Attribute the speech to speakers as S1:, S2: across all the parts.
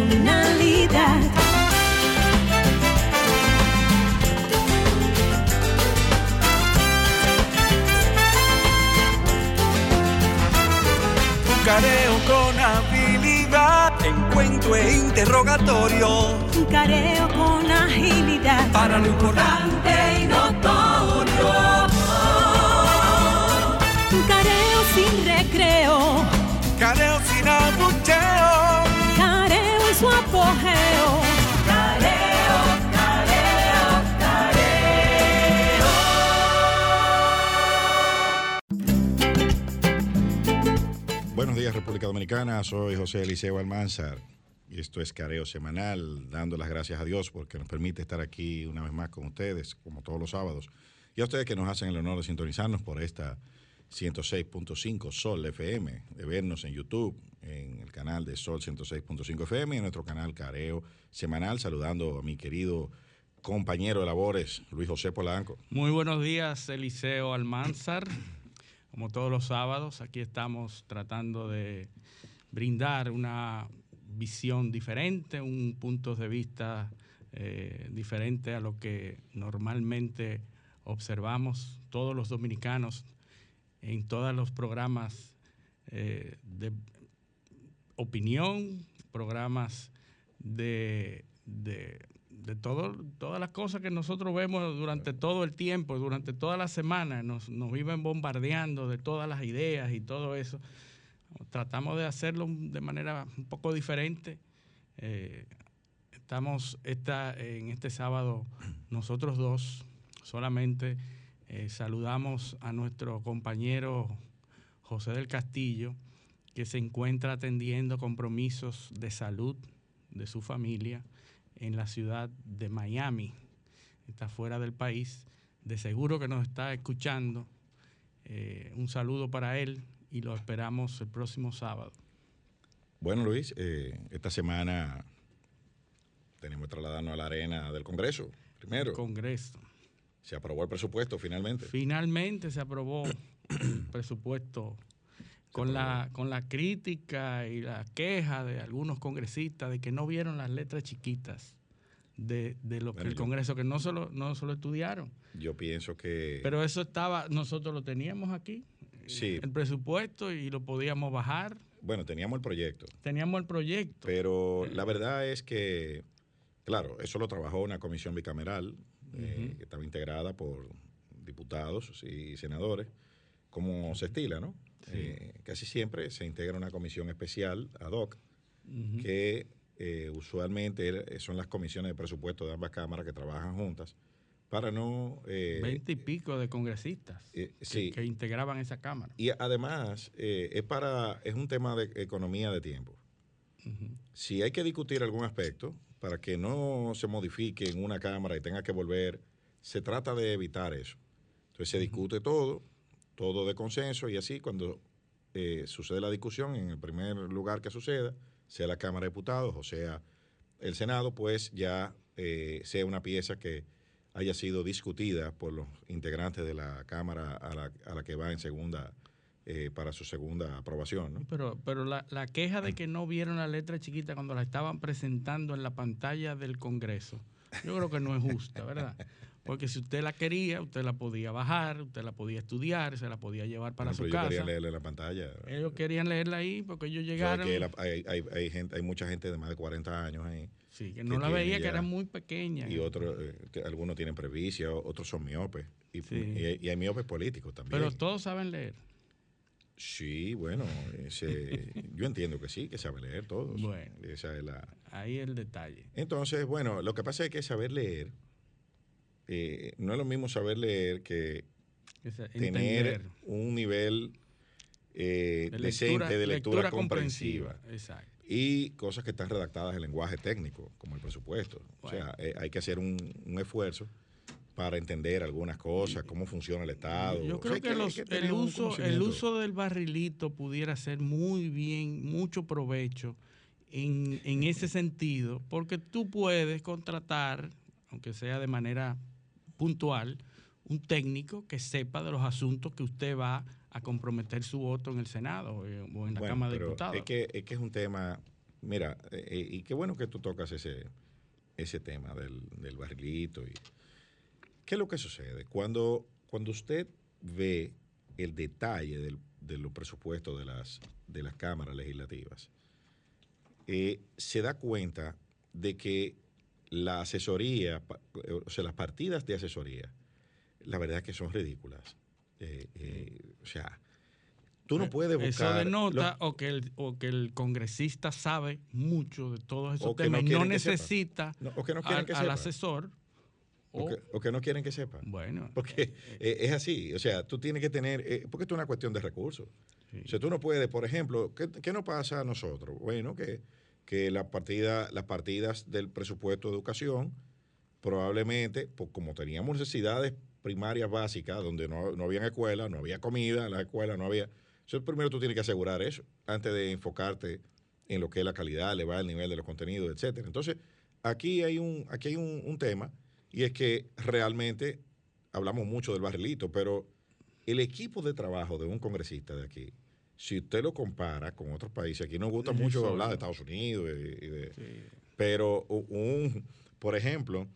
S1: personalidad.
S2: Un careo con habilidad, encuentro e interrogatorio.
S1: Un careo con agilidad.
S2: Para lo importante y notorio.
S1: Un careo sin recreo.
S2: Careo sin abucheo.
S3: Buenos días, República Dominicana. Soy José Eliseo Almanzar y esto es Careo Semanal, dando las gracias a Dios porque nos permite estar aquí una vez más con ustedes, como todos los sábados. Y a ustedes que nos hacen el honor de sintonizarnos por esta 106.5 Sol FM, de vernos en YouTube, en el canal de Sol 106.5 FM y en nuestro canal Careo Semanal, saludando a mi querido compañero de labores, Luis José Polanco.
S4: Muy buenos días, Eliseo Almanzar. Como todos los sábados, aquí estamos tratando de brindar una visión diferente, un punto de vista eh, diferente a lo que normalmente observamos todos los dominicanos en todos los programas eh, de opinión, programas de, de, de todo, todas las cosas que nosotros vemos durante todo el tiempo, durante toda la semana, nos, nos viven bombardeando de todas las ideas y todo eso. Tratamos de hacerlo de manera un poco diferente. Eh, estamos esta, en este sábado nosotros dos solamente eh, saludamos a nuestro compañero José del Castillo, que se encuentra atendiendo compromisos de salud de su familia en la ciudad de Miami. Está fuera del país. De seguro que nos está escuchando. Eh, un saludo para él y lo esperamos el próximo sábado.
S3: Bueno, Luis, eh, esta semana tenemos que trasladarnos a la arena del Congreso, primero.
S4: Congreso.
S3: Se aprobó el presupuesto finalmente.
S4: Finalmente se aprobó el presupuesto con la, con la crítica y la queja de algunos congresistas de que no vieron las letras chiquitas de, de lo que
S3: Bueno,
S4: el
S3: yo-
S4: Congreso, que no solo, no solo estudiaron.
S3: Yo pienso que
S4: Pero eso estaba, nosotros lo teníamos aquí,
S3: sí,
S4: el presupuesto, y lo podíamos bajar.
S3: bueno, teníamos el proyecto,
S4: Teníamos el proyecto.
S3: pero la verdad es que, claro, eso lo trabajó una comisión bicameral eh, que estaba integrada por diputados y senadores, como se estila, ¿no?
S4: Sí.
S3: Eh, casi siempre se integra una comisión especial ad hoc que eh, usualmente son las comisiones de presupuesto de ambas cámaras que trabajan juntas para no... eh,
S4: Veinte y pico de congresistas
S3: eh,
S4: que-
S3: sí.
S4: que, integraban esa Cámara.
S3: Y además eh, es para es un tema de economía de tiempo. Si hay que discutir algún aspecto para que no se modifique en una cámara y tenga que volver, se trata de evitar eso. Entonces se discute todo, todo de consenso y así cuando eh, sucede la discusión en el primer lugar que suceda, sea la Cámara de Diputados o sea el Senado, pues ya eh, sea una pieza que haya sido discutida por los integrantes de la Cámara a la, a la que va en segunda, eh, para su segunda aprobación. ¿no?
S4: Pero, pero la, la queja de que no vieron la letra chiquita cuando la estaban presentando en la pantalla del Congreso, yo creo que no es justa, ¿verdad? Porque si usted la quería, usted la podía bajar, usted la podía estudiar, se la podía llevar para su casa.
S3: leerle la pantalla.
S4: Ellos querían leerla ahí porque ellos llegaron.
S3: que la- hay, hay, hay gente, hay mucha gente de más de 40 años ahí.
S4: sí, que
S3: que
S4: no la veía, que era muy pequeña.
S3: Y otros, eh, que algunos tienen previcia, o- otros son miopes. Y,
S4: Sí.
S3: y- y hay miopes políticos también.
S4: Pero todos saben leer.
S3: sí, bueno, ese- yo entiendo que sí, que sabe leer todos.
S4: Bueno.
S3: Esa es la...
S4: Ahí el detalle.
S3: Entonces, bueno, lo que pasa es que saber leer, eh, no es lo mismo saber leer que tener un nivel eh,
S4: De
S3: decente de lectura, comprensiva.
S4: Exacto.
S3: y cosas que están redactadas en lenguaje técnico, como el presupuesto. O sea, eh, hay que hacer un, un esfuerzo para entender algunas cosas, cómo funciona el Estado.
S4: Yo
S3: O sea,
S4: creo que, los- el, uso, el uso del barrilito pudiera ser muy bien, mucho provecho en, en ese sentido, porque tú puedes contratar, aunque sea de manera puntual, un técnico que sepa de los asuntos que usted va a comprometer su voto en el Senado o en o en la
S3: Bueno,
S4: Cámara de Diputados.
S3: Es que, es que es un tema mira, eh, eh, y qué bueno que tú tocas ese, ese tema del, del barrilito. Y, ¿Qué es lo que sucede? Cuando, cuando usted ve el detalle del, de los presupuestos de las, de las cámaras legislativas, eh, se da cuenta de que la asesoría, eh, o sea, las partidas de asesoría, la verdad es que son ridículas. Eh, eh, o sea, tú no puedes buscar...
S4: Eso denota o, que el, o que el congresista sabe mucho de todos esos temas
S3: no
S4: y no necesita
S3: no, o que no
S4: al,
S3: que
S4: al asesor.
S3: O
S4: O,
S3: que, o que no quieren que sepan.
S4: bueno,
S3: Porque eh, es así, o sea, tú tienes que tener, eh, porque esto es una cuestión de recursos.
S4: sí.
S3: O sea, tú no puedes, por ejemplo, ¿qué, qué nos pasa a nosotros? Bueno, que, que la partida, las partidas del presupuesto de educación, probablemente, pues como teníamos necesidades primarias básicas, donde no, no había escuela, no había comida en las escuelas, no había... Entonces, primero tú tienes que asegurar eso, antes de enfocarte en lo que es la calidad, elevar el nivel de los contenidos, etcétera. Entonces, aquí hay un, aquí hay un tema, y es que realmente hablamos mucho del barrilito, pero el equipo de trabajo de un congresista de aquí, si usted lo compara con otros países, aquí nos gusta mucho hablar de Estados Unidos, y- de-
S4: sí.
S3: pero un, por ejemplo,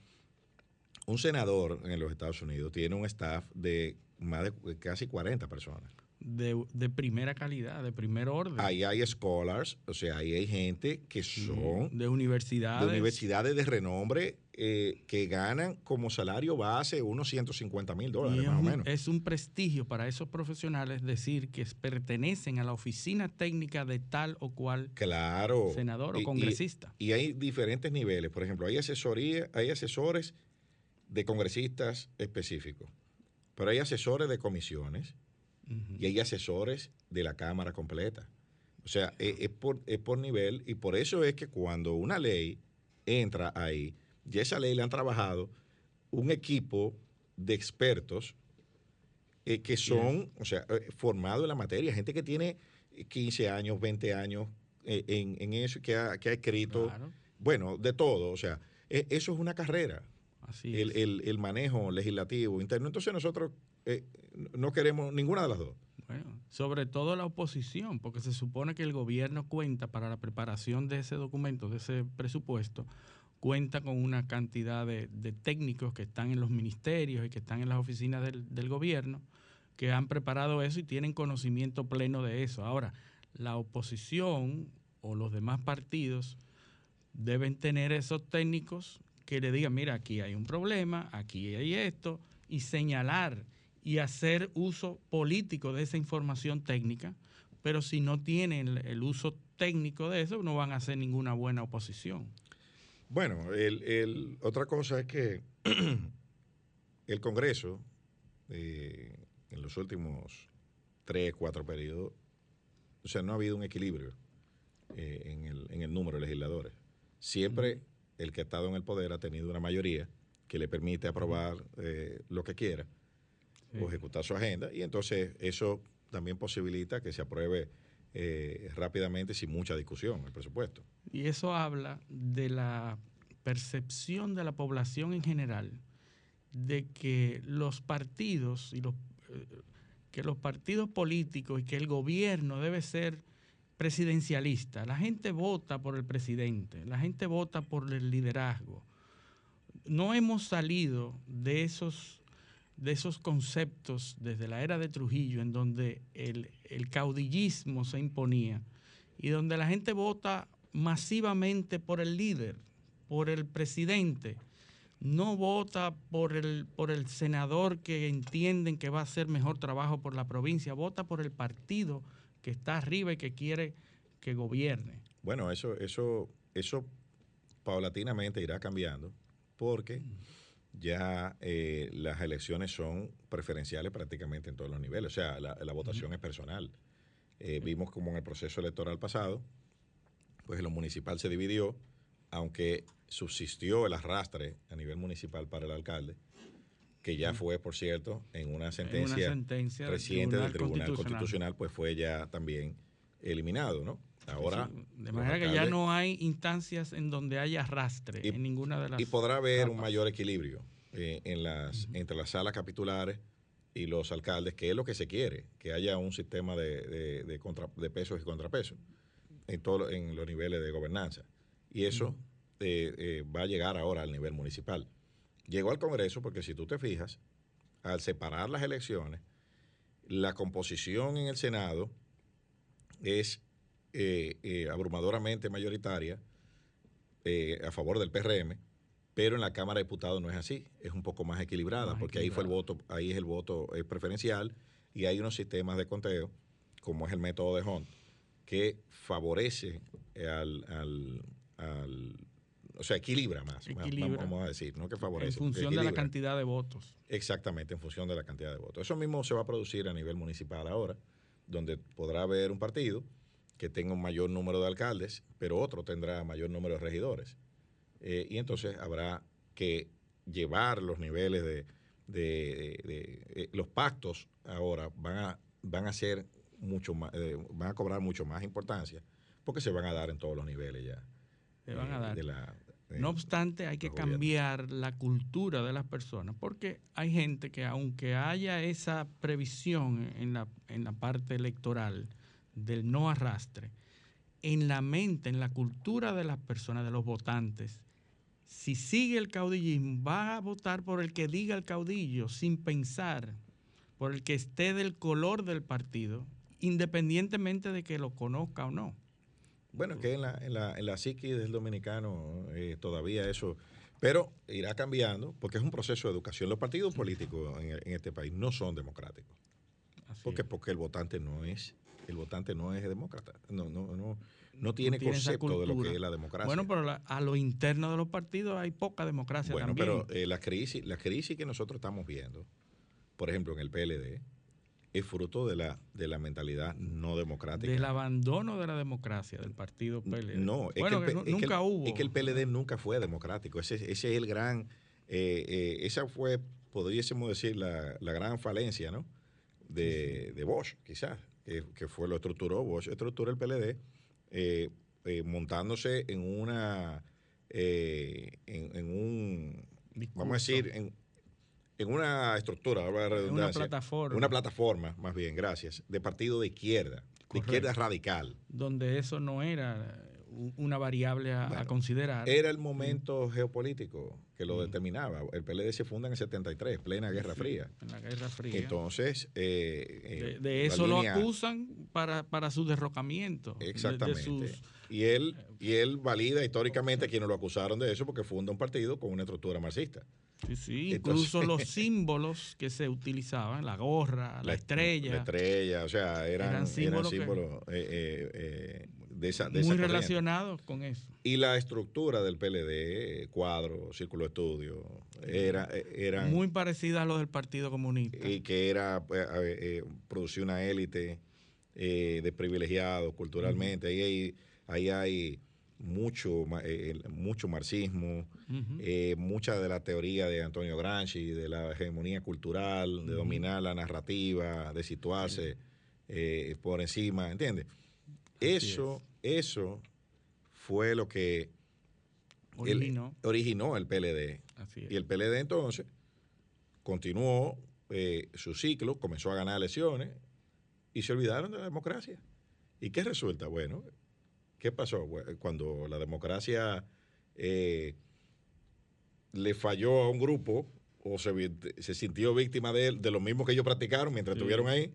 S3: un senador en los Estados Unidos tiene un staff de más de casi 40 personas.
S4: de, de primera calidad, de primer orden.
S3: Ahí hay scholars, o sea, ahí hay gente que son
S4: de
S3: de
S4: universidades.
S3: universidades de renombre eh, que ganan como salario base unos 150 mil dólares,
S4: es,
S3: más o menos.
S4: es un prestigio para esos profesionales decir que pertenecen a la oficina técnica de tal o cual
S3: Claro.
S4: senador
S3: Y-
S4: o congresista.
S3: Y hay diferentes niveles. Por ejemplo, hay asesoría, hay asesores de congresistas específicos, pero hay asesores de comisiones y hay asesores de la Cámara completa. O sea, es, es por, es por nivel y por eso es que cuando una ley entra ahí, y esa ley la han trabajado un equipo de expertos eh, que son, o sea, eh, formados en la materia, gente que tiene 15 años, 20 años eh, en, en eso que ha, que ha escrito,
S4: Claro,
S3: bueno, de todo. O sea, eh, eso es una carrera
S4: así
S3: el,
S4: es.
S3: el- el manejo legislativo interno. Entonces nosotros no queremos ninguna de las dos.
S4: Bueno, sobre todo la oposición, porque se supone que el gobierno cuenta para la preparación de ese documento, de ese presupuesto, cuenta con una cantidad de, técnicos que están en los ministerios y que están en las oficinas del, del gobierno, que han preparado eso y tienen conocimiento pleno de eso. Ahora, la oposición o los demás partidos deben tener esos técnicos que le digan, mira, aquí hay un problema, aquí hay esto, y señalar y hacer uso político de esa información técnica, pero si no tienen el uso técnico de eso, no van a hacer ninguna buena oposición.
S3: Bueno, el, el- otra cosa es que el Congreso, eh, en los últimos tres, cuatro periodos, o sea, no ha habido un equilibrio eh, en, el, en el número de legisladores. Siempre el que ha estado en el poder ha tenido una mayoría que le permite aprobar eh, lo que quiera o ejecutar su agenda y entonces eso también posibilita que se apruebe eh, rápidamente sin mucha discusión el presupuesto.
S4: Y eso habla de la percepción de la población en general de que los partidos y los eh, que los partidos políticos y que el gobierno debe ser presidencialista. La gente vota por el presidente, la gente vota por el liderazgo. No hemos salido de esos de esos conceptos desde la era de Trujillo, en donde el, el caudillismo se imponía y donde la gente vota masivamente por el líder, por el presidente, no vota por el, por el senador que entienden que va a hacer mejor trabajo por la provincia, vota por el partido que está arriba y que quiere que gobierne.
S3: Bueno, eso, eso, eso paulatinamente irá cambiando porque ya eh, las elecciones son preferenciales prácticamente en todos los niveles. O sea, la, la votación es personal. Eh, vimos como en el proceso electoral pasado, pues lo municipal se dividió, aunque subsistió el arrastre a nivel municipal para el alcalde, que ya fue, por cierto, en una
S4: En
S3: sentencia,
S4: una sentencia del
S3: reciente del
S4: Tribunal
S3: Tribunal Constitucional, pues fue ya también eliminado, ¿no? Ahora,
S4: Sí, de manera que ya no hay instancias en donde haya arrastre
S3: Y-
S4: en ninguna de las
S3: Y podrá haber un mayor equilibrio eh, en las, entre las salas capitulares y los alcaldes, que es lo que se quiere, que haya un sistema de, de, de contra- de pesos y contrapesos. en, todo, en los niveles de gobernanza. Y eso eh, eh, va a llegar ahora al nivel municipal. Llegó al Congreso porque si tú te fijas, al separar las elecciones, la composición en el Senado es eh, abrumadoramente mayoritaria a favor del PRM, pero en la Cámara de Diputados no es así, es un poco más equilibrada, porque ahí fue el voto, ahí es el voto preferencial y hay unos sistemas de conteo, como es el método de Hunt, que favorece al, al, o sea, equilibra más, vamos a decir, no que favorece.
S4: En función de la cantidad de votos.
S3: Exactamente, en función de la cantidad de votos. Eso mismo se va a producir a nivel municipal ahora, donde podrá haber un partido que tenga un mayor número de alcaldes, pero otro tendrá mayor número de regidores. Eh, y entonces habrá que llevar los niveles de, de, eh, los pactos ahora van a, van a ser mucho más, eh, van a cobrar mucho más importancia porque se van a dar en todos los niveles ya.
S4: Se van a dar. no obstante, hay que cambiar la cultura de las personas, porque hay gente que aunque haya esa previsión en la, en la parte electoral del no arrastre, en la mente, en la cultura de las personas, de los votantes, si sigue el caudillismo, va a votar por el que diga el caudillo sin pensar, por el que esté del color del partido, independientemente de que lo conozca o no.
S3: Bueno, que en la, en la, en la del dominicano eh, todavía eso, pero irá cambiando porque es un proceso de educación. Los partidos políticos en, este país no son democráticos. porque, porque el votante no es, el votante no es demócrata. No, no, no, no tiene, concepto de lo que es la democracia.
S4: Bueno, pero a lo interno de los partidos hay poca democracia bueno,
S3: pero eh, la crisis, la crisis que nosotros estamos viendo, por ejemplo, en el PLD, es fruto de la, de la mentalidad no democrática.
S4: Del abandono de la democracia del partido PLD.
S3: No, es que, nunca hubo. Es que el PLD nunca fue democrático. Ese, ese es el gran. Eh, eh, esa fue, podríamos decir, la, la gran falencia, ¿no? De, de Bosch, quizás, que, que, fue lo estructuró. Bosch estructuró el PLD eh, montándose en una. En, un. Vamos a decir, en, en una estructura,
S4: Una plataforma.
S3: Una plataforma, más bien, gracias, de partido de izquierda, de izquierda radical.
S4: Donde eso no era una variable a, considerar.
S3: Era el momento geopolítico que lo mm. determinaba. El PLD se funda en el 73, plena Guerra Fría.
S4: En la Guerra Fría.
S3: Entonces... Eh,
S4: de, eso lo acusan para, para su derrocamiento.
S3: Exactamente. y, él, y él valida históricamente a quienes lo acusaron de eso porque funda un partido con una estructura marxista.
S4: Sí, sí, incluso los símbolos que se utilizaban, la gorra, la, estrella.
S3: La estrella, o sea, eran, símbolos, eh, eh, eh, de esa de
S4: Muy relacionados con eso.
S3: Y la estructura del PLD, cuadro, círculo de estudio, era, eran...
S4: Muy parecida a los del Partido Comunista.
S3: Y que era, producir una élite de privilegiados culturalmente. ahí, ahí hay mucho, eh, mucho marxismo, eh, mucha de la teoría de Antonio Gramsci, de la hegemonía cultural, de dominar la narrativa, de situarse eh, por encima, ¿entiendes? Eso, eso fue lo que originó el, originó el PLD. Y el PLD entonces continuó su ciclo, comenzó a ganar elecciones y se olvidaron de la democracia. ¿Y qué resulta? Bueno, ¿Qué pasó? Cuando la democracia eh, le falló a un grupo o se, sintió víctima de, de lo mismo que ellos practicaron mientras estuvieron ahí,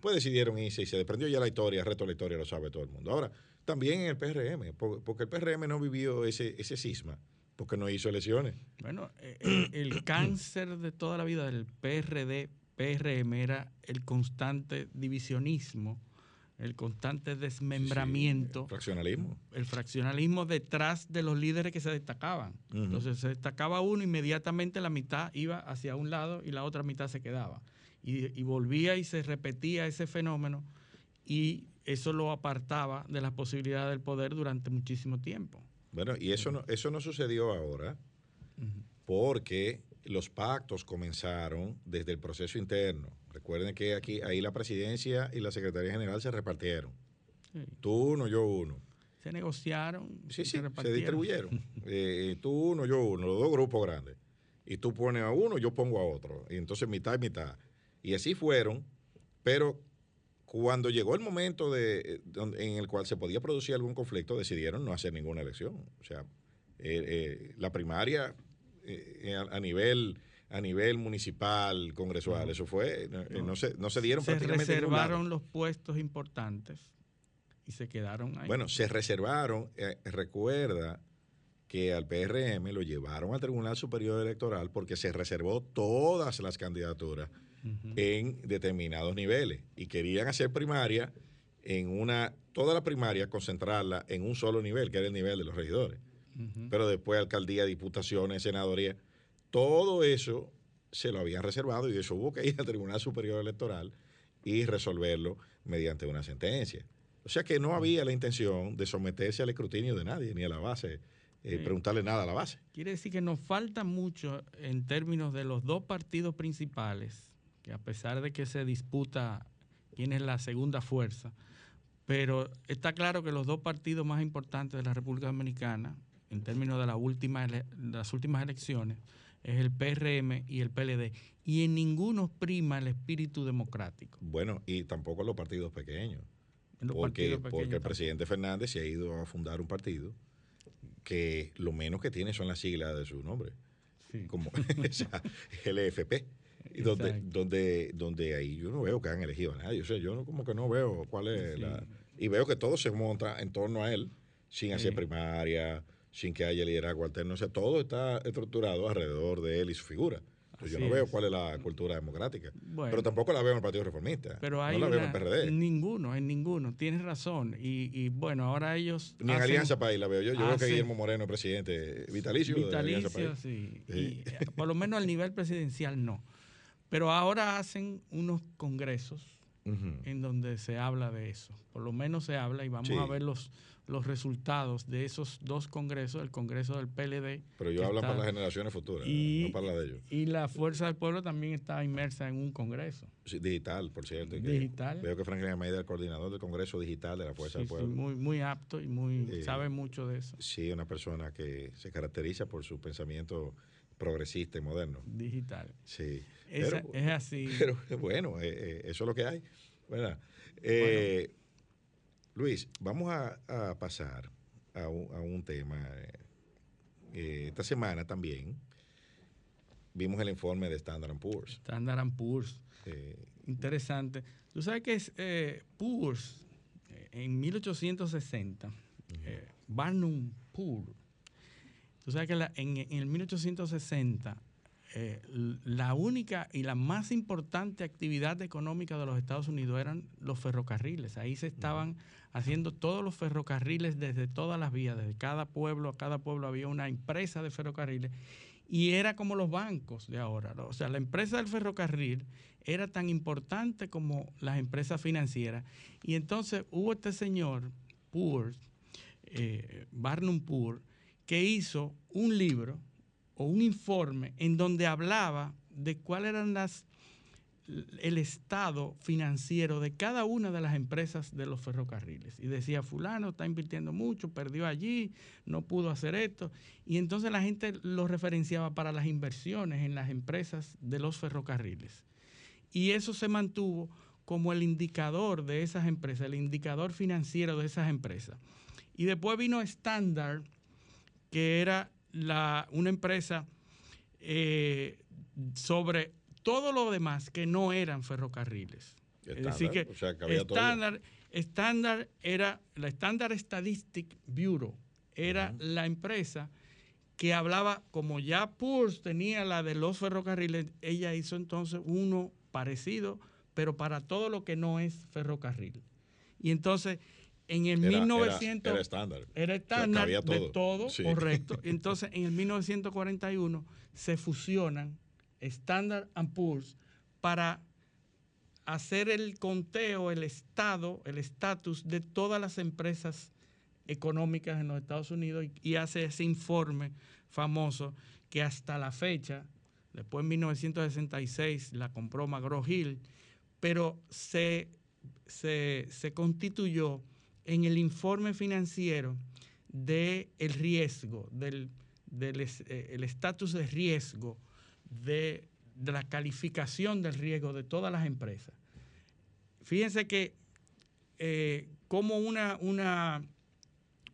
S3: pues decidieron irse y se desprendió ya la historia, el resto de la historia lo sabe todo el mundo. Ahora, también en el PRM, porque el PRM no vivió ese, ese cisma, porque no hizo elecciones.
S4: Bueno, eh, eh, el cáncer de toda la vida del PRD, PRM era el constante divisionismo el constante desmembramiento.
S3: el fraccionalismo.
S4: El fraccionalismo detrás de los líderes que se destacaban. Entonces se destacaba uno, inmediatamente la mitad iba hacia un lado y la otra mitad se quedaba. Y, volvía y se repetía ese fenómeno y eso lo apartaba de las posibilidades del poder durante muchísimo tiempo.
S3: Bueno, y eso no, eso no sucedió ahora porque los pactos comenzaron desde el proceso interno. Recuerden que aquí ahí la presidencia y la secretaría general se repartieron. Tú uno, yo uno.
S4: Se negociaron.
S3: Sí, sí, se, distribuyeron. Eh, tú uno, yo uno, los dos grupos grandes. Y tú pones a uno, yo pongo a otro. Y entonces mitad y mitad. Y así fueron, pero Cuando llegó el momento de, en el cual se podía producir algún conflicto, decidieron no hacer ninguna elección. O sea, la primaria a, nivel a nivel municipal, congresual, eso fue, no, se, no se dieron
S4: se reservaron los puestos importantes y se quedaron ahí.
S3: Bueno, se reservaron, recuerda que al PRM lo llevaron al Tribunal Superior Electoral porque se reservó todas las candidaturas en determinados niveles y querían hacer primaria en una, toda la primaria concentrarla en un solo nivel, que era el nivel de los regidores. Pero después alcaldía, diputaciones, senadoría, todo eso se lo habían reservado y eso hubo que ir al Tribunal Superior Electoral y resolverlo mediante una sentencia. O sea que no había la intención de someterse al escrutinio de nadie, ni a la base eh, preguntarle nada a la base.
S4: Quiere decir que nos falta mucho en términos de los dos partidos principales, que a pesar de que se disputa quién es la segunda fuerza, pero está claro que los dos partidos más importantes de la República Dominicana, en términos de, la última las últimas elecciones, es el PRM y el PLD. Y en ninguno prima el espíritu democrático.
S3: Bueno, y tampoco los partidos pequeños. porque, porque el presidente Fernández se ha ido a fundar un partido que lo menos que tiene son las siglas de su nombre. Como el EFP. Y donde, donde, donde ahí yo no veo que han elegido a nadie. O sea, yo como que no veo cuál es la. Y veo que todo se monta en torno a él, sin hacer primaria, sin que haya liderazgo alterno. O sea, todo está estructurado alrededor de él y su figura yo no veo cuál es la cultura democrática. pero tampoco la veo en el Partido Reformista.
S4: Pero hay
S3: no la
S4: veo en el PRD. Ninguno, en ninguno. Tienes razón. Y, bueno, ahora ellos.
S3: Ni en Alianza País la veo yo. Yo veo que Guillermo Moreno, presidente vitalicio.
S4: Vitalicio, de sí. Y, eh, por lo menos al nivel presidencial no. Pero ahora hacen unos congresos en donde se habla de eso. Por lo menos se habla y vamos a ver los, los resultados de esos dos congresos, el Congreso del PLD.
S3: Pero yo hablo para las generaciones futuras, no para la de ellos.
S4: Y la Fuerza del Pueblo también está inmersa en un congreso.
S3: digital, por cierto.
S4: Digital.
S3: Veo que Franklin Almeida es el coordinador del Congreso Digital de la Fuerza del Pueblo.
S4: muy, muy apto y muy sabe mucho de eso.
S3: Sí, una persona que se caracteriza por su pensamiento progresista y moderno.
S4: Digital.
S3: Sí.
S4: es así.
S3: Pero bueno, eh, eh, eso es lo que hay. Eh, Luis, vamos a, pasar a un, tema. Eh, esta semana también vimos el informe de Standard Poor's.
S4: Standard Poor's. Eh, Interesante. Tú sabes que es eh, Poor's en 1860, Barnum Poor. Tú sabes que en, en, el 1860 la única y la más importante actividad económica de los Estados Unidos eran los ferrocarriles. Ahí se estaban haciendo todos los ferrocarriles desde todas las vías, desde cada pueblo a cada pueblo había una empresa de ferrocarriles y era como los bancos de ahora. O sea, la empresa del ferrocarril era tan importante como las empresas financieras. Y entonces hubo este señor, Poor, eh, Barnum Poor, que hizo un libro o un informe en donde hablaba de cuáles eran las el estado financiero de cada una de las empresas de los ferrocarriles. Y decía, fulano está invirtiendo mucho, perdió allí, no pudo hacer esto. Y entonces la gente lo referenciaba para las inversiones en las empresas de los ferrocarriles. Y eso se mantuvo como el indicador de esas empresas, el indicador financiero de esas empresas. Y después vino Standard, que era la, una empresa eh, sobre todo lo demás que no eran ferrocarriles. es decir, que, estándar, era la Standard Statistic Bureau, era la empresa que hablaba, como ya Purs tenía la de los ferrocarriles, ella hizo entonces uno parecido, pero para todo lo que no es ferrocarril. Y entonces, en el 1900...
S3: Era, estándar.
S4: Era estándar de todo, correcto. Entonces, en el 1941 se fusionan Standard Poor's para hacer el conteo, el estado, el estatus de todas las empresas económicas en los Estados Unidos y, hace ese informe famoso que hasta la fecha, después en 1966 la compró McGraw Hill, pero se, se, constituyó en el informe financiero del el riesgo, del eh, el estatus de riesgo de, la calificación del riesgo de todas las empresas. Fíjense que eh, cómo una, una,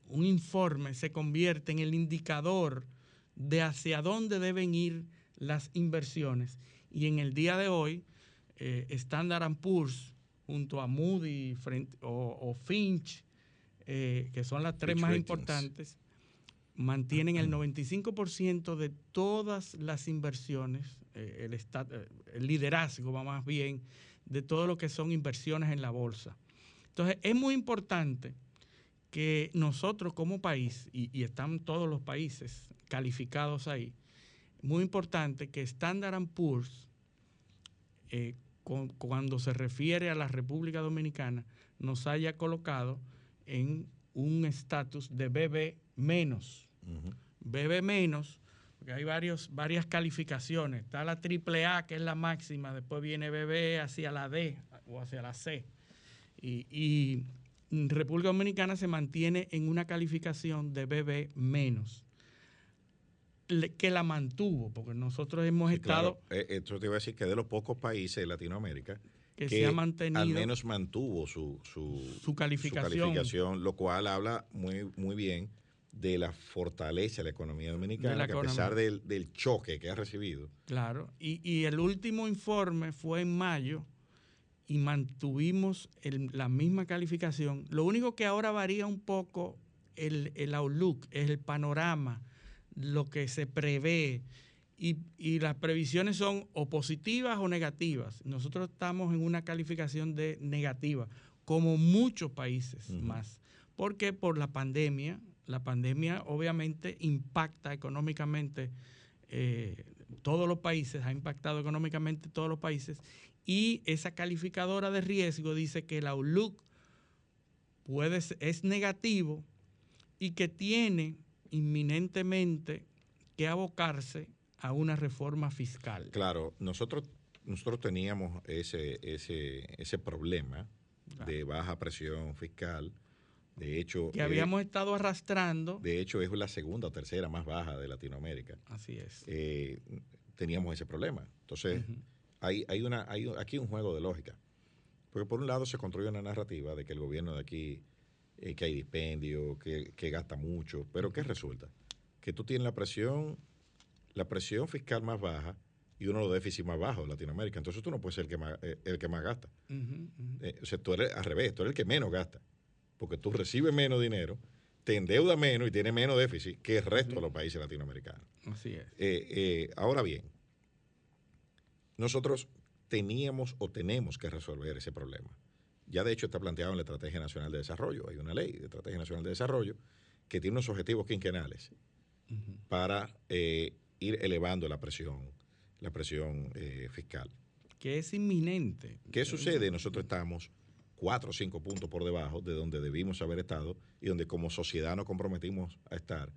S4: un informe se convierte en el indicador de hacia dónde deben ir las inversiones. Y en el día de hoy, eh, Standard Poor's junto a Moody o, Finch, eh, que son las tres más importantes, mantienen el 95% de todas las inversiones, eh, el, el liderazgo va más bien, de todo lo que son inversiones en la bolsa. Entonces, es muy importante que nosotros como país, y, están todos los países calificados ahí, muy importante que Standard Poor's, eh, cuando se refiere a la República Dominicana, nos haya colocado en un estatus de BB menos. BB menos, porque hay varios, varias calificaciones. Está la AAA, que es la máxima, después viene BB hacia la D o hacia la C. y República Dominicana se mantiene en una calificación de BB menos que la mantuvo, porque nosotros hemos estado...
S3: Eh, esto te iba a decir que de los pocos países de Latinoamérica
S4: que, se ha mantenido...
S3: Al menos mantuvo su,
S4: su, calificación.
S3: lo cual habla muy, muy bien de la fortaleza de la economía dominicana, que a pesar del, choque que ha recibido.
S4: Claro, y, y el último informe fue en mayo y mantuvimos la misma calificación. Lo único que ahora varía un poco el, el outlook, es el panorama, lo que se prevé. Y, las previsiones son o positivas o negativas. Nosotros estamos en una calificación de negativa, como muchos países más. Porque por la pandemia, la pandemia obviamente impacta económicamente eh, todos los países, ha impactado económicamente todos los países y esa calificadora de riesgo dice que el outlook puede es negativo y que tiene inminentemente que abocarse a una reforma fiscal.
S3: Claro, nosotros, nosotros teníamos ese, ese, ese problema de baja presión fiscal. De hecho,
S4: que eh, habíamos estado arrastrando.
S3: De hecho, es la segunda o tercera más baja de Latinoamérica.
S4: Así es.
S3: Eh, teníamos ese problema. Entonces, hay, hay, una, hay aquí un juego de lógica. Porque por un lado se construye una narrativa de que el gobierno de aquí, eh, que hay dispendio, que, gasta mucho, pero ¿qué resulta? Que tú tienes la presión, la presión fiscal más baja y uno de los déficits más bajos de Latinoamérica. Entonces tú no puedes ser el que más, eh, el que más gasta. Eh, o sea, tú eres al revés, tú eres el que menos gasta. Porque tú recibes menos dinero, te endeuda menos y tienes menos déficit que el resto de los países latinoamericanos.
S4: Así es.
S3: ahora bien, nosotros teníamos o tenemos que resolver ese problema. Ya de hecho está planteado en la Estrategia Nacional de Desarrollo. Hay una ley de Estrategia Nacional de Desarrollo que tiene unos objetivos quinquenales para eh, ir elevando la presión, la presión eh, fiscal.
S4: Que es inminente.
S3: ¿Qué sucede? Nosotros estamos cuatro o cinco puntos por debajo de donde debimos haber estado y donde como sociedad nos comprometimos a estar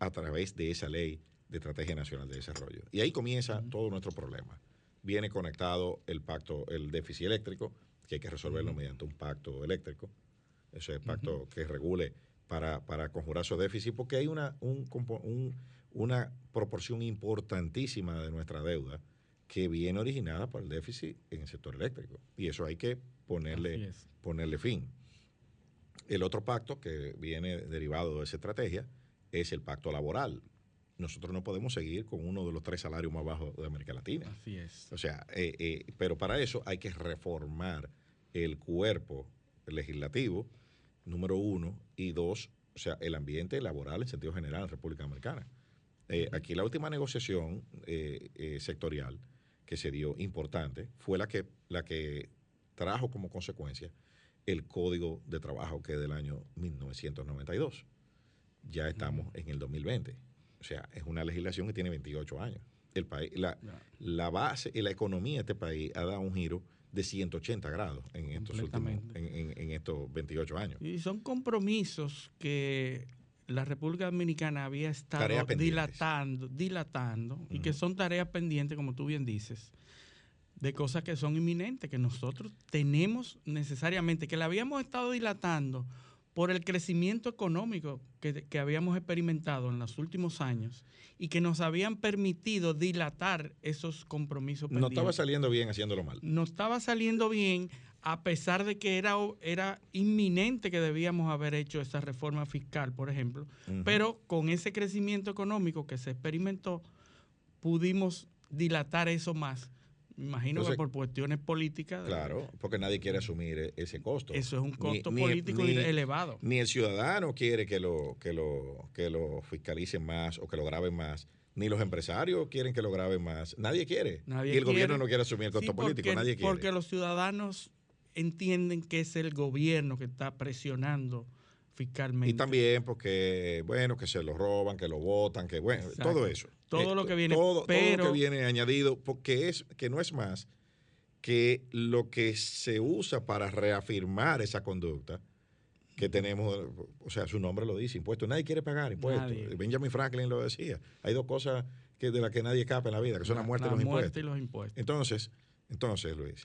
S3: a través de esa ley de Estrategia Nacional de Desarrollo. Y ahí comienza todo nuestro problema viene conectado el pacto, el déficit eléctrico, que hay que resolverlo mediante un pacto eléctrico, ese pacto que regule para, para conjurar esos déficits, porque hay una, un, una proporción importantísima de nuestra deuda que viene originada por el déficit en el sector eléctrico. Y eso hay que ponerle, ponerle fin. El otro pacto que viene derivado de esa estrategia es el pacto laboral, nosotros no podemos seguir con uno de los tres salarios más bajos de América Latina.
S4: Así es.
S3: O sea, eh, eh, pero para eso hay que reformar el cuerpo legislativo, número uno, y dos, o sea, el ambiente laboral en sentido general en República Americana. Eh, aquí la última negociación sectorial que se dio importante fue la que, la que trajo como consecuencia el Código de Trabajo que es del año 1992. Ya estamos en el 2020. O sea, es una legislación que tiene 28 años. El país, la, la base y la economía de este país ha dado un giro de 180 grados en estos últimos, en, estos 28 años.
S4: Y son compromisos que la República Dominicana había estado dilatando, dilatando, y que son tareas pendientes, como tú bien dices, de cosas que son inminentes, que nosotros tenemos necesariamente, que la habíamos estado dilatando por el crecimiento económico que, que, habíamos experimentado en los últimos años y que nos habían permitido dilatar esos compromisos.
S3: No estaba saliendo bien haciéndolo mal.
S4: No estaba saliendo bien a pesar de que era, era inminente que debíamos haber hecho esa reforma fiscal, por ejemplo, uh -huh. pero con ese crecimiento económico que se experimentó, pudimos dilatar eso más imagino Entonces, que por cuestiones políticas.
S3: Claro, porque nadie quiere asumir e-, ese costo.
S4: Eso es un costo ni, político ni, elevado.
S3: Ni el ciudadano quiere que lo, que, lo, que lo fiscalicen más o que lo graben más. Ni los empresarios quieren que lo graben más. Nadie quiere.
S4: Nadie
S3: y el
S4: quiere.
S3: gobierno no quiere asumir el costo
S4: sí, porque,
S3: político. Nadie quiere.
S4: Porque los ciudadanos entienden que es el gobierno que está presionando fiscalmente.
S3: Y también porque, bueno, que se lo roban, que lo votan, que, bueno, Exacto. todo eso.
S4: Todo lo que viene.
S3: Todo,
S4: pero,
S3: todo lo que viene añadido, porque es que no es más que lo que se usa para reafirmar esa conducta que tenemos, o sea, su nombre lo dice, impuestos. Nadie quiere pagar impuestos. Nadie. Benjamin Franklin lo decía. Hay dos cosas que de las que nadie escapa en la vida, que son la, la muerte,
S4: la
S3: y, los
S4: muerte y los impuestos.
S3: Entonces, entonces, Luis,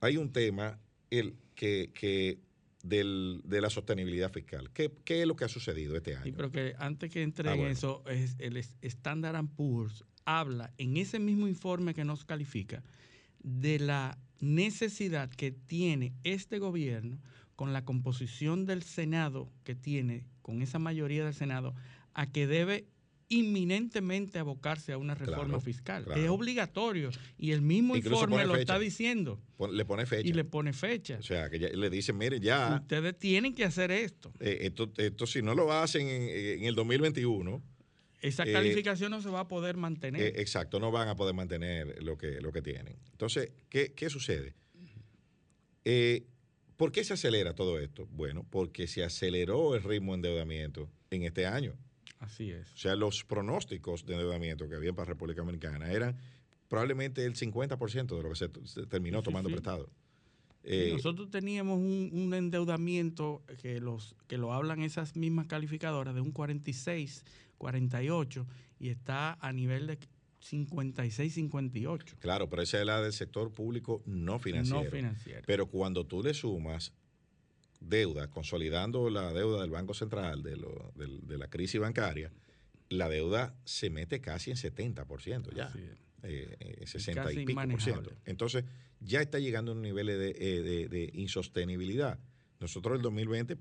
S3: hay un tema el, que, que del, de la sostenibilidad fiscal. ¿Qué, ¿Qué, es lo que ha sucedido este año?
S4: Sí, pero que antes que entre ah, en bueno. eso, es, el Standard Poor's habla en ese mismo informe que nos califica de la necesidad que tiene este gobierno con la composición del Senado que tiene, con esa mayoría del Senado, a que debe inminentemente abocarse a una reforma
S3: claro,
S4: fiscal.
S3: claro.
S4: Es obligatorio y el mismo
S3: Incluso
S4: informe lo
S3: fecha.
S4: está diciendo.
S3: Le pone fecha.
S4: Y le pone fecha.
S3: O sea, que ya, le dicen, mire, ya.
S4: Ustedes tienen que hacer esto.
S3: Eh, esto, esto, si no lo hacen en, en el 2021.
S4: Esa
S3: eh,
S4: calificación no se va a poder mantener.
S3: Eh, exacto, no van a poder mantener lo que, lo que tienen. Entonces, ¿qué, qué sucede? ¿Por qué se acelera todo esto? Bueno, porque se aceleró el ritmo de endeudamiento en este año.
S4: Así es.
S3: O sea, los pronósticos de endeudamiento que había para República Dominicana eran probablemente el 50% de lo que se, se terminó
S4: Sí,
S3: tomando
S4: sí.
S3: prestado. Eh,
S4: nosotros teníamos un, un endeudamiento que los que lo hablan esas mismas calificadoras de un 46, 48 y está a nivel de 56, 58.
S3: claro, pero esa es la del sector público no financiero.
S4: No financiero.
S3: Pero cuando tú le sumas deuda, consolidando la deuda del Banco Central de, lo, de, de la crisis bancaria, la deuda se mete casi en 70% ya. Eh, eh, 60
S4: casi
S3: y pico por ciento. Entonces, ya está llegando a un nivel de, eh, de, de insostenibilidad. Nosotros el 2020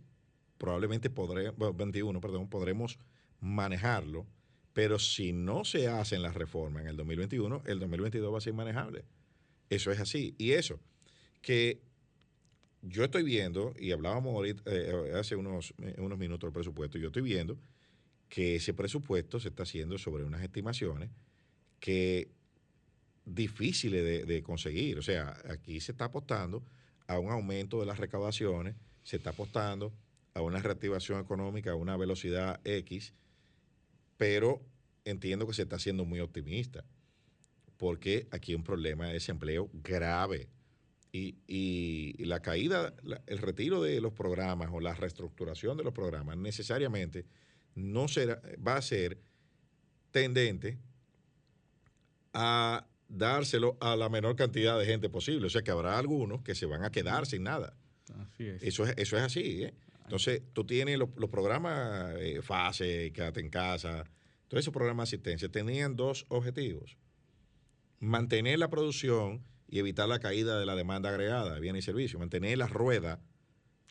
S3: probablemente podremos, bueno, 21, perdón, podremos manejarlo, pero si no se hacen las reformas en el 2021, el 2022 va a ser manejable. Eso es así. Y eso, que yo estoy viendo, y hablábamos ahorita, eh, hace unos, eh, unos minutos del presupuesto, yo estoy viendo que ese presupuesto se está haciendo sobre unas estimaciones que difíciles de, de conseguir. O sea, aquí se está apostando a un aumento de las recaudaciones, se está apostando a una reactivación económica a una velocidad X, pero entiendo que se está haciendo muy optimista, porque aquí hay un problema de desempleo grave. Y, y- y la caída, la- el retiro de los programas o la reestructuración de los programas necesariamente no será, va a ser tendente a dárselo a la menor cantidad de gente posible. O sea que habrá algunos que se van a quedar sin nada.
S4: Así es.
S3: Eso es, eso es así. ¿eh? Entonces, tú tienes los, los programas eh, FASE, Quédate en casa, todos esos programas de asistencia tenían dos objetivos. Mantener la producción y evitar la caída de la demanda agregada de bienes y servicios. Mantener la rueda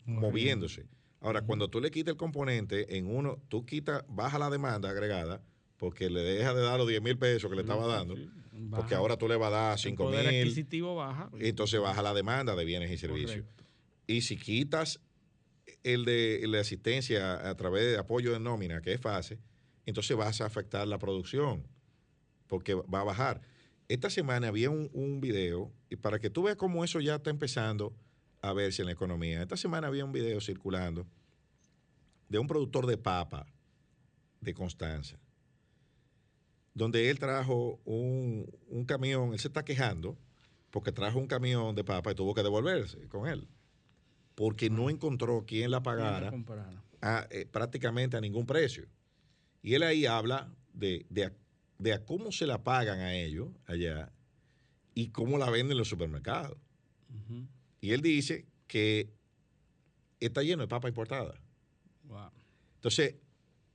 S3: moviéndose. Ahora, cuando tú le quitas el componente en uno, tú quitas, baja la demanda agregada porque le deja de dar los 10 mil pesos que le estaba dando, porque ahora tú le vas a dar
S4: El
S3: 5
S4: poder
S3: mil,
S4: adquisitivo baja.
S3: entonces baja la demanda de bienes y servicios.
S4: Correcto.
S3: Y si quitas el de el de asistencia a través de apoyo de nómina, que es fase, entonces vas a afectar la producción, porque va a bajar. Esta semana había un, un video, y para que tú veas cómo eso ya está empezando a verse en la economía, esta semana había un video circulando de un productor de papa de Constanza, donde él trajo un, un camión, él se está quejando porque trajo un camión de papa y tuvo que devolverse con él, porque no encontró quien la pagara a, eh, prácticamente a ningún precio. Y él ahí habla de, de, de a cómo se la pagan a ellos allá y cómo la venden en los supermercados. Y él dice que está lleno de papa importada. Entonces,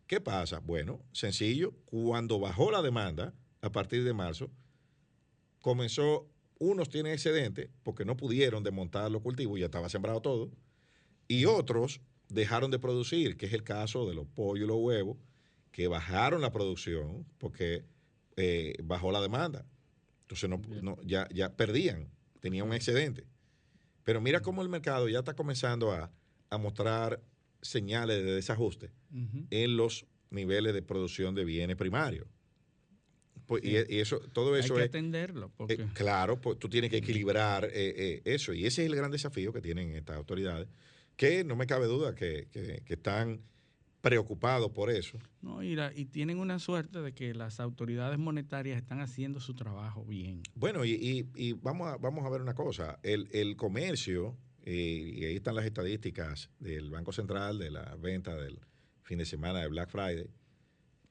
S3: ¿qué pasa? Bueno, sencillo, cuando bajó la demanda a partir de marzo, comenzó, unos tienen excedente porque no pudieron desmontar los cultivos, ya estaba sembrado todo, y otros dejaron de producir, que es el caso de los pollos y los huevos, que bajaron la producción porque eh, bajó la demanda. Entonces no, ya, ya perdían, tenían un excedente. Pero mira cómo el mercado ya está comenzando a, mostrar señales de desajuste en los niveles de producción de bienes primarios. Pues, y, eso, todo eso
S4: Hay
S3: que
S4: atenderlo. Eh,
S3: porque... claro, pues tú tienes que equilibrar eh, eso. Y ese es el gran desafío que tienen estas autoridades, que no me cabe duda que, que están preocupados por eso.
S4: No, y, y, tienen una suerte de que las autoridades monetarias están haciendo su trabajo bien.
S3: Bueno, y, y, vamos, a, vamos a ver una cosa, el, el comercio, eh, y ahí están las estadísticas del Banco Central de la venta del fin de semana de Black Friday,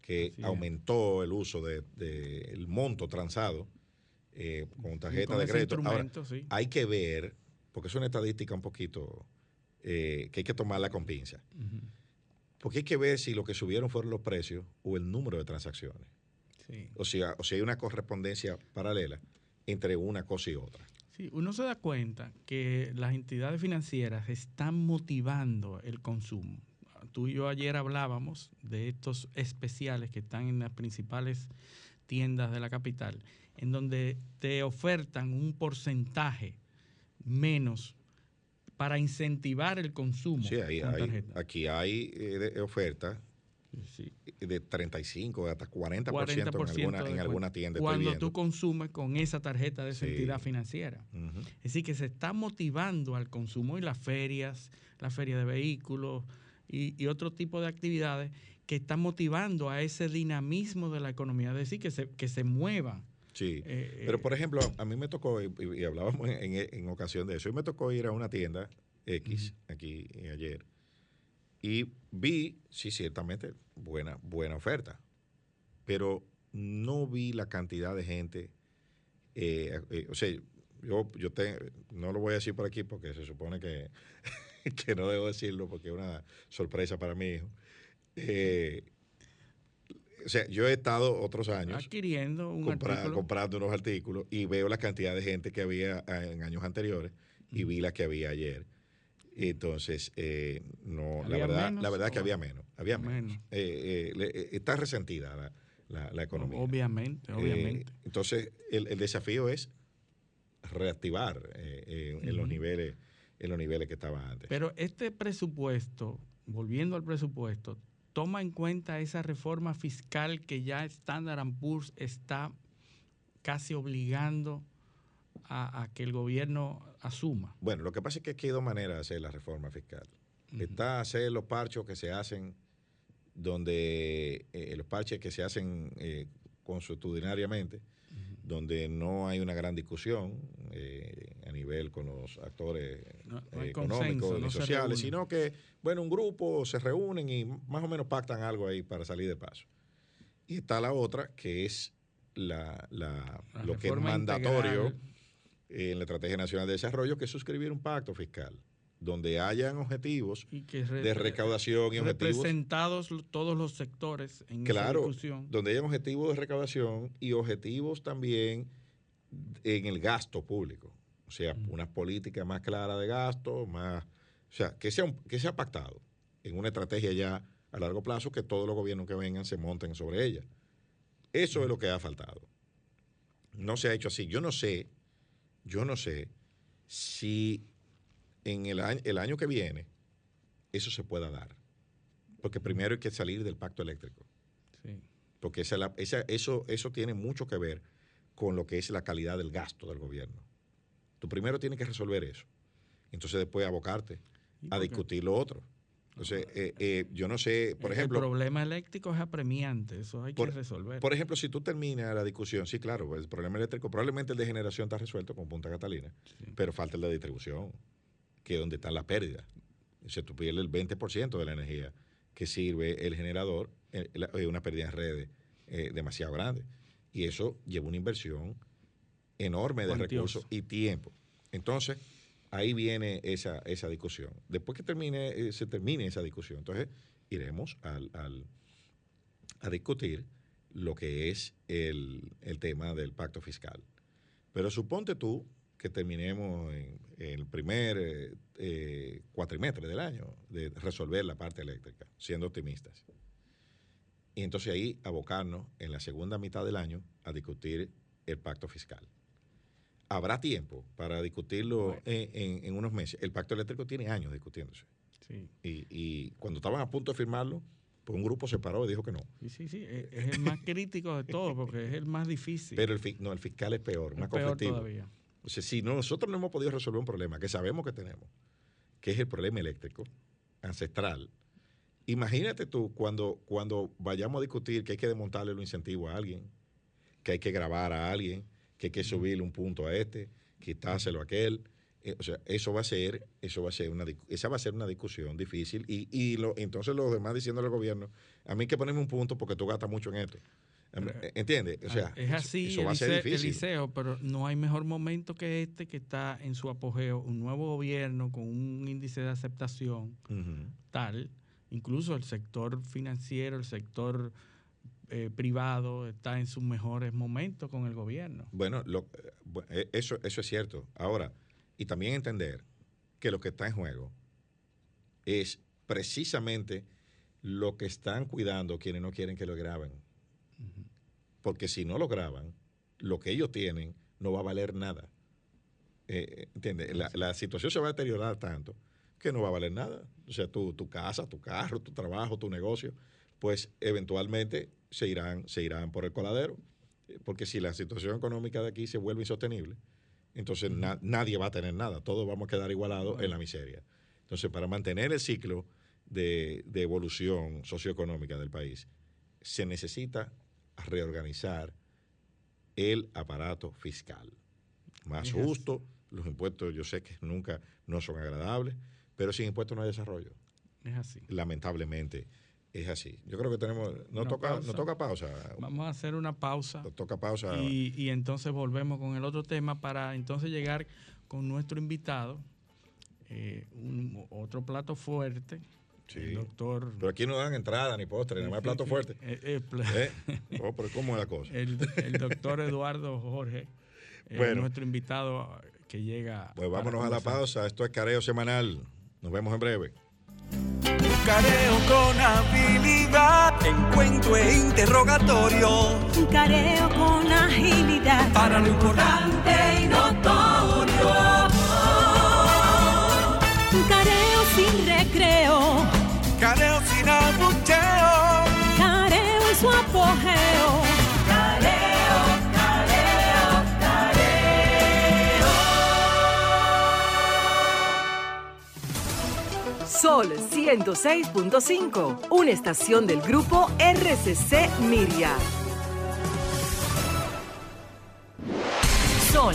S3: que aumentó el uso del de, el monto transado eh, con tarjeta de crédito. Ahora, hay que ver, porque es una estadística un poquito eh, que hay que tomarla con pinza. Porque hay que ver si lo que subieron fueron los precios o el número de transacciones. O, sea, o sea, hay una correspondencia paralela entre una cosa y otra.
S4: Sí, uno se da cuenta que las entidades financieras están motivando el consumo. Tú y yo ayer hablábamos de estos especiales que están en las principales tiendas de la capital, en donde te ofertan un porcentaje menos para incentivar el consumo.
S3: Sí, ahí, hay, aquí hay eh, ofertas de 35 hasta 40%, 40% en, alguna, en alguna tienda.
S4: Cuando tú consumes con esa tarjeta de esa entidad financiera. Es decir, que se está motivando al consumo y las ferias, la feria de vehículos y, otro tipo de actividades que están motivando a ese dinamismo de la economía, es decir, que se, que se muevan.
S3: Sí, eh, pero por ejemplo, a mí me tocó, y, hablábamos en, ocasión de eso, y me tocó ir a una tienda X aquí ayer y vi, sí, ciertamente, buena, buena oferta, pero no vi la cantidad de gente, eh, eh, o sea, yo, yo no lo voy a decir por aquí porque se supone que, que no debo decirlo porque es una sorpresa para mi hijo o sea, yo he estado otros años
S4: adquiriendo un
S3: comprando unos artículos y veo la cantidad de gente que había ah, en años anteriores y vi la que había ayer. Entonces, eh, no, la verdad, la verdad que había menos, había menos. Eh, eh, está resentida la, economía.
S4: Obviamente, obviamente.
S3: entonces, el, desafío es reactivar en los niveles, en los niveles que estaban antes.
S4: Pero este presupuesto, volviendo al presupuesto, toma en cuenta esa reforma fiscal que ya Standard Poor's está casi obligando a, que el gobierno asuma?
S3: Bueno, lo que pasa es que aquí hay dos maneras de hacer la reforma fiscal. Está hacer los parchos que se hacen donde eh, los parches que se hacen eh, consuetudinariamente, donde no hay una gran discusión eh, a nivel con los actores económicos y sociales, sino que, bueno, un grupo se reúnen y más o menos pactan algo ahí para salir de paso. Y está la otra, que es la, lo que es mandatorio en la Estrategia Nacional de Desarrollo, que es suscribir un pacto fiscal donde hayan objetivos de recaudación y objetivos.
S4: Representados todos los sectores en
S3: claro, Donde hayan objetivos de recaudación y objetivos también en el gasto público. O sea, una política más clara de gasto, más. O sea, que sea, que sea pactado en una estrategia ya a largo plazo, que todos los gobiernos que vengan se monten sobre ella. Eso es lo que ha faltado. No se ha hecho así. Yo no sé, yo no sé si en el año, el año que viene eso se pueda dar. Porque primero hay que salir del pacto eléctrico. Porque esa, eso, eso tiene mucho que ver con lo que es la calidad del gasto del gobierno. Tú primero tienes que resolver eso. Entonces después abocarte a discutir lo otro. Entonces, eh, eh, yo no sé, por ejemplo...
S4: El problema eléctrico es apremiante, eso hay que resolver.
S3: Por ejemplo, si tú terminas la discusión, sí, claro, el problema eléctrico, probablemente el de generación está resuelto con Punta Catalina, pero falta el de distribución que es donde está la pérdida. Se tú pierdes el 20% de la energía que sirve el generador, es eh, una pérdida en redes eh, demasiado grande. Y eso lleva una inversión enorme de recursos y tiempo. Entonces, ahí viene esa, esa discusión. Después que termine, eh, se termine esa discusión, entonces iremos al, al- a discutir lo que es el, el tema del pacto fiscal. Pero suponte tú que terminemos en, en el primer eh, eh, cuatrimestre del año de resolver la parte eléctrica, siendo optimistas. Y entonces ahí abocarnos en la segunda mitad del año a discutir el pacto fiscal. Habrá tiempo para discutirlo
S4: Bueno.
S3: en, en- en unos meses. El pacto eléctrico tiene años discutiéndose.
S4: Sí,
S3: Y, y cuando estaban a punto de firmarlo, pues un grupo se paró y dijo que no.
S4: sí, sí, sí, Es, es el más crítico de todos porque es el más difícil.
S3: Pero el, no, el fiscal es peor,
S4: Es
S3: más
S4: peor
S3: conflictivo.
S4: todavía.
S3: O sea, si no- nosotros no hemos podido resolver un problema que sabemos que tenemos, que es el problema eléctrico ancestral, imagínate tú cuando, cuando vayamos a discutir que hay que desmontarle los incentivos a alguien, que hay que grabar a alguien, que hay que subirle un punto a este, quitárselo a aquel. Eh, o sea, eso va a ser, eso va a ser una, esa va a ser una discusión difícil y, y lo, entonces los demás diciéndole al gobierno, a mí hay que ponerme un punto porque tú gastas mucho en esto. Mí-
S4: Pero-
S3: ¿Entiendes? O sea,
S4: es así,
S3: eso va a ser difícil.
S4: Eliseo, pero no hay mejor momento que este que está en su apogeo, un nuevo gobierno con un índice de aceptación tal, incluso el sector financiero, el sector eh, privado está en sus mejores momentos con el gobierno.
S3: Bueno, lo- eh, eh, eso, eso es cierto. Ahora, y también entender que lo que está en juego es precisamente lo que están cuidando quienes no quieren que lo graben. Porque si no lo graban, lo que ellos tienen no va a valer nada. Eh, ¿Entiendes? La, la situación se va a deteriorar tanto que no va a valer nada. O sea, tu, tu casa, tu carro, tu trabajo, tu negocio, pues eventualmente se irán, se irán por el coladero. Eh, Porque si la situación económica de aquí se vuelve insostenible, entonces na- nadie va a tener nada. Todos vamos a quedar igualados en la miseria. Entonces, para mantener el ciclo de, de evolución socioeconómica del país, se necesita reorganizar el aparato fiscal. Más justo, los impuestos yo sé que nunca no son agradables, pero sin impuestos no hay desarrollo.
S4: Es así.
S3: Lamentablemente es así. Yo creo que tenemos, no toca,
S4: pausa.
S3: no toca pausa,
S4: Vamos a hacer una pausa
S3: no toca pausa.
S4: y, y entonces volvemos con el otro tema para entonces llegar con nuestro invitado, eh, un- otro plato fuerte,
S3: Sí.
S4: el doctor...
S3: Pero aquí no dan entrada ni postre, nada más plato fuerte.
S4: Eh, eh,
S3: ¿Eh? Oh, pero ¿cómo es la cosa?
S4: el, el doctor Eduardo Jorge, eh,
S3: Bueno.
S4: nuestro invitado que llega.
S3: Pues vámonos a la pausa. Esto es Careo Semanal. Nos vemos en breve.
S2: Careo con habilidad, encuentro e interrogatorio.
S1: Un careo con agilidad.
S2: Para lo importante y notorio.
S1: Careo sin
S2: abucheo.
S1: Careo en su apogeo.
S2: Careo, careo, careo.
S5: Sol 106.5, una estación del grupo RCC Miria.
S6: Sol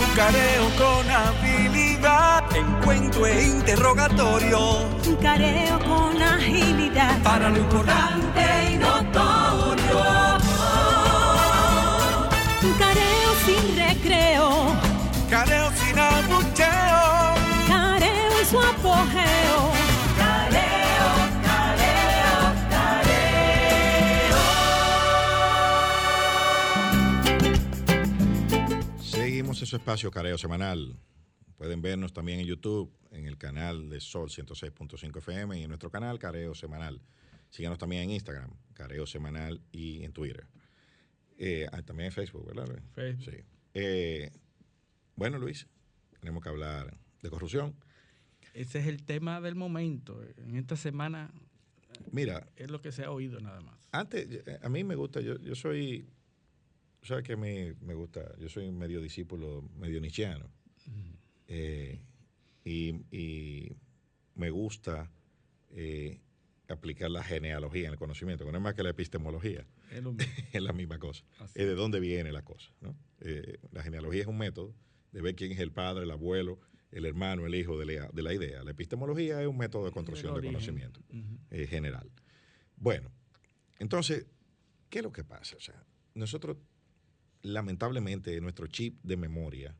S2: Un careo con habilidad, encuentro e interrogatorio.
S1: Un careo con agilidad.
S2: Para lo importante y notorio.
S1: Un careo sin recreo.
S2: Careo sin abucheo.
S1: Careo y su apogeo.
S3: Su espacio Careo Semanal. Pueden vernos también en YouTube, en el canal de Sol 106.5 FM y en nuestro canal Careo Semanal. Síganos también en Instagram, Careo Semanal y en Twitter. Eh, ah, también en Facebook, ¿verdad? Luis?
S4: Facebook.
S3: Sí. Eh, bueno, Luis, tenemos que hablar de corrupción.
S4: Ese es el tema del momento. En esta semana
S3: Mira,
S4: es lo que se ha oído nada más.
S3: antes, eh, a mí me gusta, yo, yo soy, ¿sabes que me, me gusta? Yo soy medio discípulo, medio nichiano. Eh, y, y me gusta eh, aplicar la genealogía en el conocimiento, que no es más que la epistemología,
S4: Es lo mismo.
S3: es la misma cosa.
S4: Así
S3: Es de dónde viene la cosa. ¿no? Eh, la genealogía es un método de ver quién es el padre, el abuelo, el hermano, el hijo de la, de la idea. La epistemología es un método de construcción de conocimiento eh, general. Bueno, entonces, ¿qué es lo que pasa? O sea, nosotros, lamentablemente, nuestro chip de memoria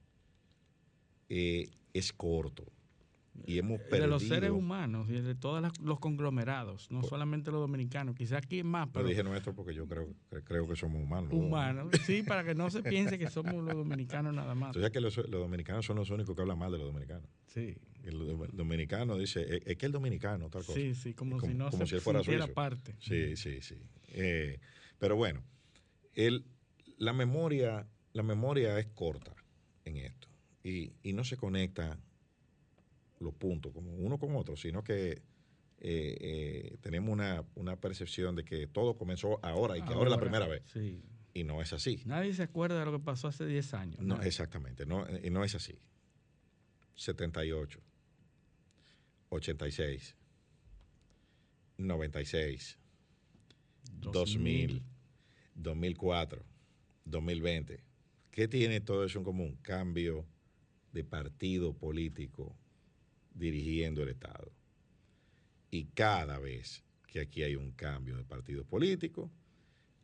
S3: eh, es corto. Y hemos perdido.
S4: de los seres humanos y de todos los conglomerados, no
S3: Por-
S4: solamente los dominicanos, quizás aquí es más,
S3: No
S4: pero
S3: dije nuestro porque yo creo, que- creo que somos humanos. ¿no?
S4: humanos. Sí, para que no se piense que somos los dominicanos nada más.
S3: Entonces, que los, los dominicanos son los únicos que hablan mal de los dominicanos.
S4: Sí,
S3: El do- dominicano dice, "Eh, es que el dominicano, tal cosa.
S4: sí, sí, como,
S3: Como-
S4: si no
S3: como
S4: se
S3: si fuera
S4: parte.
S3: Sí, sí, sí. Eh, pero bueno, el, la, memoria, la memoria es corta en esto y, y no se conecta los puntos como uno con otro, sino que eh, eh, tenemos una, una percepción de que todo comenzó ahora y que ahora, es la primera vez.
S4: Sí.
S3: Y no es así.
S4: Nadie se acuerda de lo que pasó hace 10 años.
S3: No,
S4: nadie.
S3: exactamente, no, y no es así. 78, 86, 96, 2000, 2004, 2020. ¿Qué tiene todo eso en común? Cambio de partido político dirigiendo el Estado. Y cada vez que aquí hay un cambio de partido político,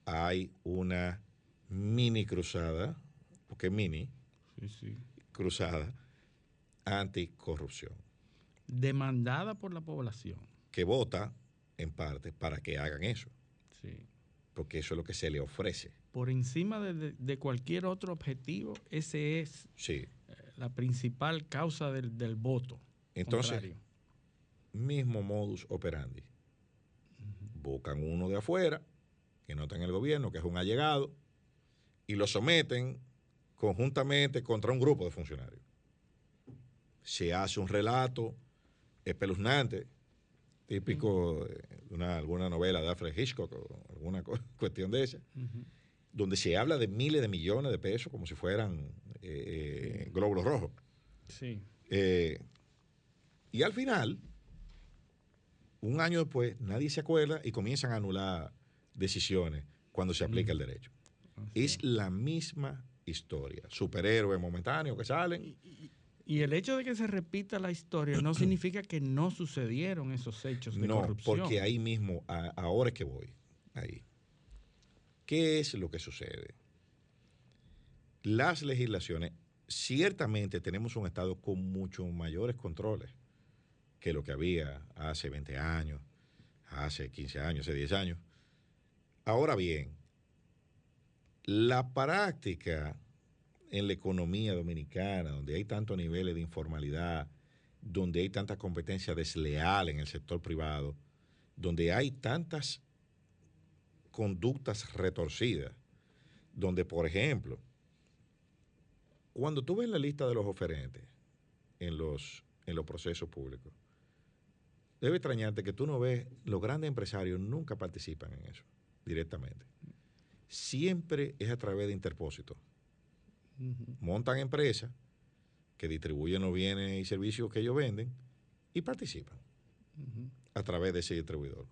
S3: hay una mini cruzada, porque mini,
S4: Sí, sí.
S3: cruzada anticorrupción,
S4: Demandada por la población.
S3: que vota en parte para que hagan eso,
S4: Sí.
S3: porque eso es lo que se le ofrece.
S4: Por encima de, de- de cualquier otro objetivo, ese es
S3: Sí.
S4: eh, la principal causa del, del voto.
S3: Entonces,
S4: contrario.
S3: mismo modus operandi. Buscan uno de afuera, que no está en el gobierno, que es un allegado, y lo someten conjuntamente contra un grupo de funcionarios. Se hace un relato espeluznante, típico de una, alguna novela de Alfred Hitchcock o alguna cuestión de esa,
S4: Ujú.
S3: Donde se habla de miles de millones de pesos como si fueran eh, eh, glóbulos rojos.
S4: Sí.
S3: Eh, y al final, un año después, nadie se acuerda y comienzan a anular decisiones cuando se aplica el derecho. Es la misma historia. Superhéroes momentáneos que salen.
S4: Y el hecho de que se repita la historia no significa que no sucedieron esos hechos de
S3: No,
S4: corrupción.
S3: porque ahí mismo, a- ahora es que voy. Ahí. ¿Qué es lo que sucede? Las legislaciones, ciertamente tenemos un Estado con muchos mayores controles que lo que había hace 20 años, hace 15 años, hace 10 años. Ahora bien, la práctica en la economía dominicana, donde hay tantos niveles de informalidad, donde hay tanta competencia desleal en el sector privado, donde hay tantas conductas retorcidas, donde, por ejemplo, cuando tú ves la lista de los oferentes en los, en los procesos públicos, debe extrañarte que tú no ves, los grandes empresarios nunca participan en eso directamente. siempre es a través de interpósitos. Montan empresas que distribuyen los bienes y servicios que ellos venden y participan a través de ese distribuidor.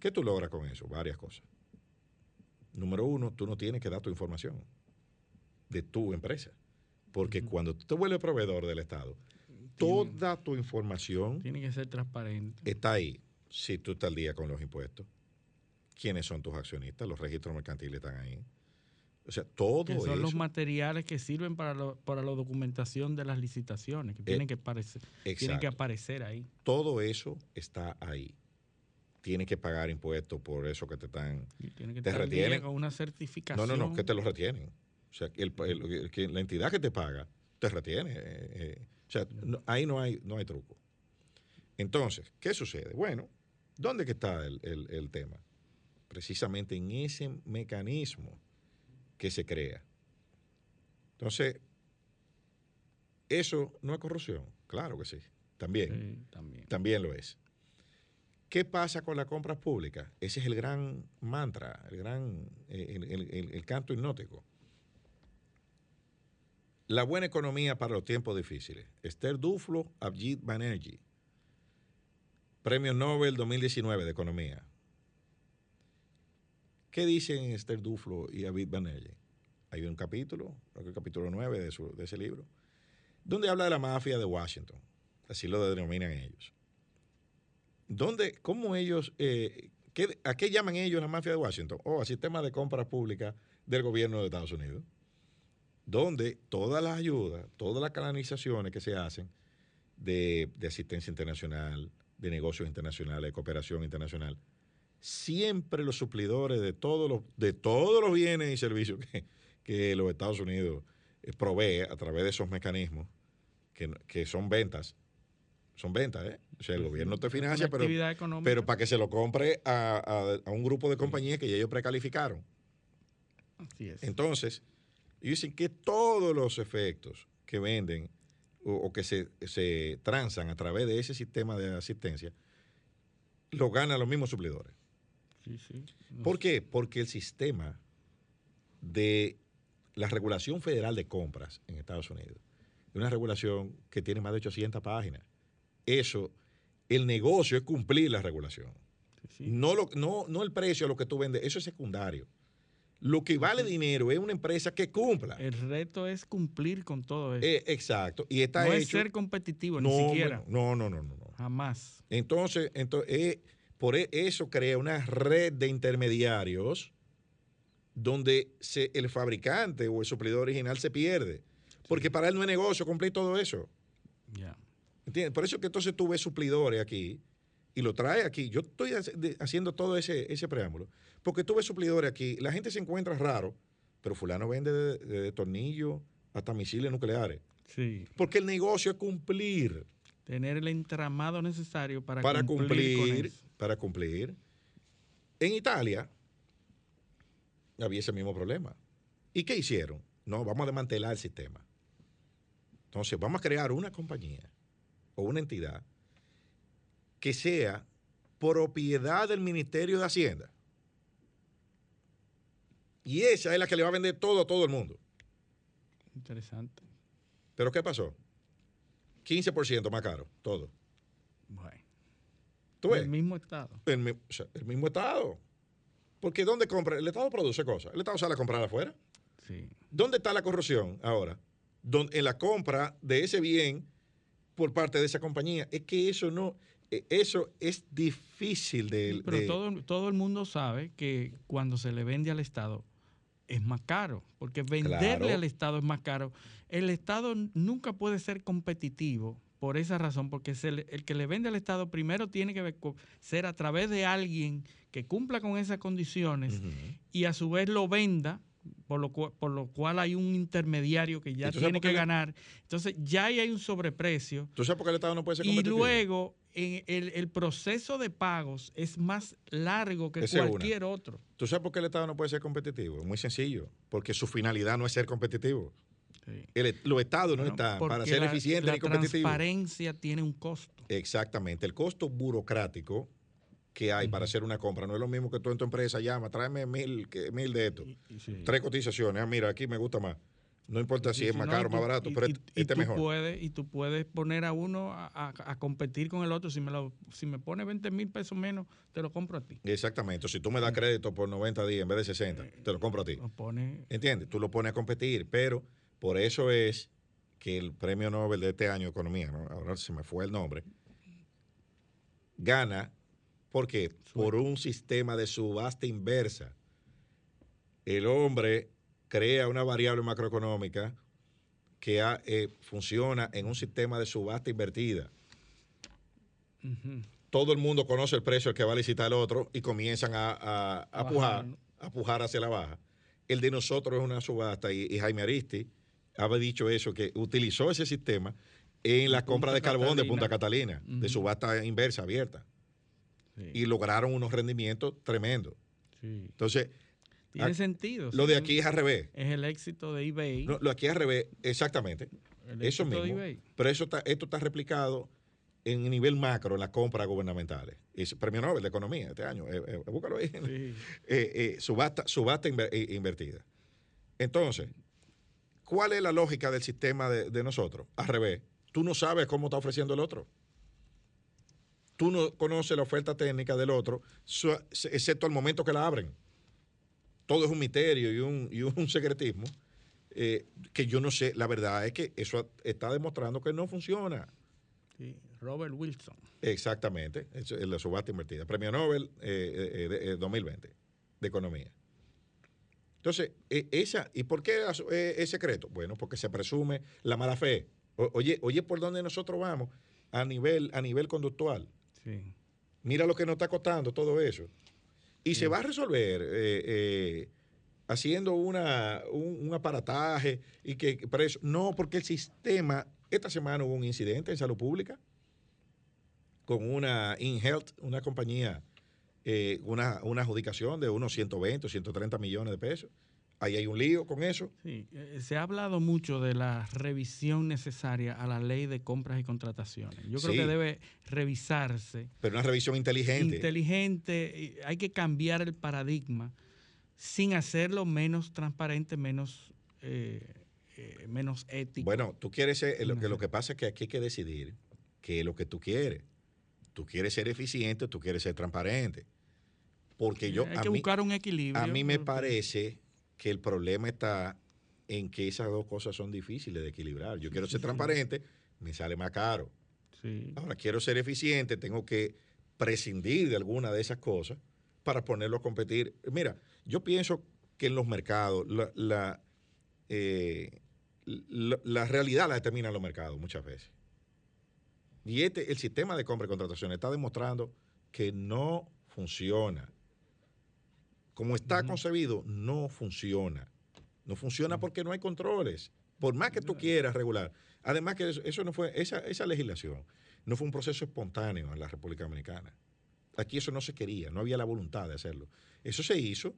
S3: ¿Qué tú logras con eso? Varias cosas. Número uno, tú no tienes que dar tu información de tu empresa. Porque cuando tú te vuelves proveedor del Estado, toda tu información
S4: tiene que ser transparente.
S3: Está ahí. Si tú estás al día con los impuestos, quiénes son tus accionistas, los registros mercantiles están ahí. O sea, todo
S4: que son los materiales que sirven para, para la documentación de las licitaciones, que, tienen, eh, que aparecer, tienen que aparecer ahí.
S3: Todo eso está ahí. Tienes que pagar impuestos por eso que te están.
S4: tiene que te retienen. con una certificación.
S3: No, no, no, que te lo retienen. O sea, el, la entidad que te paga te retiene. Eh, eh. o sea, ahí no hay, no hay truco. Entonces, ¿qué sucede? Bueno, ¿dónde que está el, el tema? Precisamente en ese mecanismo que se crea. Entonces, ¿eso no es corrupción? Claro que sí, también. también. También lo es. ¿Qué pasa con las compras públicas? Ese es el gran mantra, el gran, el canto hipnótico. La buena economía para los tiempos difíciles. Esther Duflo, Abjit Banerjee. Premio Nobel 2019 de Economía. ¿Qué dicen Esther Duflo y Abid Banerjee? Hay un capítulo, creo que el capítulo 9 de, ese libro, donde habla de la mafia de Washington. Así lo denominan ellos. ¿Dónde, ¿Cómo ellos, eh, a qué llaman ellos la mafia de Washington? O oh, al sistema de compras públicas del gobierno de Estados Unidos donde todas las ayudas, todas las canalizaciones que se hacen de, asistencia internacional, de negocios internacionales, de cooperación internacional, siempre los suplidores de todos los, de todos los bienes y servicios que, los Estados Unidos eh, provee a través de esos mecanismos, que, son ventas, son ventas, ¿eh? O sea, el gobierno te financia, pero, pero para que se lo compre a, a un grupo de compañías que ya ellos precalificaron. Así es. Entonces, dicen que todos los efectos que venden o, que se, se, transan a través de ese sistema de asistencia, lo ganan los mismos suplidores. Sí, sí. ¿Por qué? Porque el sistema de la regulación federal de compras en Estados Unidos es una regulación que tiene más de 800 páginas. Eso, el negocio es cumplir la regulación. No, lo, no, no el precio a lo que tú vendes, eso es secundario. Lo que vale dinero es una empresa que cumpla.
S4: El reto es cumplir con todo eso.
S3: Eh, exacto. Y está
S4: no
S3: es
S4: ser competitivo, ni siquiera.
S3: No, no, no, no, no.
S4: Jamás.
S3: Entonces, entonces eh, por e, eso crea una red de intermediarios donde el fabricante o el suplidor original se pierde. Porque para él no es negocio cumplir todo eso. Ya. ¿Entiendes? Por eso que entonces tú ves suplidores aquí y lo trae aquí. Yo estoy haciendo todo ese, ese preámbulo porque tú ves suplidores aquí, la gente se encuentra raro, pero fulano vende de, tornillo hasta misiles nucleares. Sí. Porque el negocio es cumplir.
S4: Tener el entramado necesario para,
S3: para cumplir. para cumplir. En Italia había ese mismo problema. ¿Y qué hicieron? No, vamos a desmantelar el sistema. Entonces, vamos a crear una compañía o una entidad que sea propiedad del Ministerio de Hacienda. Y esa es la que le va a vender todo a todo el mundo.
S4: Interesante.
S3: ¿Pero qué pasó? 15% más caro, todo.
S4: Bueno.
S3: ¿Tú
S4: El mismo Estado.
S3: El, mismo Estado. Porque ¿dónde compra? El Estado produce cosas. El Estado sale a comprar afuera. Sí. ¿Dónde está la corrupción ahora? en la compra de ese bien por parte de esa compañía. Es que eso no, e, eso es difícil de...
S4: Pero Todo, todo el mundo sabe que cuando se le vende al Estado, es más caro, porque venderle al Estado es más caro. El Estado nunca puede ser competitivo por esa razón, porque el que le vende al Estado primero tiene que ser a través de alguien que cumpla con esas condiciones y a su vez lo venda, por lo, cual, por lo cual hay un intermediario que ya tiene que ganar. Entonces ya ahí hay un sobreprecio.
S3: ¿Tú sabes por qué el Estado no puede ser
S4: competitivo? Y luego el, proceso de pagos es más largo que cualquier otro.
S3: ¿Tú sabes por qué el Estado no puede ser competitivo? Muy sencillo, porque su finalidad no es ser competitivo. los estados no están para ser eficientes y competitivos.
S4: La transparencia tiene un costo.
S3: Exactamente. El costo burocrático que hay para hacer una compra. No es lo mismo que tú en tu empresa llama, tráeme mil, que- mil de estos. Tres cotizaciones. Ah, mira, aquí me gusta más. No importa si es más
S4: no,
S3: caro o
S4: y
S3: más
S4: tú-
S3: barato,
S4: y-
S3: pero
S4: y-
S3: este,
S4: y
S3: este es
S4: tú
S3: mejor.
S4: Puedes, y tú puedes poner a uno a, a- a competir con el otro. Si me, lo, si me pone 20 mil pesos menos, te lo compro a ti.
S3: Exactamente. Si tú me das crédito por 90 días en vez de 60, te lo compro a ti.
S4: Lo pone,
S3: ¿Entiendes? Tú lo pones a competir, pero por eso es que el premio Nobel de este año de Economía, ¿no? ahora se me fue el nombre, gana porque por un sistema de subasta inversa. El hombre crea una variable macroeconómica que ha- eh, funciona en un sistema de subasta invertida. Todo el mundo conoce el precio al que va a licitar el otro y comienzan a, a- a pujar,
S4: ¿no?
S3: a pujar hacia la baja. El de nosotros es una subasta y, y Jaime Aristi había dicho eso, que utilizó ese sistema en la
S4: Punta
S3: compra de carbón de
S4: Catalina.
S3: Punta Catalina, de subasta inversa abierta.
S4: Sí,
S3: Y lograron unos rendimientos tremendos.
S4: sí.
S3: Entonces,
S4: Tiene sentido.
S3: lo de aquí es al revés.
S4: Es el éxito de eBay.
S3: No, lo de aquí es al revés, exactamente.
S4: el
S3: Eso mismo. Pero eso está, esto está replicado en nivel macro en las compras gubernamentales. Es premio Nobel de Economía este año. eh, eh, búscalo ahí.
S4: Sí.
S3: Eh, eh, subasta, subasta inver- invertida. Entonces, ¿cuál es la lógica del sistema de, de nosotros? Al revés, tú no sabes cómo está ofreciendo el otro. Tú no conoces la oferta técnica del otro, excepto al momento que la abren. Todo es un misterio y un, y un secretismo eh, que yo no sé. La verdad es que eso está demostrando que no funciona.
S4: Sí, Robert Wilson.
S3: Exactamente, eso es la subasta invertida. Premio Nobel eh, eh, de, eh, 2020 de Economía. Entonces, eh, esa, ¿y por qué eh, es secreto? Bueno, porque se presume la mala fe. O- oye, oye, por dónde nosotros vamos a nivel, a nivel conductual.
S4: Sí.
S3: Mira lo que nos está costando todo eso. Y se va a resolver eh, eh, haciendo una, un, un aparataje y que que para eso. No, porque el sistema, esta semana hubo un incidente en salud pública con una InHealth, una compañía, eh, una, una adjudicación de unos 120 o 130 millones de pesos. Ahí hay un lío con eso.
S4: Sí, eh, se ha hablado mucho de la revisión necesaria a la ley de compras y contrataciones. Yo creo
S3: Sí.
S4: que debe revisarse
S3: Pero una revisión inteligente.
S4: inteligente. Hay que cambiar el paradigma sin hacerlo menos transparente, menos, eh, eh, menos ético.
S3: Bueno, tú quieres ser, lo que, lo que pasa es que aquí hay que decidir qué es lo que tú quieres. Tú quieres ser eficiente, tú quieres ser transparente. Porque yo,
S4: hay
S3: a
S4: que
S3: mí,
S4: buscar un equilibrio.
S3: a mí me parece que el problema está en que esas dos cosas son difíciles de equilibrar. Yo quiero ser transparente, me sale más caro.
S4: Sí.
S3: Ahora quiero ser eficiente, tengo que prescindir de alguna de esas cosas para ponerlo a competir. Mira, yo pienso que en los mercados la, la, eh, la- la realidad la determinan los mercados muchas veces. Y este, el sistema de compra y contratación está demostrando que no funciona. Como está concebido, no funciona. No funciona porque no hay controles. Por más que tú quieras regular. Además que eso, eso no fue, esa, esa legislación no fue un proceso espontáneo en la República Dominicana. Aquí eso no se quería, no había la voluntad de hacerlo. Eso se hizo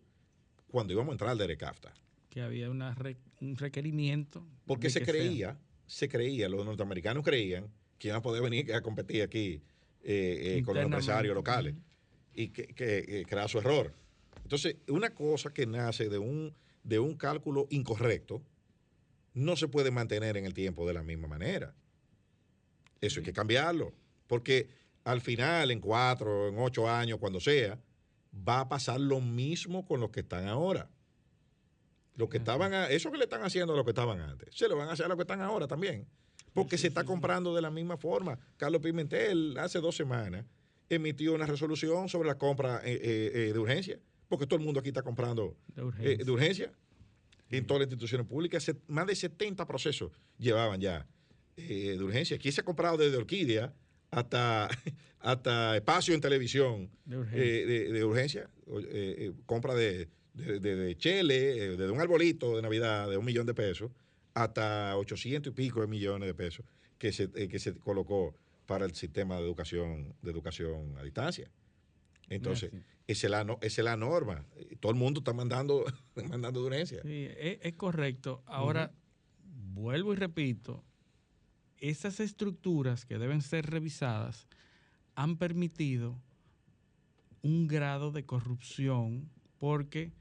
S3: cuando íbamos a entrar al DERECAFTA.
S4: que había una re- un requerimiento.
S3: Porque se
S4: sea-
S3: creía, se creía, los norteamericanos creían que iban a poder venir a competir aquí eh, eh, con los empresarios locales y que, que, que era su error. Entonces, una cosa que nace de un, de un cálculo incorrecto no se puede mantener en el tiempo de la misma manera. Eso hay que cambiarlo, porque al final, en cuatro, en ocho años, cuando sea, va a pasar lo mismo con los que están ahora. Los que estaban, a- eso que le están haciendo a los que estaban antes, se lo van a hacer a los que están ahora también. Porque se está comprando de la misma forma. Carlos Pimentel hace dos semanas emitió una resolución sobre la compra eh, eh, eh, de urgencia, porque todo el mundo aquí está comprando
S4: De
S3: eh,
S4: urgencia.
S3: de urgencia en todas las instituciones públicas. Se- más de 70 procesos llevaban ya eh, de urgencia. Aquí se ha comprado desde Orquídea hasta, hasta espacio en televisión
S4: De urgencia.
S3: eh, de, de urgencia. Eh, eh, compra de, de, de- de eh, desde un arbolito de Navidad de un millón de pesos hasta 800 y pico de millones de pesos que se, eh, que se colocó para el sistema de educación, de educación a distancia. Entonces,
S4: Así.
S3: esa es la, no- es la norma. Todo el mundo está mandando, mandando de urgencia.
S4: Sí, es, es correcto. Ahora, vuelvo y repito, esas estructuras que deben ser revisadas han permitido un grado de corrupción porque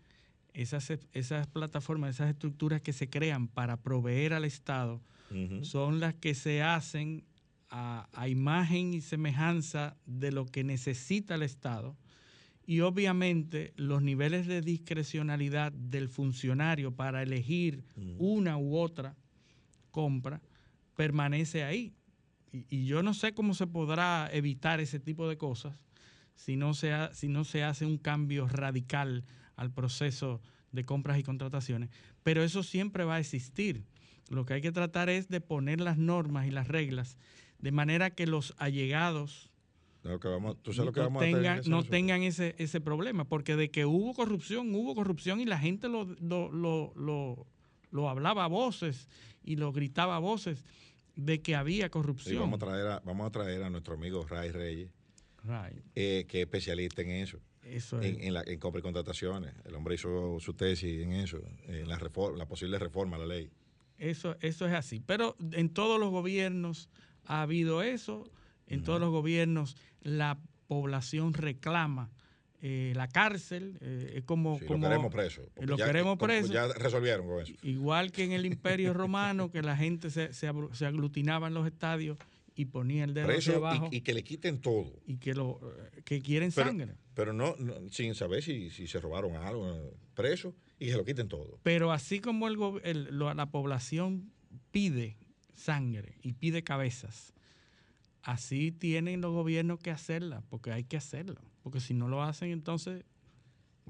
S4: esas, esas plataformas, esas estructuras que se crean para proveer al Estado son las que se hacen a, a, imagen y semejanza de lo que necesita el Estado. Y obviamente los niveles de discrecionalidad del funcionario para elegir una u otra compra permanece ahí. Y, y, yo no sé cómo se podrá evitar ese tipo de cosas si no se, ha, si no se hace un cambio radical al proceso de compras y contrataciones. Pero eso siempre va a existir. Lo que hay que tratar es de poner las normas y las reglas de manera que los allegados
S3: no, que vamos, ¿tú sabes lo que
S4: no,
S3: vamos
S4: tengan,
S3: a tener
S4: no tengan ese, ese problema, porque de que hubo corrupción, hubo corrupción y la gente lo, lo, lo, lo, lo hablaba a voces y lo gritaba a voces de que había corrupción.
S3: Sí, vamos, a traer a, vamos a traer a nuestro amigo Ray Reyes,
S4: Ray.
S3: Eh, que es especialista en eso.
S4: Eso
S3: en, en, la, en compra y contrataciones. El hombre hizo su tesis en eso, en la, reforma, la posible reforma a la ley.
S4: Eso, eso es así. Pero en todos los gobiernos ha habido eso. En uh -huh. todos los gobiernos la población reclama eh, la cárcel. Eh, es como,
S3: sí,
S4: como.
S3: Lo queremos preso.
S4: Lo
S3: ya,
S4: queremos preso.
S3: Ya resolvieron con eso.
S4: Igual que en el Imperio Romano, que la gente se, se, se aglutinaba en los estadios y ponía el dedo
S3: preso
S4: abajo.
S3: Y, y, que le quiten todo.
S4: Y que, lo, que quieren
S3: pero,
S4: sangre.
S3: Pero no, no, sin saber si, si, se robaron algo, preso, y que se lo quiten todo.
S4: Pero así como el, el, la población pide sangre y pide cabezas, así tienen los gobiernos que hacerla, porque hay que hacerlo. Porque si no lo hacen, entonces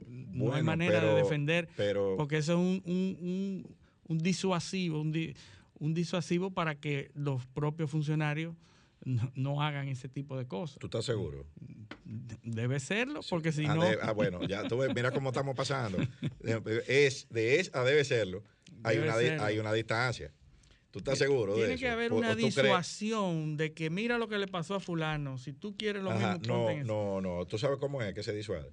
S4: no
S3: bueno,
S4: hay manera
S3: pero,
S4: de defender,
S3: pero,
S4: porque eso es un, un, un, un disuasivo, un, di, un, disuasivo para que los propios funcionarios no, no, hagan ese tipo de cosas.
S3: ¿Tú estás seguro?
S4: Debe serlo, porque si
S3: ah,
S4: no...
S3: De, ah, bueno, ya tú ves, mira cómo estamos pasando. Es, de es a debe serlo. Hay,
S4: debe
S3: una,
S4: serlo.
S3: hay una distancia. ¿Tú estás seguro
S4: Tiene
S3: de eso?
S4: que haber
S3: ¿O,
S4: una disuasión de que mira lo que le pasó a fulano. Si tú quieres lo
S3: Ajá,
S4: mismo,
S3: no,
S4: eso.
S3: no, no. Tú sabes cómo es que se disuade.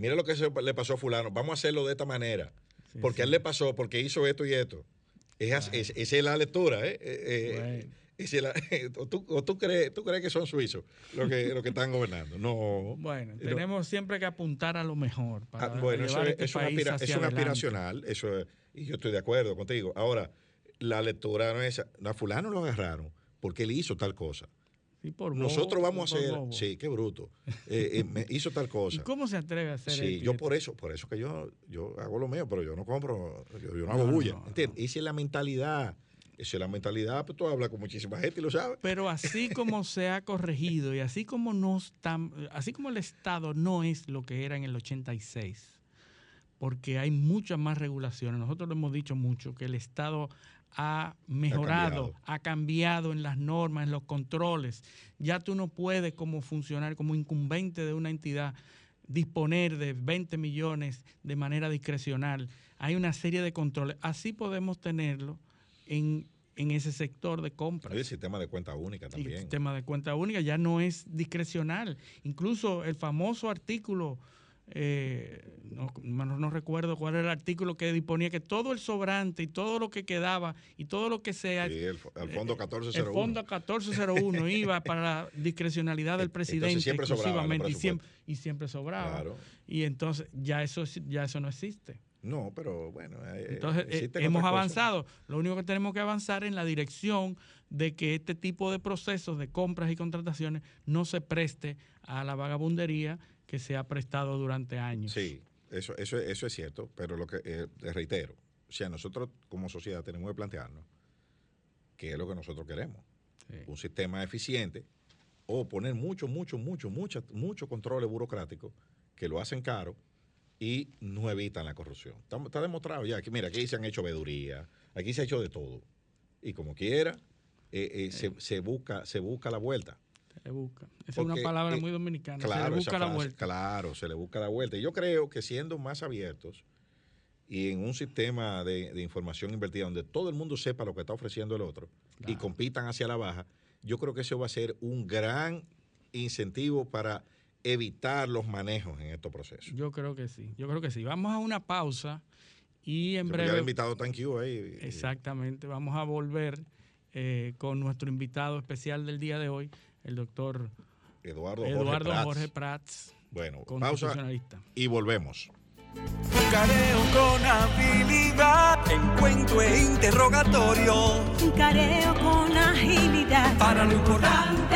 S3: Mira lo que se le pasó a fulano. Vamos a hacerlo de esta manera.
S4: Sí,
S3: porque
S4: sí.
S3: él le pasó, porque hizo esto y esto. Es, es, esa es la lectura, ¿eh? eh la- o, tú, o tú crees, tú crees que son suizos los que, los que están gobernando. No.
S4: Bueno,
S3: No.
S4: tenemos siempre que apuntar a lo mejor para
S3: Ah, bueno, eso es,
S4: este
S3: es un
S4: país
S3: aspira-
S4: hacia
S3: es un
S4: adelante.
S3: aspiracional, eso es- y yo estoy de acuerdo contigo. Ahora, la lectura no es esa. A fulano lo agarraron porque él hizo tal cosa.
S4: Sí, por bobo,
S3: Nosotros vamos a hacer,
S4: bobo.
S3: sí, qué bruto. Eh, eh, me hizo tal
S4: ¿Y
S3: cosa.
S4: cómo se atreve a hacer
S3: Sí,
S4: esto y
S3: yo por eso, por eso que yo, yo hago lo mío, pero yo no compro, yo, yo no hago
S4: No,
S3: bulla.
S4: no,
S3: ¿entiendes? Esa es la mentalidad. Esa es la mentalidad, pues tú hablas con muchísima gente y lo sabes.
S4: Pero así como se ha corregido y así como no están, así como el Estado no es lo que era en el 86, porque hay muchas más regulaciones. Nosotros lo hemos dicho mucho que el Estado ha mejorado,
S3: cambiado.
S4: ha cambiado en las normas, en los controles. Ya tú no puedes como funcionar como incumbente de una entidad disponer de 20 millones de manera discrecional. Hay una serie de controles. Así podemos tenerlo en, en ese sector de compras.
S3: Hay el sistema de cuenta única
S4: Y el
S3: también.
S4: sistema de cuenta única ya no es discrecional. Incluso el famoso artículo, eh, no, no- no recuerdo cuál era el artículo que disponía que todo el sobrante y todo lo que quedaba y todo lo que sea...
S3: Sí, el, el fondo
S4: eh,
S3: 1401.
S4: El fondo 1401 iba para la discrecionalidad del
S3: Entonces
S4: presidente
S3: siempre sobraba
S4: exclusivamente y siempre,
S3: presupuesto.
S4: y siempre sobraba.
S3: Claro.
S4: Y entonces ya eso, ya eso no existe.
S3: No, pero bueno. eh,
S4: Entonces, eh, hemos avanzado. Lo único que tenemos que avanzar en la dirección de que este tipo de procesos de compras y contrataciones no se preste a la vagabundería que se ha prestado durante años.
S3: Sí, eso, eso, eso es cierto, pero lo que eh, te reitero, o sea, nosotros como sociedad tenemos que plantearnos qué es lo que nosotros queremos.
S4: Sí.
S3: Un sistema eficiente o poner mucho, mucho, mucho, mucho, mucho controles burocráticos que lo hacen caro y no evitan la corrupción. Está, está demostrado ya que, mira, aquí se han hecho veduría, aquí se ha hecho de todo. Y como quiera, eh, eh, se, se busca, se busca la vuelta.
S4: Se le busca. Esa es una palabra
S3: eh,
S4: muy dominicana. se
S3: Claro,
S4: le
S3: esa
S4: busca la
S3: frase,
S4: vuelta.
S3: Claro, se le busca la vuelta. Y yo creo que siendo más abiertos y en un sistema de, de información invertida donde todo el mundo sepa lo que está ofreciendo el otro y compitan hacia la baja, yo creo que eso va a ser un gran incentivo para evitar los manejos en estos procesos.
S4: Yo creo que sí. Yo creo que sí. Vamos a una pausa y en
S3: Yo ya el
S4: breve.
S3: invitado Thank you ahí.
S4: Exactamente. Vamos a volver eh, con nuestro invitado especial del día de hoy, el doctor
S3: Eduardo,
S4: Eduardo
S3: Jorge
S4: Jorge
S3: Prats.
S4: Prats,
S3: Bueno, pausa y volvemos.
S2: Un careo con habilidad, encuentro e interrogatorio.
S1: Un careo con agilidad.
S2: Para lo importante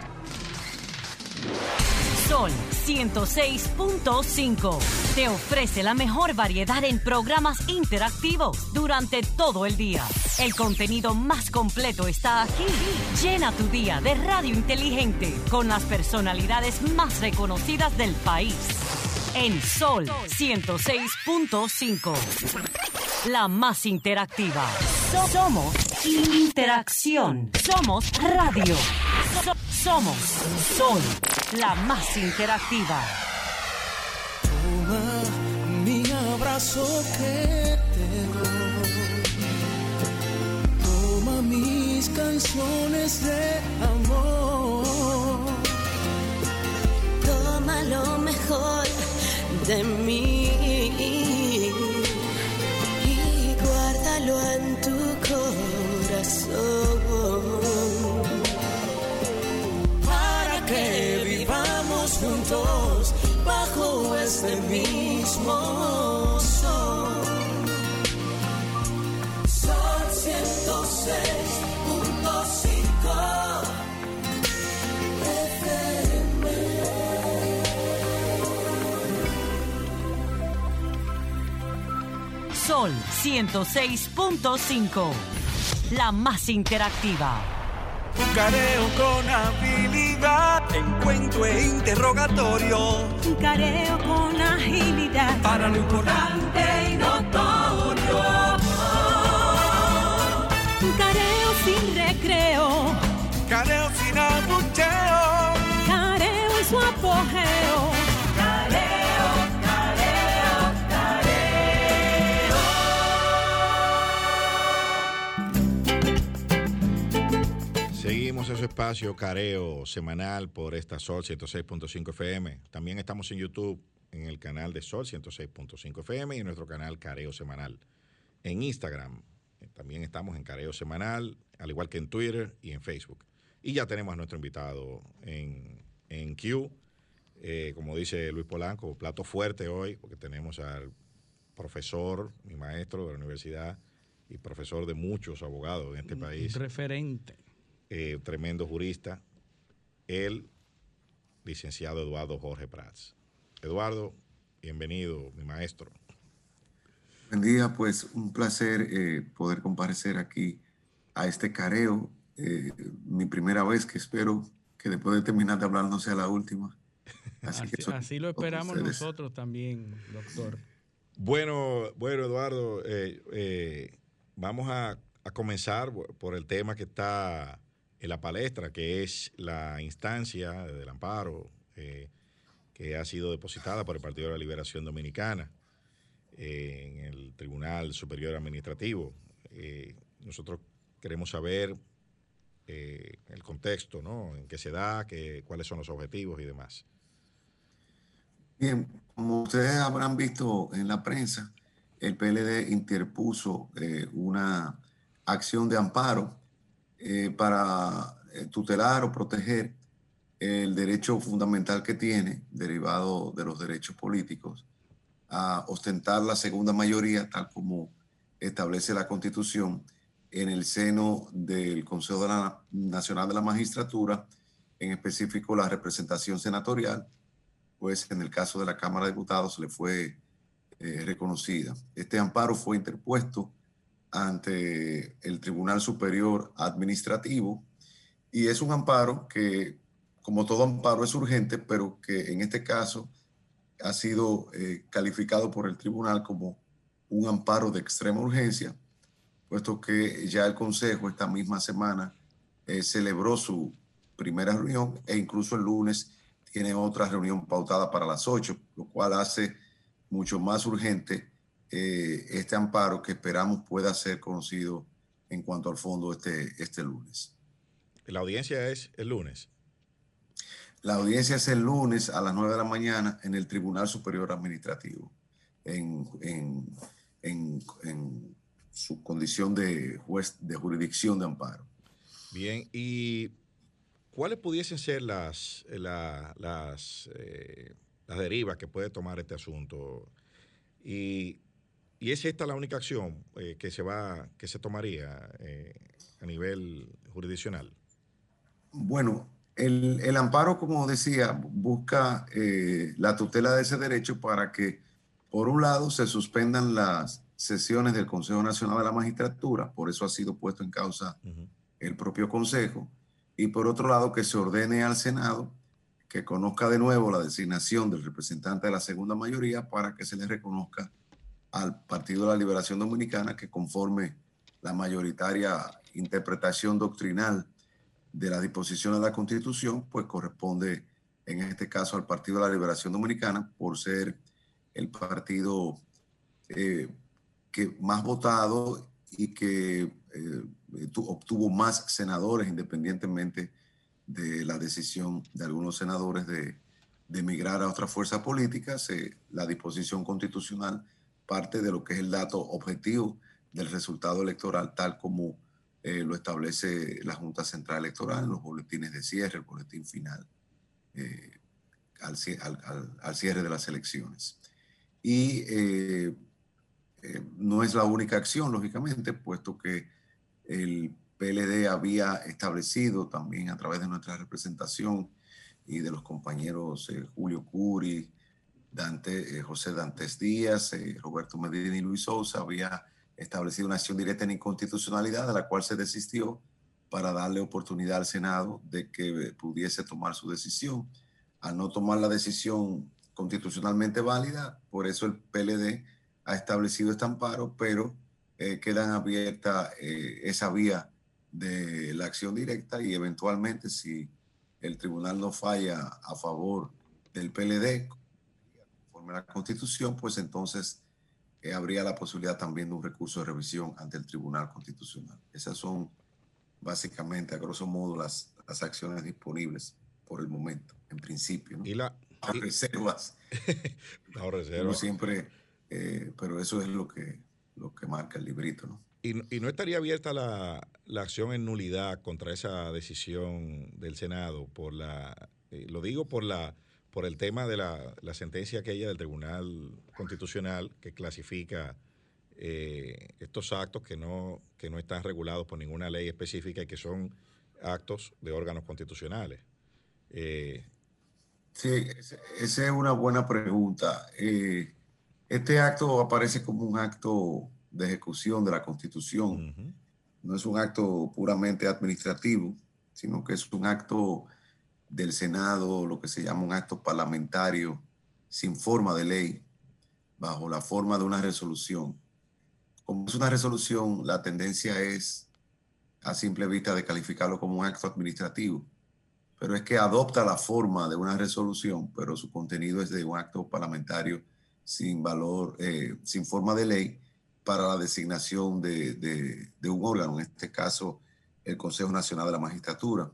S6: Sol 106.5 te ofrece la mejor variedad en programas interactivos durante todo el día. El contenido más completo está aquí. Llena tu día de radio inteligente con las personalidades más reconocidas del país. En Sol 106.5. La más interactiva. So- Somos interacción. Somos radio. So- somos Sol, la más interactiva.
S7: Toma mi abrazo que te doy. Toma mis canciones de amor.
S8: Toma lo mejor de mí y guárdalo en tu corazón.
S7: Para que vivamos juntos bajo este mismo sol. Sol 106.5
S6: Sol 106.5. La más interactiva.
S2: Un careo con habilidad, encuentro e interrogatorio.
S1: Un careo con agilidad.
S2: Para lo importante y notorio.
S1: Un careo sin recreo.
S3: Espacio careo semanal por esta Sol 106.5 FM. También estamos en YouTube en el canal de Sol 106.5 FM y en nuestro canal Careo Semanal. En Instagram eh, también estamos en Careo Semanal, al igual que en Twitter y en Facebook. Y ya tenemos a nuestro invitado en, en Q, eh, como dice Luis Polanco, plato fuerte hoy, porque tenemos al profesor, mi maestro de la universidad y profesor de muchos abogados en este país
S4: Referente.
S3: Eh, tremendo jurista, el licenciado Eduardo Jorge Prats. Eduardo, bienvenido, mi maestro.
S9: Buen día, pues un placer eh, poder comparecer aquí a este careo. eh, mi primera vez que espero que después de terminar de hablar no sea la última. Así,
S4: Así,
S9: que
S4: así lo esperamos nosotros también, doctor.
S3: Bueno, bueno, Eduardo, eh, eh, vamos a, a comenzar por el tema que está en la palestra, que es la instancia del amparo eh, que ha sido depositada por el Partido de la Liberación Dominicana eh, en el Tribunal Superior Administrativo. Eh, nosotros queremos saber el contexto, ¿no? En qué se da, que, cuáles son los objetivos y demás.
S9: Bien, como ustedes habrán visto en la prensa, el PLD interpuso una acción de amparo eh, para eh, tutelar o proteger el derecho fundamental que tiene, derivado de los derechos políticos, a ostentar la segunda mayoría, tal como establece la Constitución, en el seno del Consejo Nacional de la Magistratura, en específico la representación senatorial, pues en el caso de la Cámara de Diputados le fue eh, reconocida. Este amparo fue interpuesto ante el Tribunal Superior Administrativo Y es un amparo que, como todo amparo, es urgente, pero que en este caso ha sido eh, calificado por el tribunal como un amparo de extrema urgencia, puesto que ya el Consejo esta misma semana eh, celebró su primera reunión e incluso el lunes tiene otra reunión pautada para las 8, lo cual hace mucho más urgente eh, este amparo que esperamos pueda ser conocido en cuanto al fondo este, este lunes.
S3: La audiencia es el lunes.
S9: La audiencia es el lunes a las 9 de la mañana en el Tribunal Superior Administrativo, en, en, en, en su condición de juez de jurisdicción de amparo.
S3: Bien, ¿y cuáles pudiesen ser las, la- las, eh, las derivas que puede tomar este asunto? Y, y es esta la única acción eh, que se va, que se tomaría eh, a nivel jurisdiccional.
S9: Bueno, el, el amparo, como decía, busca eh, la tutela de ese derecho para que, por un lado, se suspendan las sesiones del Consejo Nacional de la Magistratura, por eso ha sido puesto en causa el propio Consejo, y por otro lado, que se ordene al Senado que conozca de nuevo la designación del representante de la segunda mayoría para que se le reconozca al Partido de la Liberación Dominicana que conforme la mayoritaria interpretación doctrinal de las disposiciones de la Constitución, pues corresponde en este caso al Partido de la Liberación Dominicana por ser el partido eh, que más votado y que eh, tu- obtuvo más senadores independientemente de la decisión de algunos senadores de, de emigrar a otra fuerza política. Se- la disposición constitucional parte de lo que es el dato objetivo del resultado electoral tal como eh, lo establece la Junta Central Electoral en los boletines de cierre, el boletín final eh, al, cie- al- al- al cierre de las elecciones. Y eh, no es la única acción, lógicamente, puesto que el PLD había establecido también a través de nuestra representación y de los compañeros Julio Curi, Dante, eh, José Dantes Díaz, eh, Roberto Medina y Luis Sousa, había establecido una acción directa en inconstitucionalidad de la cual se desistió para darle oportunidad al Senado de que pudiese tomar su decisión. Al no tomar la decisión constitucionalmente válida, por eso el PLD ha establecido este amparo, pero eh, quedan abierta eh, esa vía de la acción directa y eventualmente si el tribunal no falla a favor del PLD conforme a la constitución, pues entonces eh, habría la posibilidad también de un recurso de revisión ante el tribunal constitucional. Esas son básicamente, a grosso modo, las, las acciones disponibles por el momento, en principio. ¿no?
S3: Y la
S9: Bajo reservas.
S3: Bajo reserva.
S9: Siempre, eh, pero eso es lo que, lo que marca el librito, ¿no?
S3: ¿Y, no- y no estaría abierta la, la acción en nulidad contra esa decisión del Senado por la, eh, lo digo por la, por el tema de la, la sentencia aquella del Tribunal Constitucional que clasifica eh, estos actos que no, que no están regulados por ninguna ley específica y que son actos de órganos constitucionales. Eh,
S9: Sí, esa es una buena pregunta. Eh, este acto aparece como un acto de ejecución de la Constitución. No es un acto puramente administrativo, sino que es un acto del Senado, lo que se llama un acto parlamentario sin forma de ley, bajo la forma de una resolución. Como es una resolución, la tendencia es a simple vista de calificarlo como un acto administrativo pero es que adopta la forma de una resolución, pero su contenido es de un acto parlamentario sin valor, eh, sin forma de ley para la designación de, un órgano, en este caso el Consejo Nacional de la Magistratura.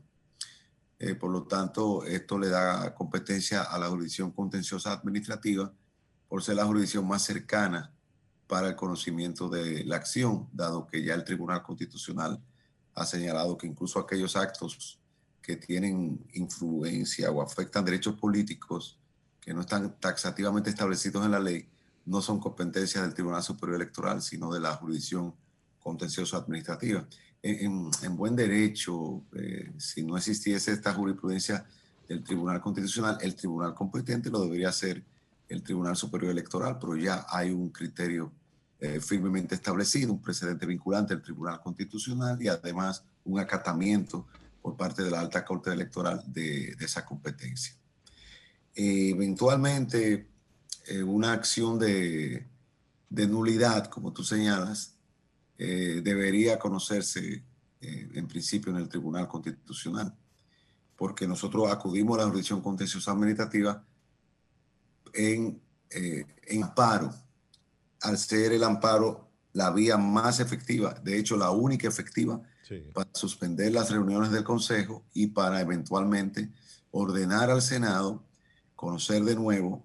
S9: Eh, por lo tanto, esto le da competencia a la jurisdicción contenciosa administrativa por ser la jurisdicción más cercana para el conocimiento de la acción, dado que ya el Tribunal Constitucional ha señalado que incluso aquellos actos que tienen influencia o afectan derechos políticos que no están taxativamente establecidos en la ley, no son competencias del Tribunal Superior Electoral, sino de la jurisdicción contenciosa administrativa. En, en- en buen derecho, eh, si no existiese esta jurisprudencia del Tribunal Constitucional, el tribunal competente lo debería hacer el Tribunal Superior Electoral, pero ya hay un criterio eh, firmemente establecido, un precedente vinculante del Tribunal Constitucional y además un acatamiento por parte de la alta corte electoral de, esa competencia. eventualmente, eh, una acción de, nulidad, como tú señalas, eh, debería conocerse eh, en principio en el Tribunal Constitucional, porque nosotros acudimos a la jurisdicción contenciosa administrativa en, en amparo, al ser el amparo la vía más efectiva, de hecho la única efectiva para suspender las reuniones del Consejo y para eventualmente ordenar al Senado conocer de nuevo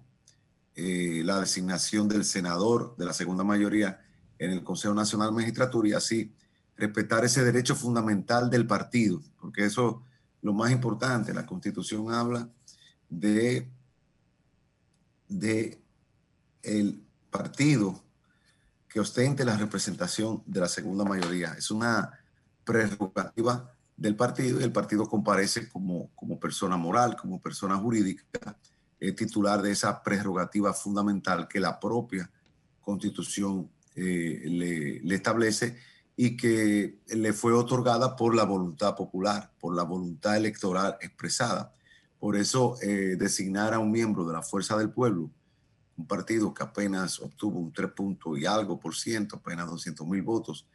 S9: eh, la designación del senador de la segunda mayoría en el Consejo Nacional de Magistratura y así respetar ese derecho fundamental del partido, porque eso es lo más importante. La Constitución habla de, de el partido que ostente la representación de la segunda mayoría. Es una prerrogativa del partido y el partido comparece como, como persona moral, como persona jurídica titular de esa prerrogativa fundamental que la propia constitución eh, le, establece y que le fue otorgada por la voluntad popular, por la voluntad electoral expresada. Por eso eh, designar a un miembro de la Fuerza del Pueblo, un partido que apenas obtuvo un 3 puntos y algo por ciento, apenas 200 mil votos,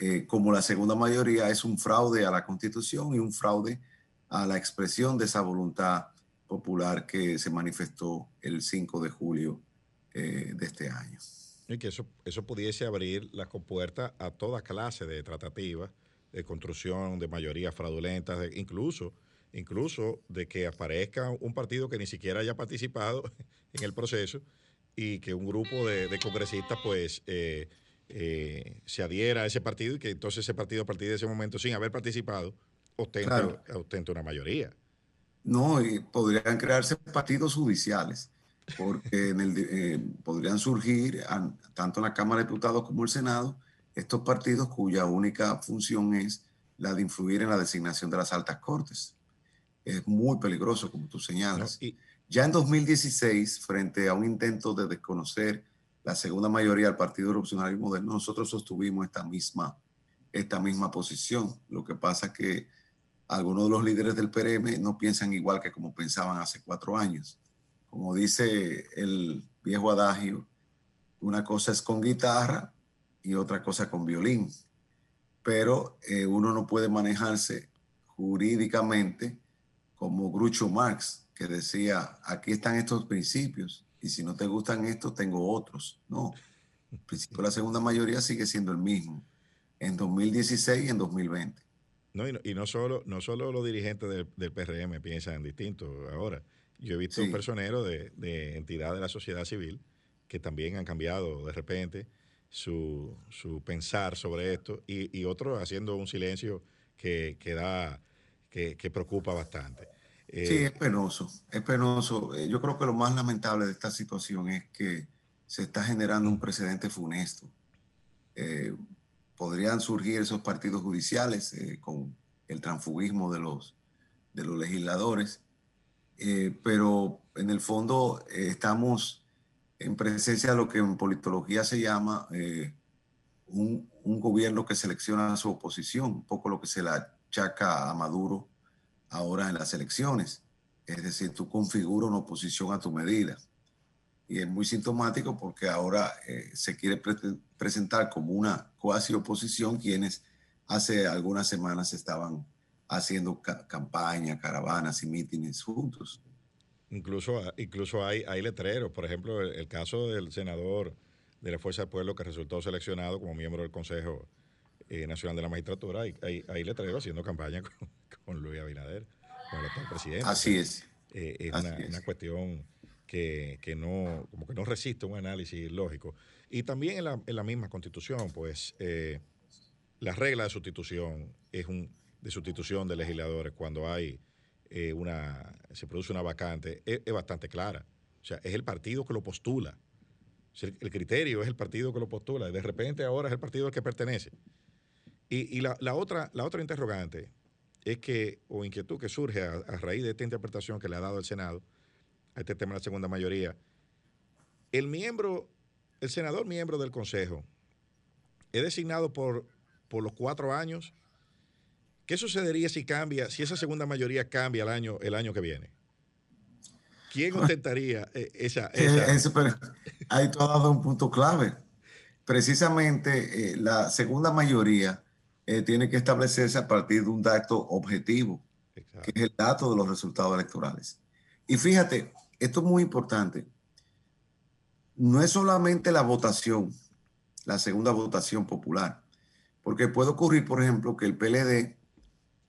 S9: eh, como la segunda mayoría, es un fraude a la constitución y un fraude a la expresión de esa voluntad popular que se manifestó el 5 de julio eh, de este año.
S3: Y que eso, eso pudiese abrir la compuerta a toda clase de tratativas, de construcción de mayorías fraudulentas, incluso, incluso de que aparezca un partido que ni siquiera haya participado en el proceso y que un grupo de, congresistas pues eh, eh, se adhiera a ese partido y que entonces ese partido a partir de ese momento, sin haber participado, ostente una mayoría.
S9: No, y podrían crearse partidos judiciales, porque en el, eh, podrían surgir, tanto en la Cámara de Diputados como el Senado, estos partidos cuya única función es la de influir en la designación de las altas cortes. Es muy peligroso, como tú señalas. ya en 2016, frente a un intento de desconocer la segunda mayoría del Partido Revolucionario Moderno, nosotros sostuvimos esta misma, esta misma posición. Lo que pasa es que algunos de los líderes del PRM no piensan igual que como pensaban hace cuatro años. Como dice el viejo adagio, una cosa es con guitarra y otra cosa con violín, pero eh, uno no puede manejarse jurídicamente como Grucho Marx, que decía, aquí están estos principios y si no te gustan estos, tengo otros. No, el principio de la segunda mayoría sigue siendo el mismo en 2016 y en 2020.
S3: No, y, no, solo, no solo los dirigentes del, PRM piensan distinto ahora. Yo he visto personeros de, entidades de la sociedad civil que también han cambiado de repente su, pensar sobre esto y, otros haciendo un silencio que, que da, que, preocupa bastante.
S9: sí, eh, es penoso, es penoso. Eh, yo creo que lo más lamentable de esta situación es que se está generando un precedente funesto. Eh, podrían surgir esos partidos judiciales eh, con el transfugismo de los, de los legisladores, eh, pero en el fondo eh, estamos en presencia de lo que en politología se llama un, un, gobierno que selecciona a su oposición, un poco lo que se le achaca a Maduro ahora en las elecciones. Es decir, tú configuras una oposición a tu medida. Y es muy sintomático porque ahora se quiere presentar como una cuasi oposición quienes hace algunas semanas estaban haciendo campaña, caravanas y mítines juntos.
S3: Incluso, incluso hay, hay letreros, por ejemplo, el, caso del senador de la Fuerza del Pueblo que resultó seleccionado como miembro del Consejo eh, Nacional de la Magistratura, hay, hay, letreros haciendo campaña con, Luis Abinader, con el actual presidente.
S9: Así es.
S3: Eh, es, una, cuestión que, que, no, como que no resiste un análisis lógico. Y también en la, en la misma constitución, pues eh, la regla de sustitución es un de sustitución de legisladores cuando hay eh, una se produce una vacante es, bastante clara. O sea, es el partido que lo postula. el, criterio es el partido que lo postula. De repente ahora es el partido al que pertenece. Y, la, otra, la otra interrogante es que, o inquietud que surge a, a, raíz de esta interpretación que le ha dado el Senado a este tema de la segunda mayoría, el miembro el senador miembro del Consejo es designado por, por los cuatro años ¿Qué sucedería si cambia, si esa segunda mayoría cambia el año, el año que viene? ¿Quién ostentaría eh, esa? esa?
S9: Eh, ese, pero ahí tú has dado un punto clave. Precisamente eh, la segunda mayoría eh, tiene que establecerse a partir de un dato objetivo,
S3: Exacto.
S9: que es el dato de los resultados electorales. Y fíjate, esto es muy importante. No es solamente la votación, la segunda votación popular, porque puede ocurrir, por ejemplo, que el PLD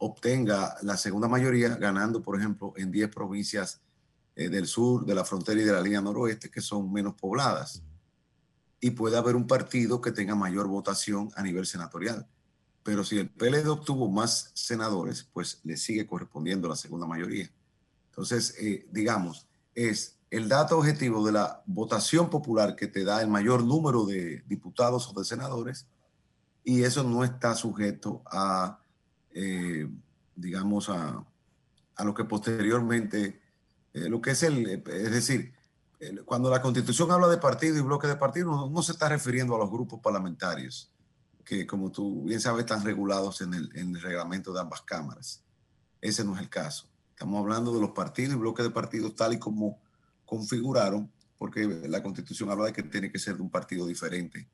S9: obtenga la segunda mayoría ganando, por ejemplo, en 10 provincias eh, del sur, de la frontera y de la línea noroeste, que son menos pobladas. Y puede haber un partido que tenga mayor votación a nivel senatorial. Pero si el PLD obtuvo más senadores, pues le sigue correspondiendo la segunda mayoría. Entonces, eh, digamos, es el dato objetivo de la votación popular que te da el mayor número de diputados o de senadores, y eso no está sujeto a, eh, digamos, a, a, lo que posteriormente, eh, lo que es el, es decir, cuando la constitución habla de partido y bloque de partido, no, no, se está refiriendo a los grupos parlamentarios, que como tú bien sabes están regulados en el, en el reglamento de ambas cámaras. Ese no es el caso. Estamos hablando de los partidos y bloques de partidos tal y como configuraron, porque la constitución habla de que tiene que ser de un partido diferente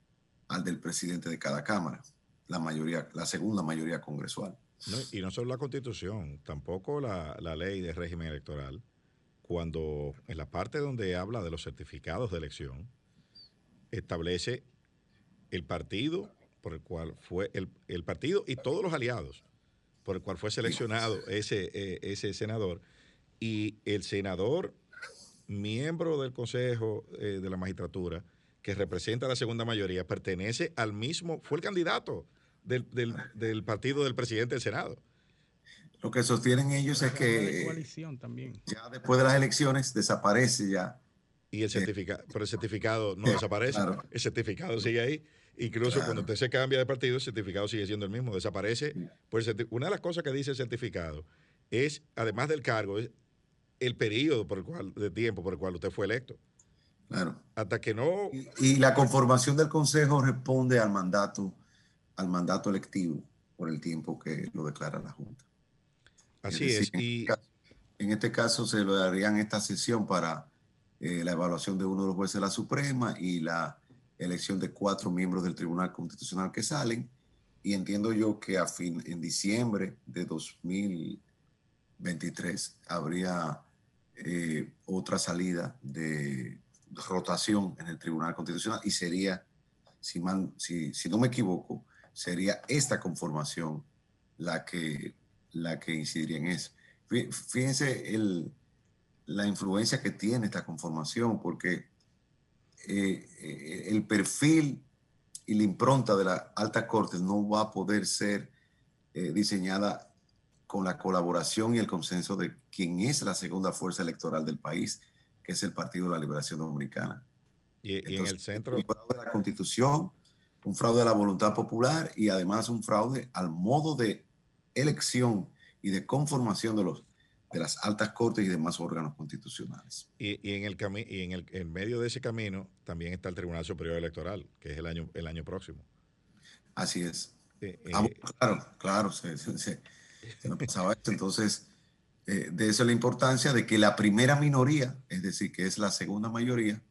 S9: al del presidente de cada cámara, la mayoría, la segunda mayoría congresual.
S3: Y no solo la constitución, tampoco la, la, ley de régimen electoral, cuando en la parte donde habla de los certificados de elección, establece el partido por el cual fue el, el partido y todos los aliados por el cual fue seleccionado ese, eh, ese senador. Y el senador miembro del Consejo eh, de la Magistratura que representa la segunda mayoría pertenece al mismo, fue el candidato del, del, del partido del presidente del Senado.
S9: Lo que sostienen ellos es que
S4: también.
S9: ya después de las elecciones desaparece ya.
S3: Y el certificado, pero el certificado no desaparece, claro. el certificado sigue ahí. Incluso claro. cuando usted se cambia de partido, el certificado sigue siendo el mismo, desaparece. Pues una de las cosas que dice el certificado es, además del cargo, es el periodo por el cual, de tiempo por el cual usted fue electo.
S9: Claro.
S3: Hasta que no.
S9: Y, y, la conformación del consejo responde al mandato, al mandato electivo por el tiempo que lo declara la Junta.
S3: Así es.
S9: es.
S3: Decir,
S9: y...
S3: en, este
S9: caso, en, este caso, se lo darían esta sesión para eh, la evaluación de uno de los jueces de la Suprema y la elección de cuatro miembros del Tribunal Constitucional que salen. Y entiendo yo que a fin, en diciembre de 2023 habría eh, otra salida de rotación en el Tribunal Constitucional y sería, si, man, si, si no me equivoco, sería esta conformación la que, la que incidiría en eso. Fíjense el, la influencia que tiene esta conformación, porque eh, el perfil y la impronta de la alta corte no va a poder ser eh, diseñada con la colaboración y el consenso de quien es la segunda fuerza electoral del país, que es el Partido de la Liberación Dominicana.
S3: Y, Entonces, y en el centro...
S9: De la constitución, un fraude a la voluntad popular y además un fraude al modo de elección y de conformación de los de las altas cortes y demás órganos constitucionales.
S3: Y, y en el cami y en el en medio de ese camino también está el Tribunal Superior Electoral, que es el año el año próximo.
S9: Así es. Eh, eh, ah, claro, claro, se, se, se, se me pasaba esto. Entonces, eh, de eso la importancia de que la primera minoría, es decir, que es la segunda mayoría,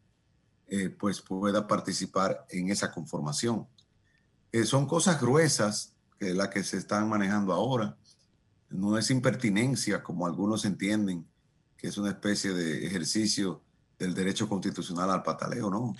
S9: eh, pues pueda participar en esa conformación. Eh, son cosas gruesas que las que se están manejando ahora no es impertinencia como algunos entienden, que es una especie de ejercicio del derecho constitucional al pataleo, no.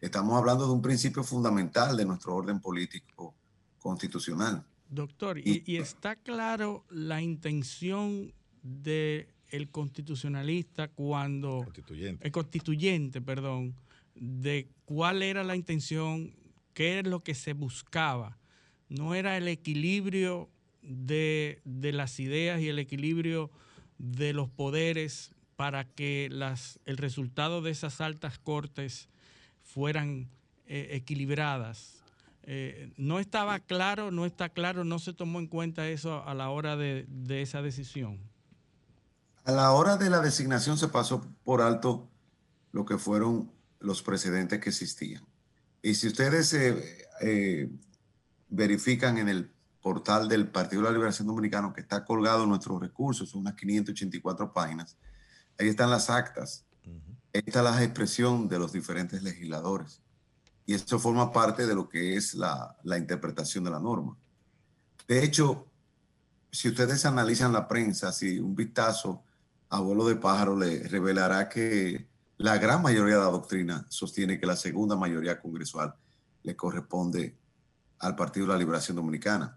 S9: Estamos hablando de un principio fundamental de nuestro orden político constitucional.
S4: Doctor, y, y está claro la intención del el constitucionalista cuando...
S3: Constituyente.
S4: El constituyente, perdón, de cuál era la intención, qué es lo que se buscaba. No era el equilibrio de, de, las ideas y el equilibrio de los poderes para que las, el resultado de esas altas cortes fueran eh, equilibradas. Eh, no estaba claro, no está claro, no se tomó en cuenta eso a la hora de, de, esa decisión.
S9: A la hora de la designación se pasó por alto lo que fueron los precedentes que existían. Y si ustedes eh, verifican en el portal del Partido de la Liberación Dominicano, que está colgado en nuestros recursos, son unas 584 páginas. Ahí están las actas, ahí está la expresión de los diferentes legisladores. Y eso forma parte de lo que es la, la interpretación de la norma. De hecho, si ustedes analizan la prensa, si un vistazo a vuelo de pájaro le revelará que la gran mayoría de la doctrina sostiene que la segunda mayoría congresual le corresponde al Partido de la Liberación Dominicana.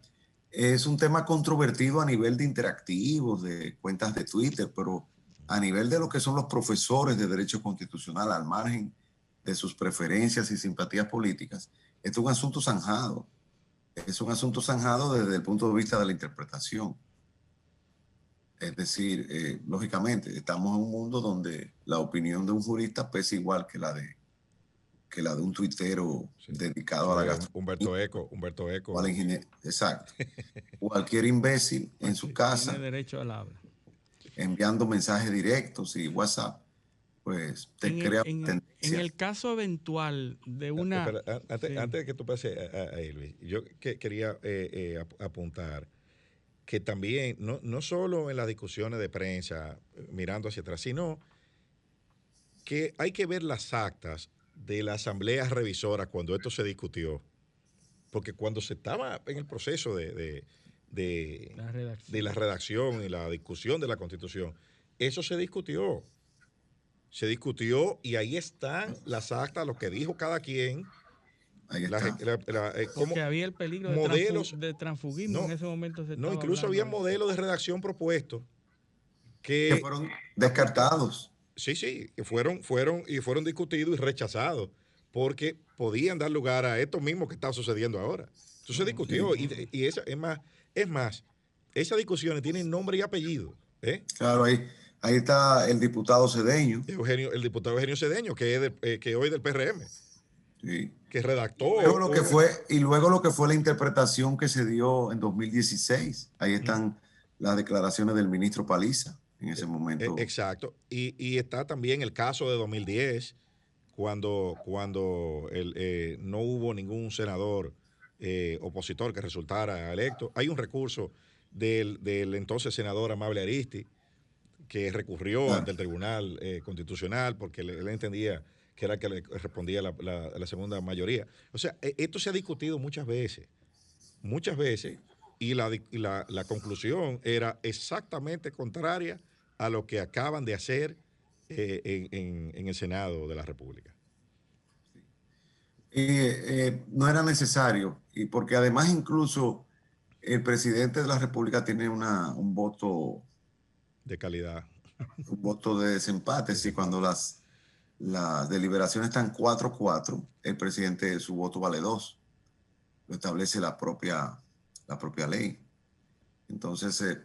S9: Es un tema controvertido a nivel de interactivos, de cuentas de Twitter, pero a nivel de lo que son los profesores de derecho constitucional, al margen de sus preferencias y simpatías políticas, es un asunto zanjado. Es un asunto zanjado desde el punto de vista de la interpretación. Es decir, eh, lógicamente, estamos en un mundo donde la opinión de un jurista pesa igual que la de, que la de un tuitero dedicado a la gastronomía.
S3: Humberto Eco, Humberto Eco.
S9: Al. Exacto. Cualquier imbécil en su casa.
S4: Tiene derecho al habla.
S9: Enviando mensajes directos y WhatsApp, pues te
S4: en
S9: crea
S4: el, en,
S9: tendencia.
S4: en el caso eventual de una...
S3: Espera, antes,
S4: Sí.
S3: antes de que tú pases a, a- Luis, yo que- quería eh, eh, ap- apuntar que también, no, no solo en las discusiones de prensa, eh, mirando hacia atrás, sino que hay que ver las actas de la asamblea revisora cuando esto se discutió. Porque cuando se estaba en el proceso de, de- de-
S4: La redacción.
S3: de la redacción y la discusión de la constitución, eso se discutió. Se discutió y ahí están las actas, lo que dijo cada quien.
S9: Ahí
S3: la-
S9: está.
S3: la- la- eh,
S4: Porque había el peligro de,
S3: modelos-
S4: de transfugismo
S3: No,
S4: en ese momento. Se
S3: no, incluso
S4: hablando
S3: había
S4: de-
S3: modelos de redacción propuestos que,
S9: que fueron descartados.
S3: sí, sí, que fueron, fueron y fueron discutidos y rechazados porque podían dar lugar a esto mismo que está sucediendo ahora. Eso se discutió y, y esa, es más, es más, esas discusiones tienen nombre y apellido. ¿eh?
S9: Claro, ahí, ahí está el diputado Cedeño.
S3: Eugenio, el diputado Eugenio Cedeño, que es del- eh, que hoy del PRM,
S9: Sí.
S3: que redactó.
S9: Luego lo que fue, y luego lo que fue la interpretación que se dio en 2016. Ahí están las declaraciones del ministro Paliza en ese momento.
S3: Eh, exacto. Y, y está también el caso de 2010, cuando, cuando el, eh, no hubo ningún senador eh, opositor que resultara electo. Hay un recurso del, del entonces senador Amable Aristi, que recurrió
S9: Ah.
S3: ante el Tribunal eh, Constitucional porque él entendía que era que le respondía la, la- la segunda mayoría. O sea, e- esto se ha discutido muchas veces, muchas veces, y la, la, la conclusión era exactamente contraria a lo que acaban de hacer eh, en, en- en el Senado de la República.
S9: Y, eh, no era necesario, y porque además incluso el presidente de la República tiene una, un voto
S3: De calidad.
S9: un voto de desempate. Si cuando las, las deliberaciones están 4-4, el presidente su voto vale 2. Lo establece la propia, la propia ley. Entonces, eh,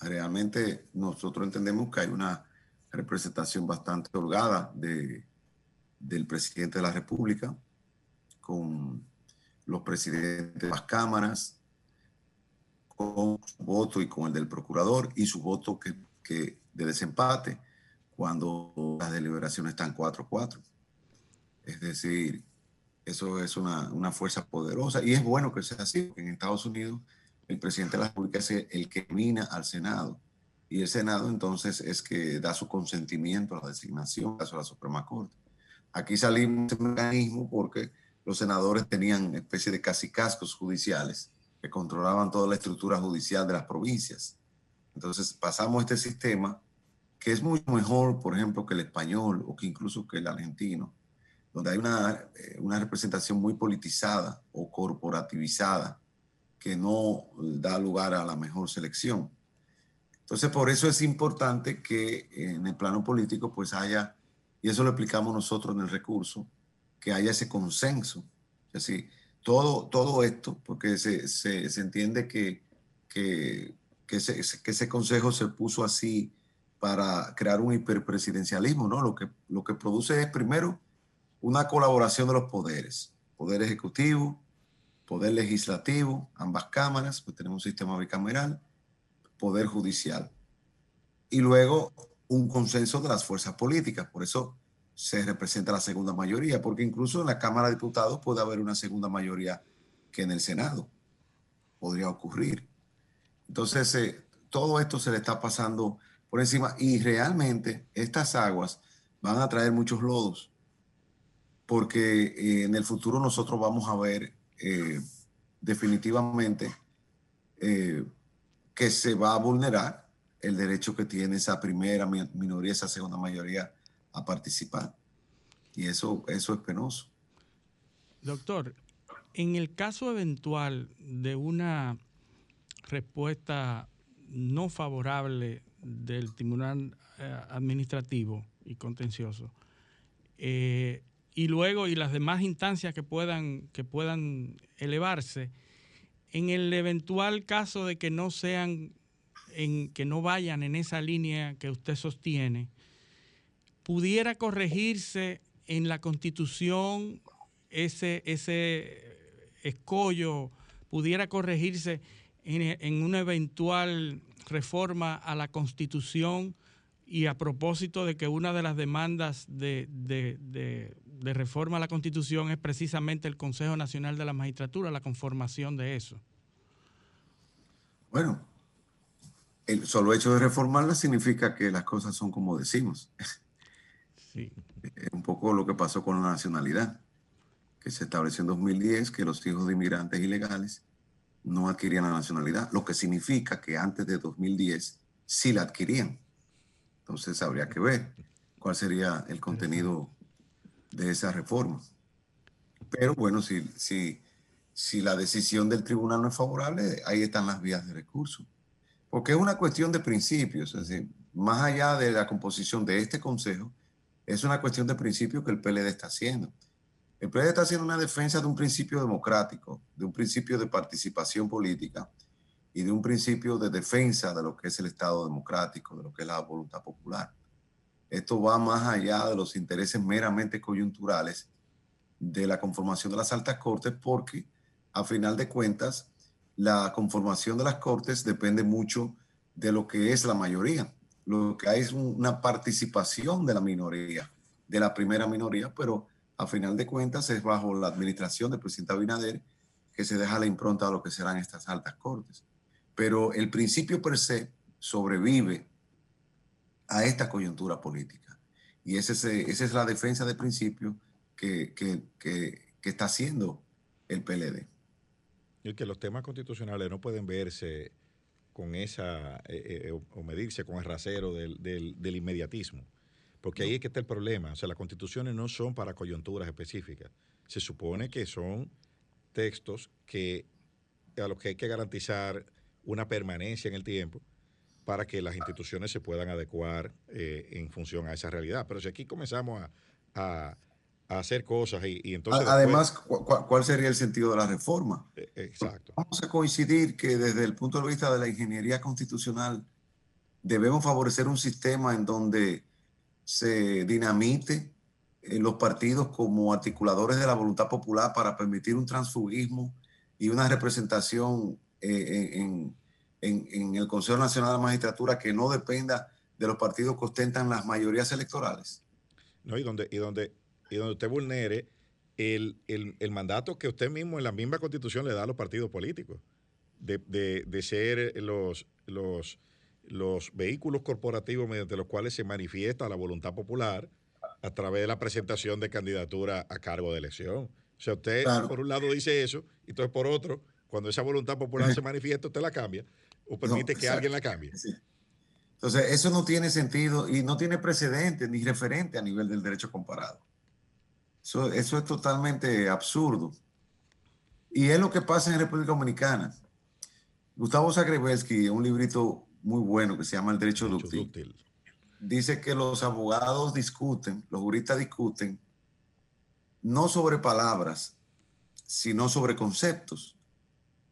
S9: realmente nosotros entendemos que hay una representación bastante holgada de, del presidente de la República con los presidentes de las cámaras, con su voto y con el del procurador y su voto que, que de desempate cuando las deliberaciones están 4-4. Es decir, eso es una, una fuerza poderosa y es bueno que sea así, porque en Estados Unidos el presidente de la República es el que nomina al Senado y el Senado entonces es que da su consentimiento a la designación, caso de la Suprema Corte. Aquí salimos de ese mecanismo porque los senadores tenían especie de casi cascos judiciales que controlaban toda la estructura judicial de las provincias. Entonces pasamos este sistema que es mucho mejor, por ejemplo, que el español o que incluso que el argentino, donde hay una, eh, una representación muy politizada o corporativizada que no da lugar a la mejor selección. Entonces, por eso es importante que en el plano político pues haya, y eso lo explicamos nosotros en el recurso, que haya ese consenso. Es decir, todo, todo esto, porque se, se, se entiende que, que, que, ese, que ese consejo se puso así para crear un hiperpresidencialismo, ¿no? Lo que, lo que produce es primero una colaboración de los poderes, poder ejecutivo, poder legislativo, ambas cámaras, pues tenemos un sistema bicameral, poder judicial. Y luego un consenso de las fuerzas políticas, por eso se representa la segunda mayoría, porque incluso en la Cámara de Diputados puede haber una segunda mayoría que en el Senado. podría ocurrir. Entonces, eh, todo esto se le está pasando por encima y realmente estas aguas van a traer muchos lodos porque eh, en el futuro nosotros vamos a ver eh, definitivamente que se va a vulnerar el derecho que tiene esa primera minoría, esa segunda mayoría a participar. Y eso, eso es penoso.
S4: Doctor, en el caso eventual de una respuesta no favorable del Tribunal eh, Administrativo y Contencioso, eh, y luego y las demás instancias que puedan, que puedan elevarse, en el eventual caso de que no sean, en, que no vayan en esa línea que usted sostiene, pudiera corregirse en la constitución ese, ese escollo, pudiera corregirse en, una eventual reforma a la constitución y a propósito de que una de las demandas de, reforma a la constitución es precisamente el Consejo Nacional de la Magistratura, la conformación de eso.
S9: Bueno, el solo hecho de reformarla significa que las cosas son como decimos. Sí. Es un poco lo que pasó con la nacionalidad, que se estableció en 2010 que los hijos de inmigrantes ilegales no adquirían la nacionalidad, lo que significa que antes de 2010 sí la adquirían. Entonces habría que ver cuál sería el contenido de esa reforma. Pero bueno, si, si, si la decisión del tribunal no es favorable, ahí están las vías de recurso. Porque es una cuestión de principios, es decir, más allá de la composición de este consejo, es una cuestión de principio que el PLD está haciendo. El PLD está haciendo una defensa de un principio democrático, de un principio de participación política y de un principio de defensa de lo que es el Estado democrático, de lo que es la voluntad popular. Esto va más allá de los intereses meramente coyunturales de la conformación de las altas cortes porque a final de cuentas la conformación de las cortes depende mucho de lo que es la mayoría lo que hay es una participación de la minoría, de la primera minoría, pero a final de cuentas es bajo la administración del presidente Abinader que se deja la impronta de lo que serán estas altas cortes. Pero el principio per se sobrevive a esta coyuntura política. Y esa es la defensa de principio que, está haciendo el PLD.
S3: Y que los temas constitucionales no pueden verse con esa, eh, eh, o medirse con el rasero del, inmediatismo. Porque ahí es que está el problema. O sea, las constituciones no son para coyunturas específicas. Se supone que son textos que a los que hay que garantizar una permanencia en el tiempo para que las instituciones se puedan adecuar eh, en función a esa realidad. Pero si aquí comenzamos a a hacer cosas y, entonces...
S9: Además, ¿cuál sería el sentido de la reforma?
S3: E, exacto.
S9: Vamos a coincidir que desde el punto de vista de la ingeniería constitucional debemos favorecer un sistema en donde se dinamite eh, los partidos como articuladores de la voluntad popular para permitir un transfugismo y una representación eh, en, en el Consejo Nacional de la Magistratura que no dependa de los partidos que ostentan las mayorías electorales.
S3: No, y donde, y donde y donde usted vulnere el, mandato que usted mismo en la misma constitución le da a los partidos políticos, de, ser los, los, los vehículos corporativos mediante los cuales se manifiesta la voluntad popular a través de la presentación de candidatura a cargo de elección. O sea, usted por un lado dice eso, y entonces por otro, cuando esa voluntad popular se manifiesta, usted la cambia o permite que alguien la cambie.
S9: Entonces, eso no tiene sentido y no tiene precedente ni referente a nivel del derecho comparado. Eso, es totalmente absurdo. Y es lo que pasa en República Dominicana. Gustavo Zagrebelsky, un librito muy bueno que se llama El Derecho, Dúctil, dice que los abogados discuten, los juristas discuten, no sobre palabras, sino sobre conceptos.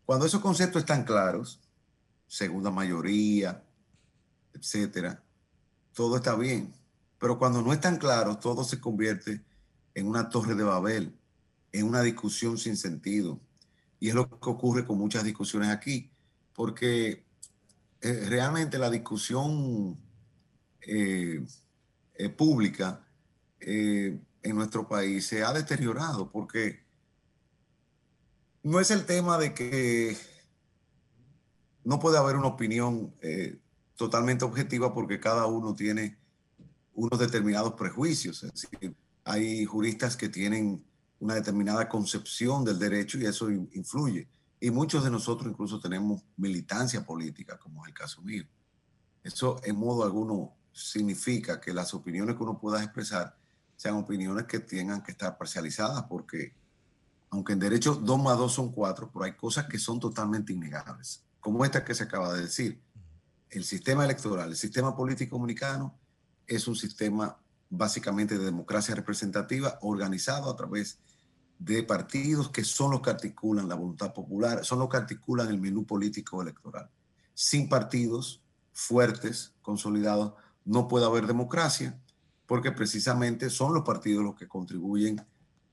S9: Cuando esos conceptos están claros, segunda mayoría, etcétera, todo está bien. Pero cuando no están claros, todo se convierte en una torre de Babel, en una discusión sin sentido. Y es lo que ocurre con muchas discusiones aquí, porque eh, realmente la discusión eh, eh, pública en nuestro país se ha deteriorado, porque no es el tema de que no puede haber una opinión totalmente objetiva porque cada uno tiene unos determinados prejuicios. Es decir, hay juristas que tienen una determinada concepción del derecho y eso influye. Y muchos de nosotros incluso tenemos militancia política, como es el caso mío. Eso en modo alguno significa que las opiniones que uno pueda expresar sean opiniones que tengan que estar parcializadas, porque aunque en derecho 2 más 2 son 4, pero hay cosas que son totalmente innegables, como esta que se acaba de decir. El sistema electoral, el sistema político dominicano es un sistema básicamente de democracia representativa organizado a través de partidos que son los que articulan la voluntad popular, son los que articulan el menú político electoral. Sin partidos fuertes, consolidados, no puede haber democracia, porque precisamente son los partidos los que contribuyen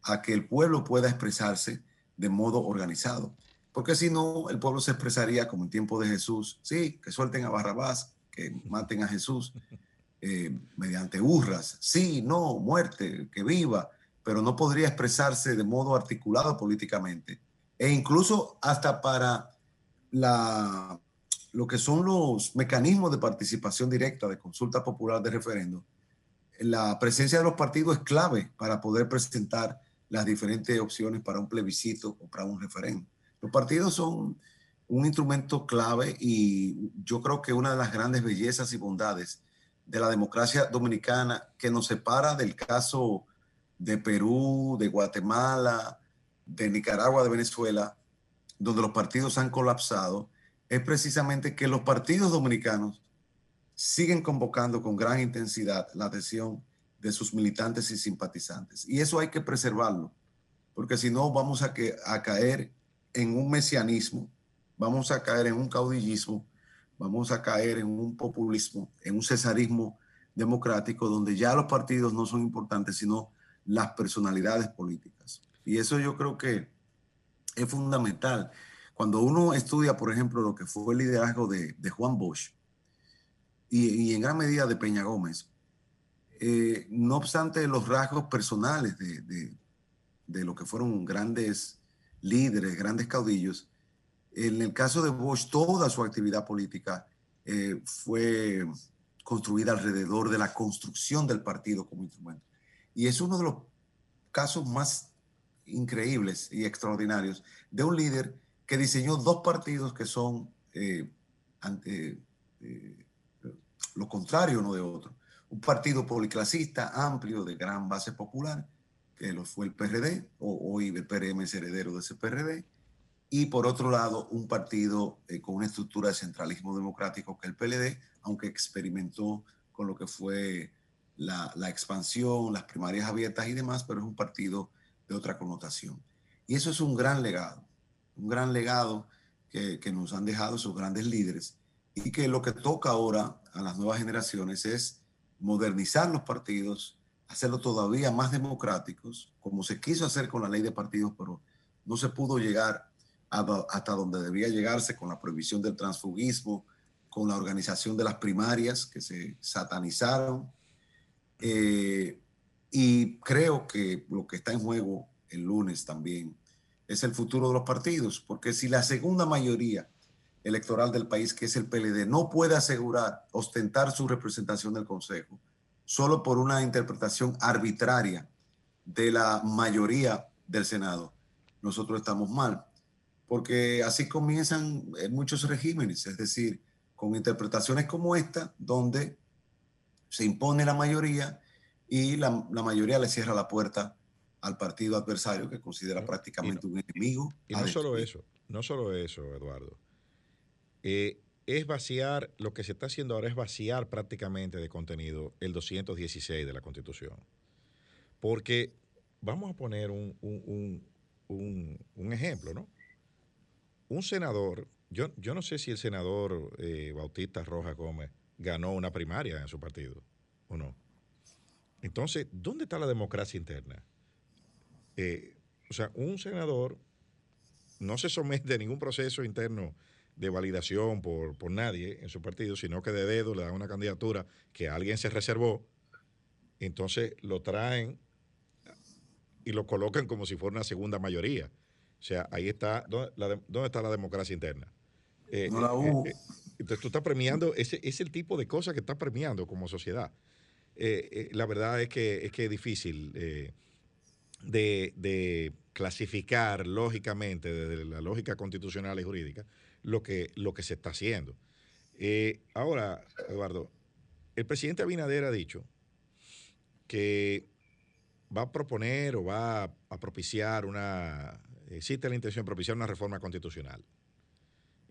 S9: a que el pueblo pueda expresarse de modo organizado. Porque si no, el pueblo se expresaría como en tiempo de Jesús, sí, que suelten a Barrabás, que maten a Jesús eh, mediante hurras, sí, no, muerte, que viva, pero no podría expresarse de modo articulado políticamente. E incluso hasta para la, lo que son los mecanismos de participación directa, de consulta popular, de referendo, la presencia de los partidos es clave para poder presentar las diferentes opciones para un plebiscito o para un referendo. Los partidos son un instrumento clave y yo creo que una de las grandes bellezas y bondades de la democracia dominicana que nos separa del caso de Perú, de Guatemala, de Nicaragua, de Venezuela, donde los partidos han colapsado, es precisamente que los partidos dominicanos siguen convocando con gran intensidad la adhesión de sus militantes y simpatizantes. Y eso hay que preservarlo, porque si no vamos a, que, a caer en un mesianismo, vamos a caer en un caudillismo, vamos a caer en un populismo, en un cesarismo democrático, donde ya los partidos no son importantes, sino las personalidades políticas. Y eso yo creo que es fundamental. Cuando uno estudia, por ejemplo, lo que fue el liderazgo de, Juan Bosch y, en gran medida de Peña Gómez, eh, no obstante los rasgos personales de, lo que fueron grandes líderes, grandes caudillos, en el caso de Bosch, toda su actividad política eh, fue construida alrededor de la construcción del partido como instrumento. Y es uno de los casos más increíbles y extraordinarios de un líder que diseñó dos partidos que son eh, ante, eh, lo contrario uno de otro. Un partido policlasista, amplio, de gran base popular, que lo fue el PRD, o hoy el PRM es heredero de ese PRD, y por otro lado, un partido eh, con una estructura de centralismo democrático que el PLD, aunque experimentó con lo que fue la, expansión, las primarias abiertas y demás, pero es un partido de otra connotación. Y eso es un gran legado, un gran legado que, nos han dejado esos grandes líderes y que lo que toca ahora a las nuevas generaciones es modernizar los partidos, hacerlo todavía más democráticos, como se quiso hacer con la ley de partidos, pero no se pudo llegar hasta donde debía llegarse con la prohibición del transfugismo, con la organización de las primarias que se satanizaron, eh, y creo que lo que está en juego el lunes también es el futuro de los partidos, porque si la segunda mayoría electoral del país, que es el PLD, no puede asegurar, ostentar su representación del Consejo, solo por una interpretación arbitraria de la mayoría del Senado, nosotros estamos mal, porque así comienzan muchos regímenes, es decir, con interpretaciones como esta, donde se impone la mayoría y la, mayoría le cierra la puerta al partido adversario que considera prácticamente un enemigo.
S3: Y no solo eso, no solo eso, Eduardo. Eh, es vaciar, lo que se está haciendo ahora es vaciar prácticamente de contenido el 216 de la Constitución. Porque vamos a poner un, un, ejemplo, ¿no? Un senador, yo, yo no sé si el senador eh, Bautista Rojas Gómez ganó una primaria en su partido o no. Entonces, ¿dónde está la democracia interna? Eh, o sea, un senador no se somete a ningún proceso interno de validación por, por, nadie en su partido, sino que de dedo le dan una candidatura que alguien se reservó, entonces lo traen y lo colocan como si fuera una segunda mayoría. O sea, ahí está, ¿dónde, está la democracia interna? Eh,
S9: No la hubo.
S3: eh, entonces tú estás premiando, ese es el tipo de cosas que estás premiando como sociedad. Eh, eh, la verdad es que es, que es difícil eh, de, clasificar lógicamente, desde la lógica constitucional y jurídica, lo que, lo que se está haciendo. Ahora, Eduardo, el presidente Abinader ha dicho que va a proponer o va a propiciar una, existe la intención de propiciar una reforma constitucional.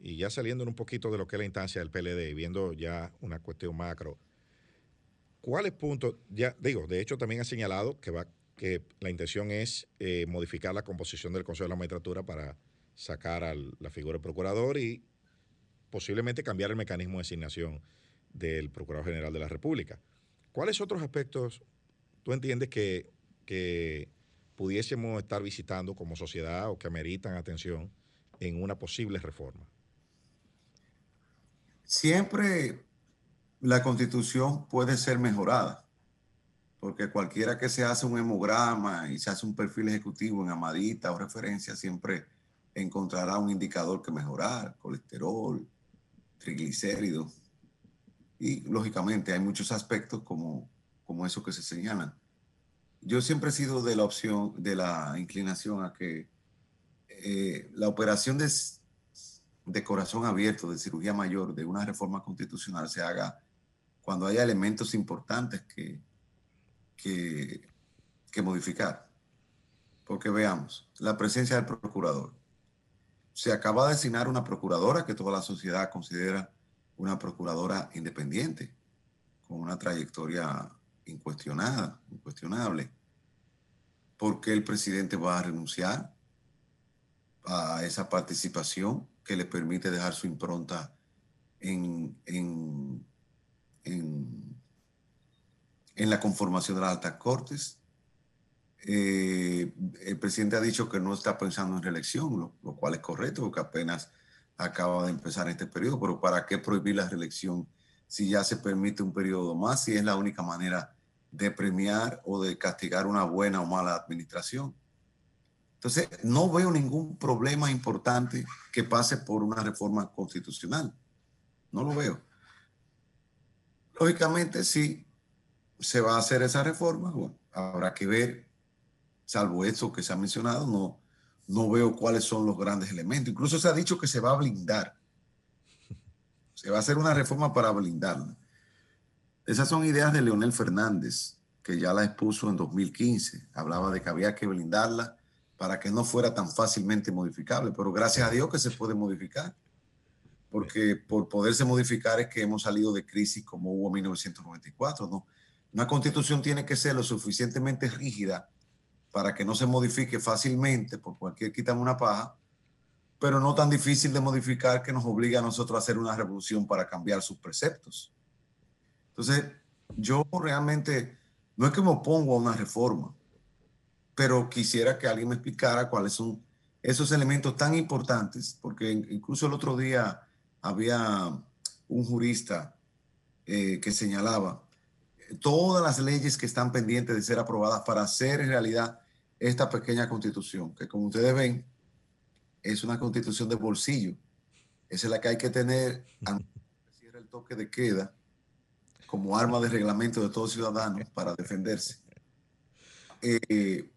S3: Y ya saliendo un poquito de lo que es la instancia del PLD y viendo ya una cuestión macro, ¿cuáles puntos? Ya digo, de hecho también ha señalado que va que la intención es eh, modificar la composición del Consejo de la Magistratura para sacar a la figura del procurador y posiblemente cambiar el mecanismo de asignación del Procurador General de la República. ¿Cuáles otros aspectos tú entiendes que, que pudiésemos estar visitando como sociedad o que ameritan atención en una posible reforma?
S9: Siempre la constitución puede ser mejorada, porque cualquiera que se hace un hemograma y se hace un perfil ejecutivo en Amadita o referencia, siempre encontrará un indicador que mejorar, colesterol, triglicéridos. Y lógicamente hay muchos aspectos como, como eso que se señalan. Yo siempre he sido de la opción, de la inclinación a que eh, la operación de, de corazón abierto, de cirugía mayor, de una reforma constitucional se haga cuando haya elementos importantes que, que, que modificar. Porque veamos, la presencia del procurador. Se acaba de designar una procuradora que toda la sociedad considera una procuradora independiente, con una trayectoria incuestionada, incuestionable. ¿Por qué el presidente va a renunciar a esa participación que le permite dejar su impronta en, en, en, la conformación de las altas cortes? Eh, el presidente ha dicho que no está pensando en reelección, lo, lo, cual es correcto porque apenas acaba de empezar este periodo, pero ¿para qué prohibir la reelección si ya se permite un periodo más, si es la única manera de premiar o de castigar una buena o mala administración? Entonces, no veo ningún problema importante que pase por una reforma constitucional. No lo veo. Lógicamente, si se va a hacer esa reforma, bueno, habrá que ver, salvo eso que se ha mencionado, no, no veo cuáles son los grandes elementos. Incluso se ha dicho que se va a blindar. Se va a hacer una reforma para blindarla. Esas son ideas de Leonel Fernández, que ya la expuso en 2015. Hablaba de que había que blindarla para que no fuera tan fácilmente modificable. Pero gracias a Dios que se puede modificar. Porque por poderse modificar es que hemos salido de crisis como hubo en 1994. ¿no? Una constitución tiene que ser lo suficientemente rígida para que no se modifique fácilmente por cualquier quitame una paja, pero no tan difícil de modificar que nos obliga a nosotros a hacer una revolución para cambiar sus preceptos. Entonces, yo realmente no es que me opongo a una reforma, pero quisiera que alguien me explicara cuáles son esos elementos tan importantes, porque incluso el otro día había un jurista eh, que señalaba todas las leyes que están pendientes de ser aprobadas para hacer en realidad esta pequeña constitución, que como ustedes ven, es una constitución de bolsillo. Esa es la que hay que tener el toque de queda como arma de reglamento de todos ciudadanos para defenderse. Eh,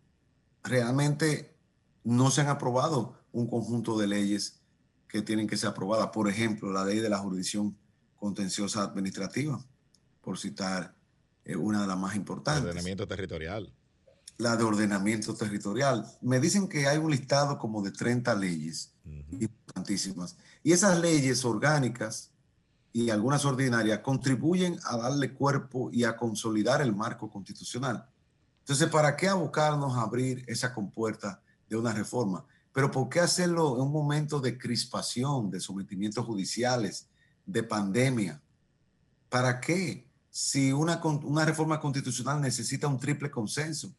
S9: realmente no se han aprobado un conjunto de leyes que tienen que ser aprobadas. Por ejemplo, la ley de la jurisdicción contenciosa administrativa, por citar eh, una de las más importantes.
S3: Ordenamiento territorial.
S9: La de ordenamiento territorial. Me dicen que hay un listado como de 30 leyes uh -huh. importantísimas. Y esas leyes orgánicas y algunas ordinarias contribuyen a darle cuerpo y a consolidar el marco constitucional. Entonces, ¿para qué abocarnos a abrir esa compuerta de una reforma? Pero ¿por qué hacerlo en un momento de crispación, de sometimientos judiciales, de pandemia? ¿Para qué? Si una, una reforma constitucional necesita un triple consenso,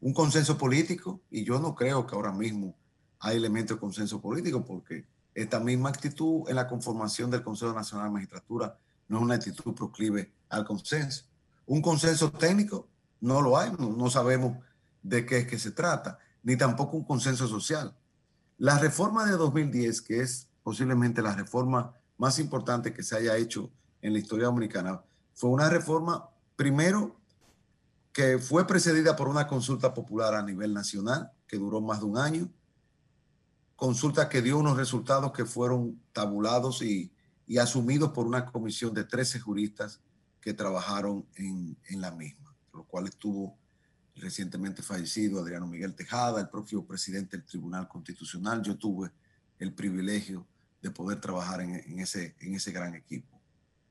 S9: un consenso político, y yo no creo que ahora mismo hay elementos de consenso político, porque esta misma actitud en la conformación del Consejo Nacional de Magistratura no es una actitud proclive al consenso. Un consenso técnico no lo hay, no, sabemos de qué es que se trata, ni tampoco un consenso social. La reforma de 2010, que es posiblemente la reforma más importante que se haya hecho en la historia dominicana. Fue una reforma, primero, que fue precedida por una consulta popular a nivel nacional, que duró más de un año, consulta que dio unos resultados que fueron tabulados y, asumidos por una comisión de 13 juristas que trabajaron en la misma, lo cual estuvo recientemente fallecido Adriano Miguel Tejada, el propio presidente del Tribunal Constitucional. Yo tuve el privilegio de poder trabajar en, en ese, en ese gran equipo.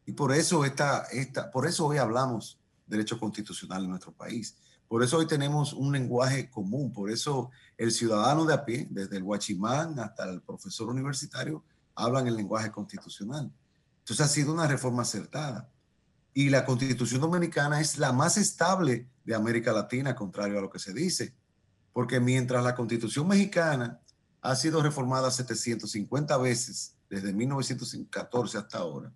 S9: Y por eso, esta, esta, por eso hoy hablamos derecho constitucional en nuestro país. Por eso hoy tenemos un lenguaje común, por eso el ciudadano de a pie, desde el guachimán hasta el profesor universitario, hablan el lenguaje constitucional. Entonces ha sido una reforma acertada. Y la constitución dominicana es la más estable de América Latina, contrario a lo que se dice. Porque mientras la constitución mexicana ha sido reformada 750 veces desde 1914 hasta ahora,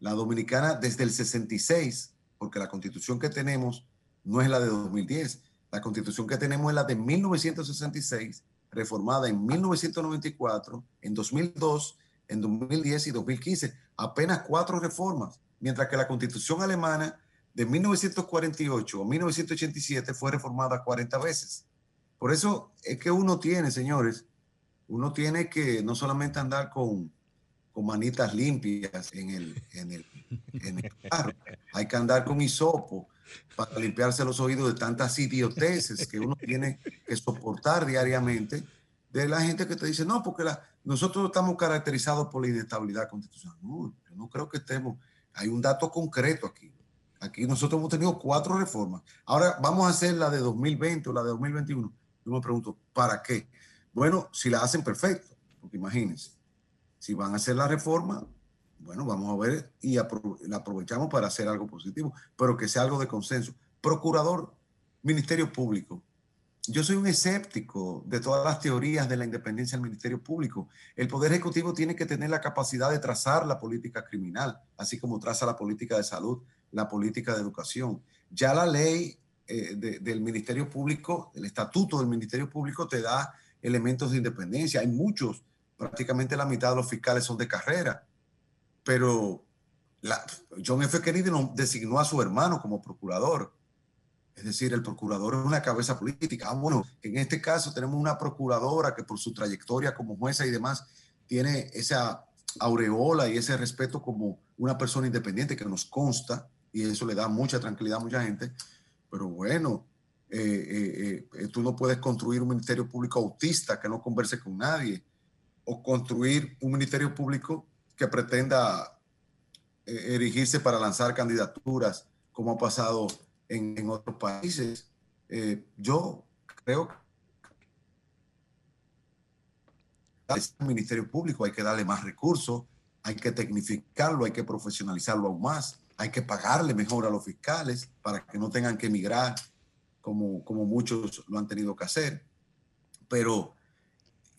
S9: la dominicana desde el 66, porque la constitución que tenemos no es la de 2010. La constitución que tenemos es la de 1966, reformada en 1994, en 2002, en 2010 y 2015. Apenas cuatro reformas, mientras que la constitución alemana de 1948 o 1987 fue reformada 40 veces. Por eso es que uno tiene, señores, uno tiene que no solamente andar con, con manitas limpias en el, en, el, en el carro, hay que andar con hisopo, para limpiarse los oídos de tantas idioteces que uno tiene que soportar diariamente de la gente que te dice, no, porque la, nosotros estamos caracterizados por la inestabilidad constitucional. No, yo no creo que estemos. Hay un dato concreto aquí. Aquí nosotros hemos tenido cuatro reformas. Ahora vamos a hacer la de 2020 o la de 2021. Yo me pregunto, ¿para qué? Bueno, si la hacen perfecto, porque imagínense, si van a hacer la reforma, bueno, vamos a ver y la aprovechamos para hacer algo positivo, pero que sea algo de consenso. Procurador, Ministerio Público. Yo soy un escéptico de todas las teorías de la independencia del Ministerio Público. El Poder Ejecutivo tiene que tener la capacidad de trazar la política criminal, así como traza la política de salud, la política de educación. Ya la ley eh, del Ministerio Público, el estatuto del Ministerio Público te da elementos de independencia. Hay muchos, prácticamente la mitad de los fiscales son de carrera pero John F. Kennedy designó a su hermano como procurador. Es decir, el procurador es una cabeza política. Ah, bueno, en este caso tenemos una procuradora que por su trayectoria como jueza y demás tiene esa aureola y ese respeto como una persona independiente que nos consta y eso le da mucha tranquilidad a mucha gente. Pero bueno, eh, eh, eh, tú no puedes construir un ministerio público autista que no converse con nadie o construir un ministerio público que pretenda erigirse para lanzar candidaturas, como ha pasado en, otros países. Eh, yo creo que al Ministerio Público hay que darle más recursos, hay que tecnificarlo, hay que profesionalizarlo aún más, hay que pagarle mejor a los fiscales para que no tengan que emigrar como, como muchos lo han tenido que hacer. Pero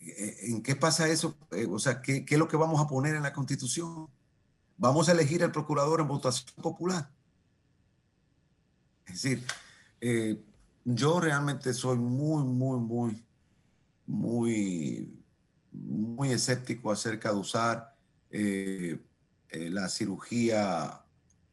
S9: eh, ¿En qué pasa eso? Eh, o sea, ¿qué, es lo que vamos a poner en la Constitución? ¿Vamos a elegir al procurador en votación popular? Es decir, eh, yo realmente soy muy, muy, muy, muy, muy escéptico acerca de usar la cirugía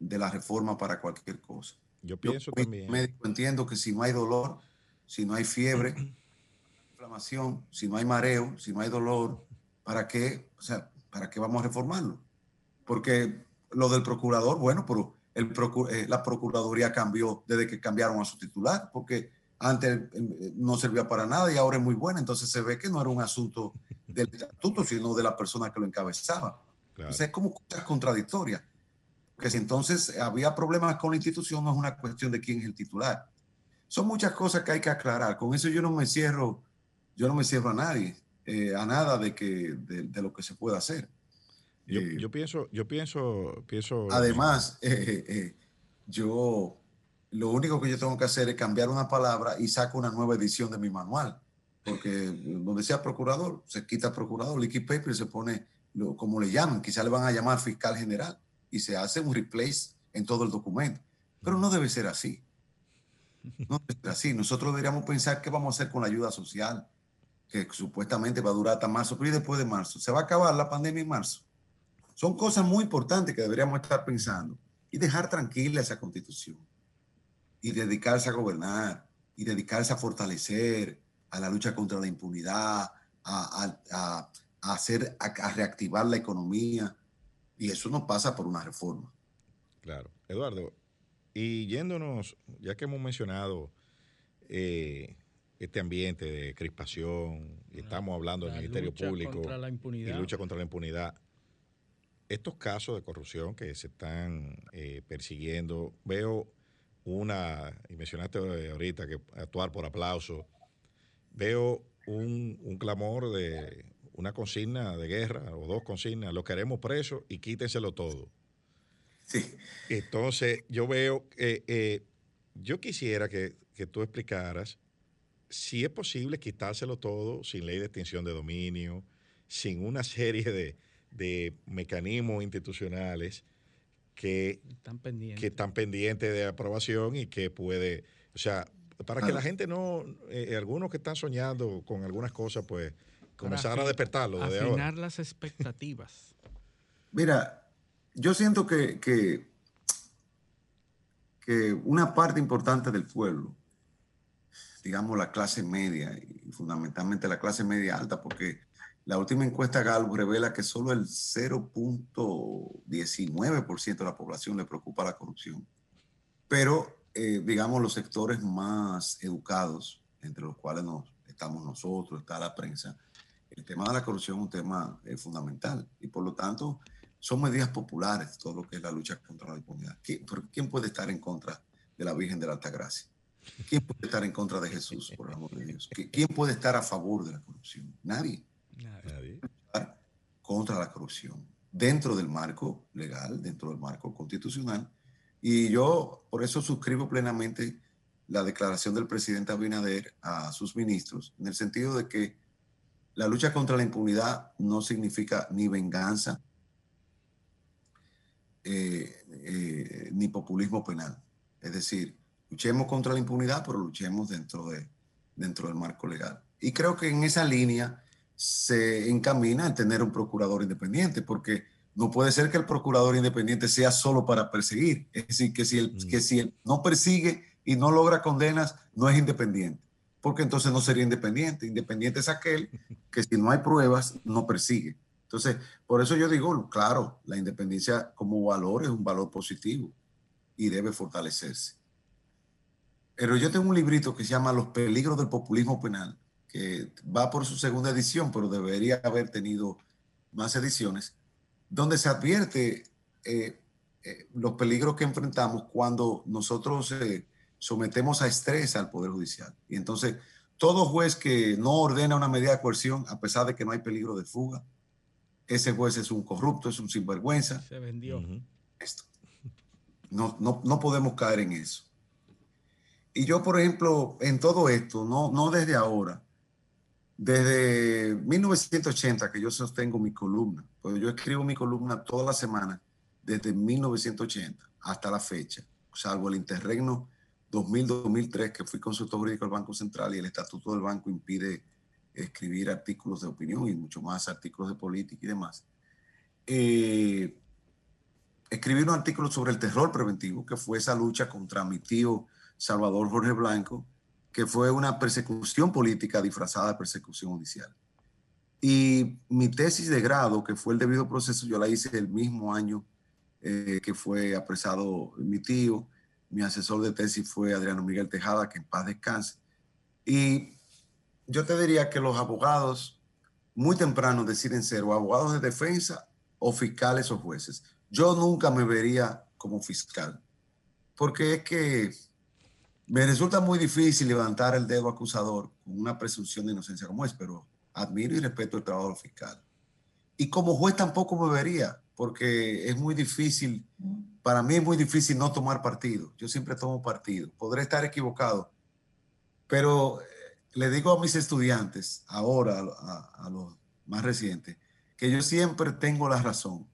S9: de la reforma para cualquier cosa.
S3: Yo pienso
S9: yo,
S3: también.
S9: Médico, entiendo que si no hay dolor, si no hay fiebre, inflamación, si no hay mareo, si no hay dolor, ¿para qué? O sea, ¿para qué vamos a reformarlo? Porque lo del procurador, bueno, pero el eh, la Procuraduría cambió desde que cambiaron a su titular, porque antes eh, no servía para nada y ahora es muy buena, entonces se ve que no era un asunto del estatuto, sino de la persona que lo encabezaba. Entonces es como cosas contradictorias. Porque si entonces había problemas con la institución, no es una cuestión de quién es el titular. Son muchas cosas que hay que aclarar. Con eso yo no me cierro yo no me cierro a nadie, eh, a nada de, que, de, lo que se pueda hacer.
S3: Yo, eh, yo, pienso, yo pienso, pienso.
S9: Además, eh, yo lo único que yo tengo que hacer es cambiar una palabra y saco una nueva edición de mi manual. Porque donde sea procurador, se quita procurador, liquid paper y se pone lo, como le llaman, quizá le van a llamar fiscal general y se hace un replace en todo el documento. Pero no debe ser así. No debe ser así. Nosotros deberíamos pensar qué vamos a hacer con la ayuda social que supuestamente va a durar hasta marzo, pero y después de marzo, se va a acabar la pandemia en marzo. Son cosas muy importantes que deberíamos estar pensando y dejar tranquila esa constitución y dedicarse a gobernar y dedicarse a fortalecer a la lucha contra la impunidad, a, a, a hacer, a, reactivar la economía. Y eso no pasa por una reforma.
S3: Claro. Eduardo, y yéndonos, ya que hemos mencionado eh, este ambiente de crispación, y estamos hablando del Ministerio Público y lucha contra la impunidad, estos casos de corrupción que se están eh, persiguiendo, veo una, y mencionaste ahorita que actuar por aplauso, veo un, un clamor de una consigna de guerra o dos consignas, lo queremos preso y quítenselo todo.
S9: Sí.
S3: Entonces, yo veo, eh, eh, yo quisiera que, que, tú explicaras si es posible quitárselo todo sin ley de extinción de dominio, sin una serie de, de mecanismos institucionales que
S4: están, pendientes.
S3: que están pendientes de aprobación y que puede, o sea, para que la gente no, eh, algunos que están soñando con algunas cosas, pues comenzar a despertarlo.
S4: De afinar las expectativas.
S9: Mira, yo siento que, que, que una parte importante del pueblo, digamos la clase media y fundamentalmente la clase media alta, porque la última encuesta Gallup revela que solo el 0.19% de la población le preocupa la corrupción. Pero, eh, digamos, los sectores más educados, entre los cuales nos, estamos nosotros, está la prensa, el tema de la corrupción es un tema eh, fundamental y por lo tanto son medidas populares todo lo que es la lucha contra la impunidad. ¿Quién, ¿Quién, puede estar en contra de la Virgen de la Altagracia? ¿Quién puede estar en contra de Jesús, por el amor de Dios? ¿Quién puede estar a favor de la corrupción? Nadie. Nadie. Contra la corrupción, dentro del marco legal, dentro del marco constitucional. Y yo por eso suscribo plenamente la declaración del presidente Abinader a sus ministros, en el sentido de que la lucha contra la impunidad no significa ni venganza, eh, eh, ni populismo penal. Es decir, luchemos contra la impunidad, pero luchemos dentro, de, dentro del marco legal. Y creo que en esa línea se encamina a tener un procurador independiente, porque no puede ser que el procurador independiente sea solo para perseguir. Es decir, que si él, mm. que si él no persigue y no logra condenas, no es independiente porque entonces no sería independiente. Independiente es aquel que si no hay pruebas no persigue. Entonces, por eso yo digo, claro, la independencia como valor es un valor positivo y debe fortalecerse. Pero yo tengo un librito que se llama Los peligros del populismo penal, que va por su segunda edición, pero debería haber tenido más ediciones, donde se advierte eh, eh, los peligros que enfrentamos cuando nosotros eh, sometemos a estrés al Poder Judicial. Y entonces, todo juez que no ordena una medida de coerción, a pesar de que no hay peligro de fuga, ese juez es un corrupto, es un sinvergüenza.
S4: Se vendió.
S9: Esto. No, no, no, podemos caer en eso. Y yo, por ejemplo, en todo esto, no, no desde ahora, desde 1980 que yo sostengo mi columna, pues yo escribo mi columna toda la semana, desde 1980 hasta la fecha, salvo el interregno 2000-2003 que fui consultor jurídico del Banco Central y el estatuto del banco impide escribir artículos de opinión y mucho más artículos de política y demás. Eh, escribí un artículo sobre el terror preventivo, que fue esa lucha contra mi tío Salvador Jorge Blanco, que fue una persecución política disfrazada de persecución judicial. Y mi tesis de grado, que fue el debido proceso, yo la hice el mismo año eh, que fue apresado mi tío mi asesor de tesis fue Adriano Miguel Tejada, que en paz descanse. Y yo te diría que los abogados muy temprano deciden ser o abogados de defensa o fiscales o jueces. Yo nunca me vería como fiscal, porque es que me resulta muy difícil levantar el dedo acusador con una presunción de inocencia como es, pero admiro y respeto el trabajo fiscal. Y como juez tampoco me vería, porque es muy difícil para mí es muy difícil no tomar partido. Yo siempre tomo partido. Podré estar equivocado, pero eh, le digo a mis estudiantes, ahora a, los más recientes, que yo siempre tengo la razón.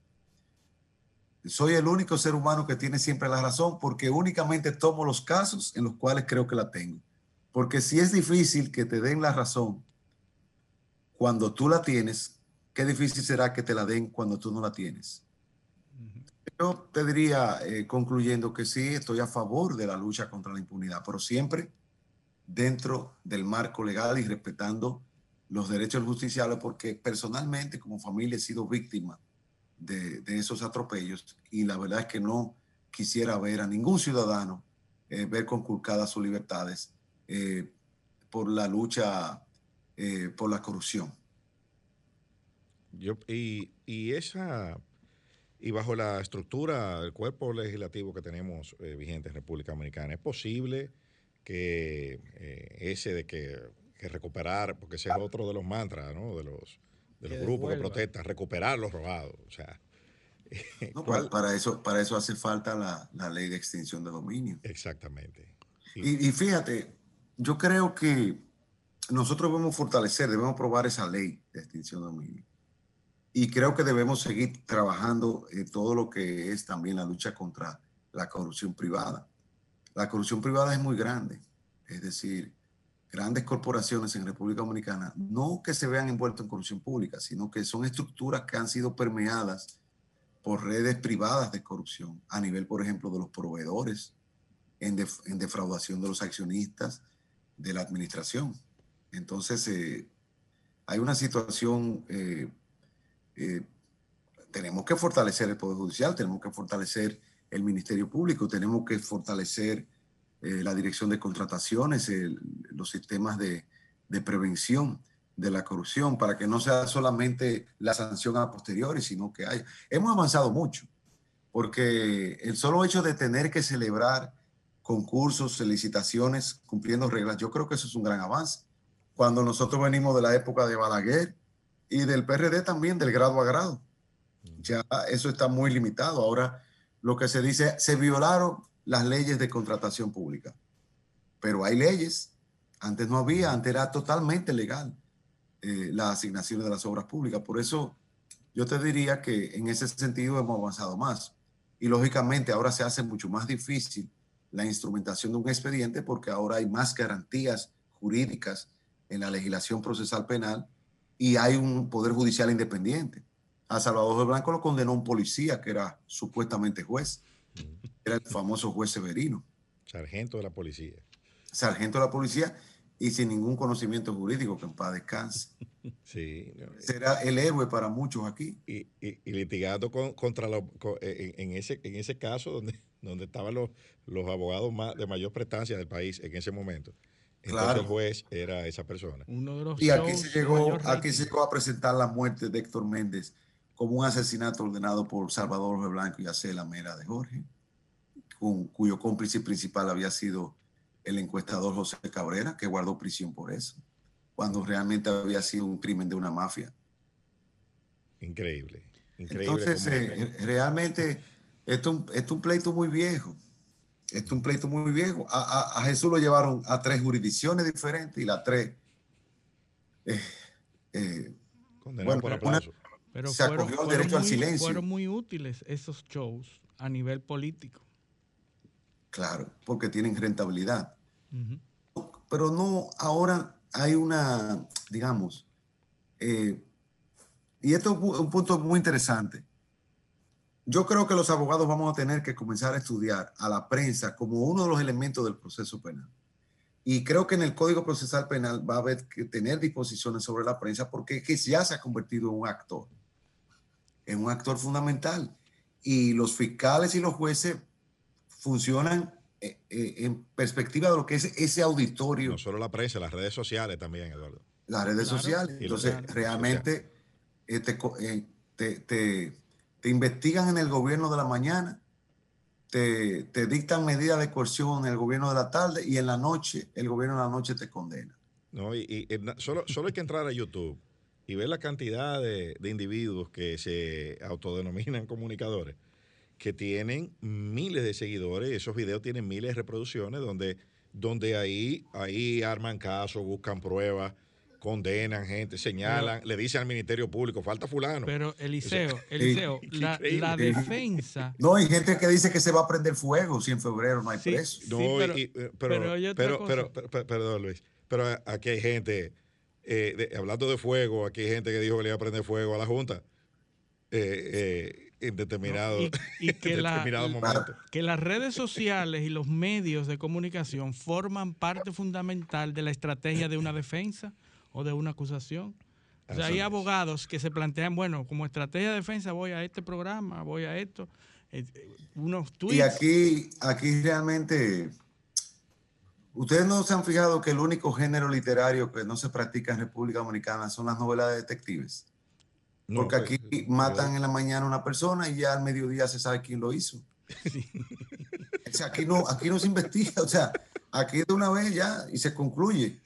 S9: Soy el único ser humano que tiene siempre la razón porque únicamente tomo los casos en los cuales creo que la tengo. Porque si es difícil que te den la razón cuando tú la tienes, qué difícil será que te la den cuando tú no la tienes. Yo te diría, eh, concluyendo, que sí, estoy a favor de la lucha contra la impunidad, pero siempre dentro del marco legal y respetando los derechos justiciales, porque personalmente como familia he sido víctima de, esos atropellos y la verdad es que no quisiera ver a ningún ciudadano eh, ver conculcadas sus libertades eh, por la lucha eh, por la corrupción.
S3: Yo, y, y esa y bajo la estructura del cuerpo legislativo que tenemos vigente en República Dominicana, ¿es posible que ese de que, que recuperar, porque ese es otro de los mantras, ¿no? De los, de los
S9: Que
S3: grupos que protestan, recuperar los robados. O sea,
S9: No,
S3: ¿cuál-
S9: para, para eso, para eso hace falta la, la ley de extinción de dominio.
S3: Exactamente.
S9: Y, y fíjate, yo creo que nosotros debemos fortalecer, debemos probar esa ley de extinción de dominio. Y creo que debemos seguir trabajando en todo lo que es también la lucha contra la corrupción privada. La corrupción privada es muy grande, es decir, grandes corporaciones en República Dominicana, no que se vean envueltas en corrupción pública, sino que son estructuras que han sido permeadas por redes privadas de corrupción, a nivel, por ejemplo, de los proveedores, en, def- en defraudación de los accionistas de la administración. Entonces, eh, hay una situación, eh, eh, tenemos que fortalecer el Poder Judicial, tenemos que fortalecer el Ministerio Público, tenemos que fortalecer eh, la dirección de contrataciones, los sistemas de, prevención de la corrupción, para que no sea solamente la sanción a posteriori, sino que haya. Hemos avanzado mucho, porque el solo hecho de tener que celebrar concursos, licitaciones, cumpliendo reglas, yo creo que eso es un gran avance. Cuando nosotros venimos de la época de Balaguer y del PRD también, del grado a grado, ya eso está muy limitado. Ahora lo que se dice, se violaron las leyes de contratación pública, pero hay leyes. Antes no había, antes era totalmente legal eh, las asignaciones de las obras públicas. Por eso yo te diría que en ese sentido hemos avanzado más. Y lógicamente ahora se hace mucho más difícil la instrumentación de un expediente porque ahora hay más garantías jurídicas en la legislación procesal penal y hay un poder judicial independiente. A Salvador Blanco lo condenó un policía que era supuestamente juez. Era el famoso juez Severino,
S3: sargento de la policía.
S9: sargento de la policía y sin ningún conocimiento jurídico, que en paz descanse.
S3: Sí. no,
S9: Será el héroe para muchos aquí.
S3: y, y- y litigando con- contra los, con- en, en ese, en ese caso donde, donde estaban los, los abogados más, de mayor prestancia del país en ese momento. Entonces
S9: Claro.
S3: el juez era esa persona.
S4: Uno de los
S9: Y aquí se llegó, aquí se llegó a presentar la muerte de Héctor Méndez como un asesinato ordenado por Salvador de Blanco y Acela Mera de Jorge, con- cuyo cómplice principal había sido el encuestador José Cabrera, que guardó prisión por eso, cuando realmente había sido un crimen de una mafia.
S3: Increíble. Increíble.
S9: Entonces, eh, realmente, esto, es un- esto es un pleito muy viejo. Esto es un pleito muy viejo. A, a- a Jesús lo llevaron a tres jurisdicciones diferentes y las tres. eh, eh, bueno,
S3: por
S9: una-.
S4: Pero
S9: se
S4: fueron,
S9: acogió al derecho al
S4: muy,
S9: silencio.
S4: fueron muy útiles esos shows a nivel político.
S9: Claro, porque tienen rentabilidad. Pero no, ahora hay una, digamos, eh, y esto es un un punto muy interesante. Yo creo que los abogados vamos a tener que comenzar a estudiar a la prensa como uno de los elementos del proceso penal. Y creo que en el Código Procesal Penal va a haber que tener disposiciones sobre la prensa porque es que ya se ha convertido en un actor, en un actor fundamental. Y los fiscales y los jueces funcionan eh, eh, en perspectiva de lo que es ese auditorio,
S3: No solo la prensa, las redes sociales también, Eduardo.
S9: las redes
S4: Claro.
S9: sociales. Entonces, realmente eh, te, eh, te- te- te investigan en el gobierno de la mañana, te, te dictan medidas de coerción en el gobierno de la tarde y en la noche, el gobierno de la noche te condena.
S3: ¿no? Y, y- y solo, solo hay que entrar a YouTube y ver la cantidad de, de individuos que se autodenominan comunicadores, que tienen miles de seguidores, y esos videos tienen miles de reproducciones, donde, donde ahí, ahí arman casos, buscan pruebas, condenan gente, señalan, le dicen al Ministerio Público, falta fulano.
S4: Pero Eliseo,
S3: O sea,
S4: Eliseo, la, defensa.
S9: No, hay gente que dice que se va a prender fuego si en febrero no hay
S4: Sí,
S9: preso.
S3: No,
S4: Sí, pero-
S3: y- y- pero,
S4: pero
S3: pero,
S4: cosa.
S3: pero, pero- pero- perdón, Luis, pero aquí hay gente eh, hablando de fuego, aquí hay gente que dijo que le iba a prender fuego a la Junta. Eh, en determinado,
S4: y, que, momento. que las redes sociales y los medios de comunicación forman parte fundamental de la estrategia de una defensa o de una acusación. O sea, hay abogados que se plantean, bueno, como estrategia de defensa voy a este programa, voy a esto, eh, unos tweets.
S9: Y aquí, aquí realmente, ustedes no se han fijado que el único género literario que no se practica en República Dominicana son las novelas de detectives. Porque pues, aquí matan en la mañana a una persona y ya al mediodía se sabe quién lo hizo. O sea, aquí no, aquí no se investiga, o sea, aquí de una vez ya y se concluye.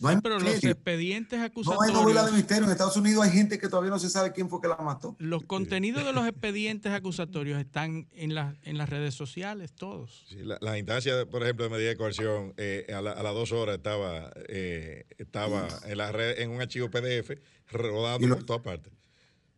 S4: No hay pero los expedientes acusatorios.
S9: No hay novela de misterio. En Estados Unidos hay gente que todavía no se sabe quién fue que la mató.
S4: Los contenidos de los expedientes acusatorios están en, en las redes sociales, todos.
S3: Sí, la, instancia, por ejemplo, de medida de coerción, eh, a, las dos horas estaba, eh, estaba en, la red, en un archivo PDF rodando por todas partes.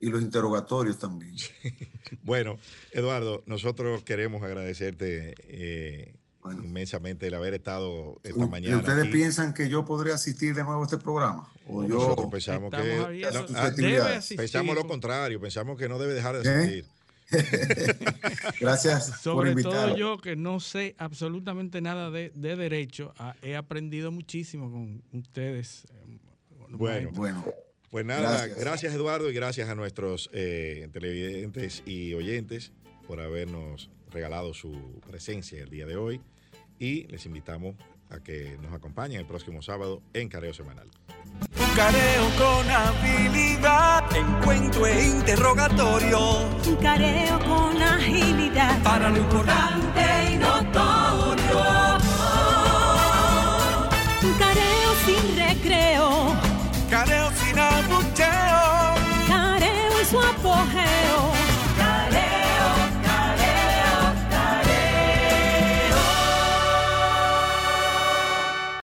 S9: Y los interrogatorios también.
S3: bueno, Eduardo, nosotros queremos agradecerte. Eh, inmensamente el haber estado esta mañana.
S9: ¿Y ustedes piensan que yo podría asistir de nuevo a este programa?
S3: ¿O Nosotros pensamos que ah, pensamos lo contrario, pensamos que no debe dejar de ¿Eh? asistir.
S9: Gracias.
S4: Sobre todo yo que no sé absolutamente nada de, derecho, ah, he aprendido muchísimo con ustedes. Eh,
S3: bueno, bueno. Pues nada, gracias, gracias Eduardo y gracias a nuestros eh, televidentes y oyentes por habernos regalado su presencia el día de hoy y les invitamos a que nos acompañen el próximo sábado en Careo Semanal.
S2: Tu careo con habilidad, encuentro e interrogatorio.
S1: Tu careo con agilidad,
S2: para lo importante y notorio. Tu careo sin recreo Careu, sinal do teu. Careu, sua porra,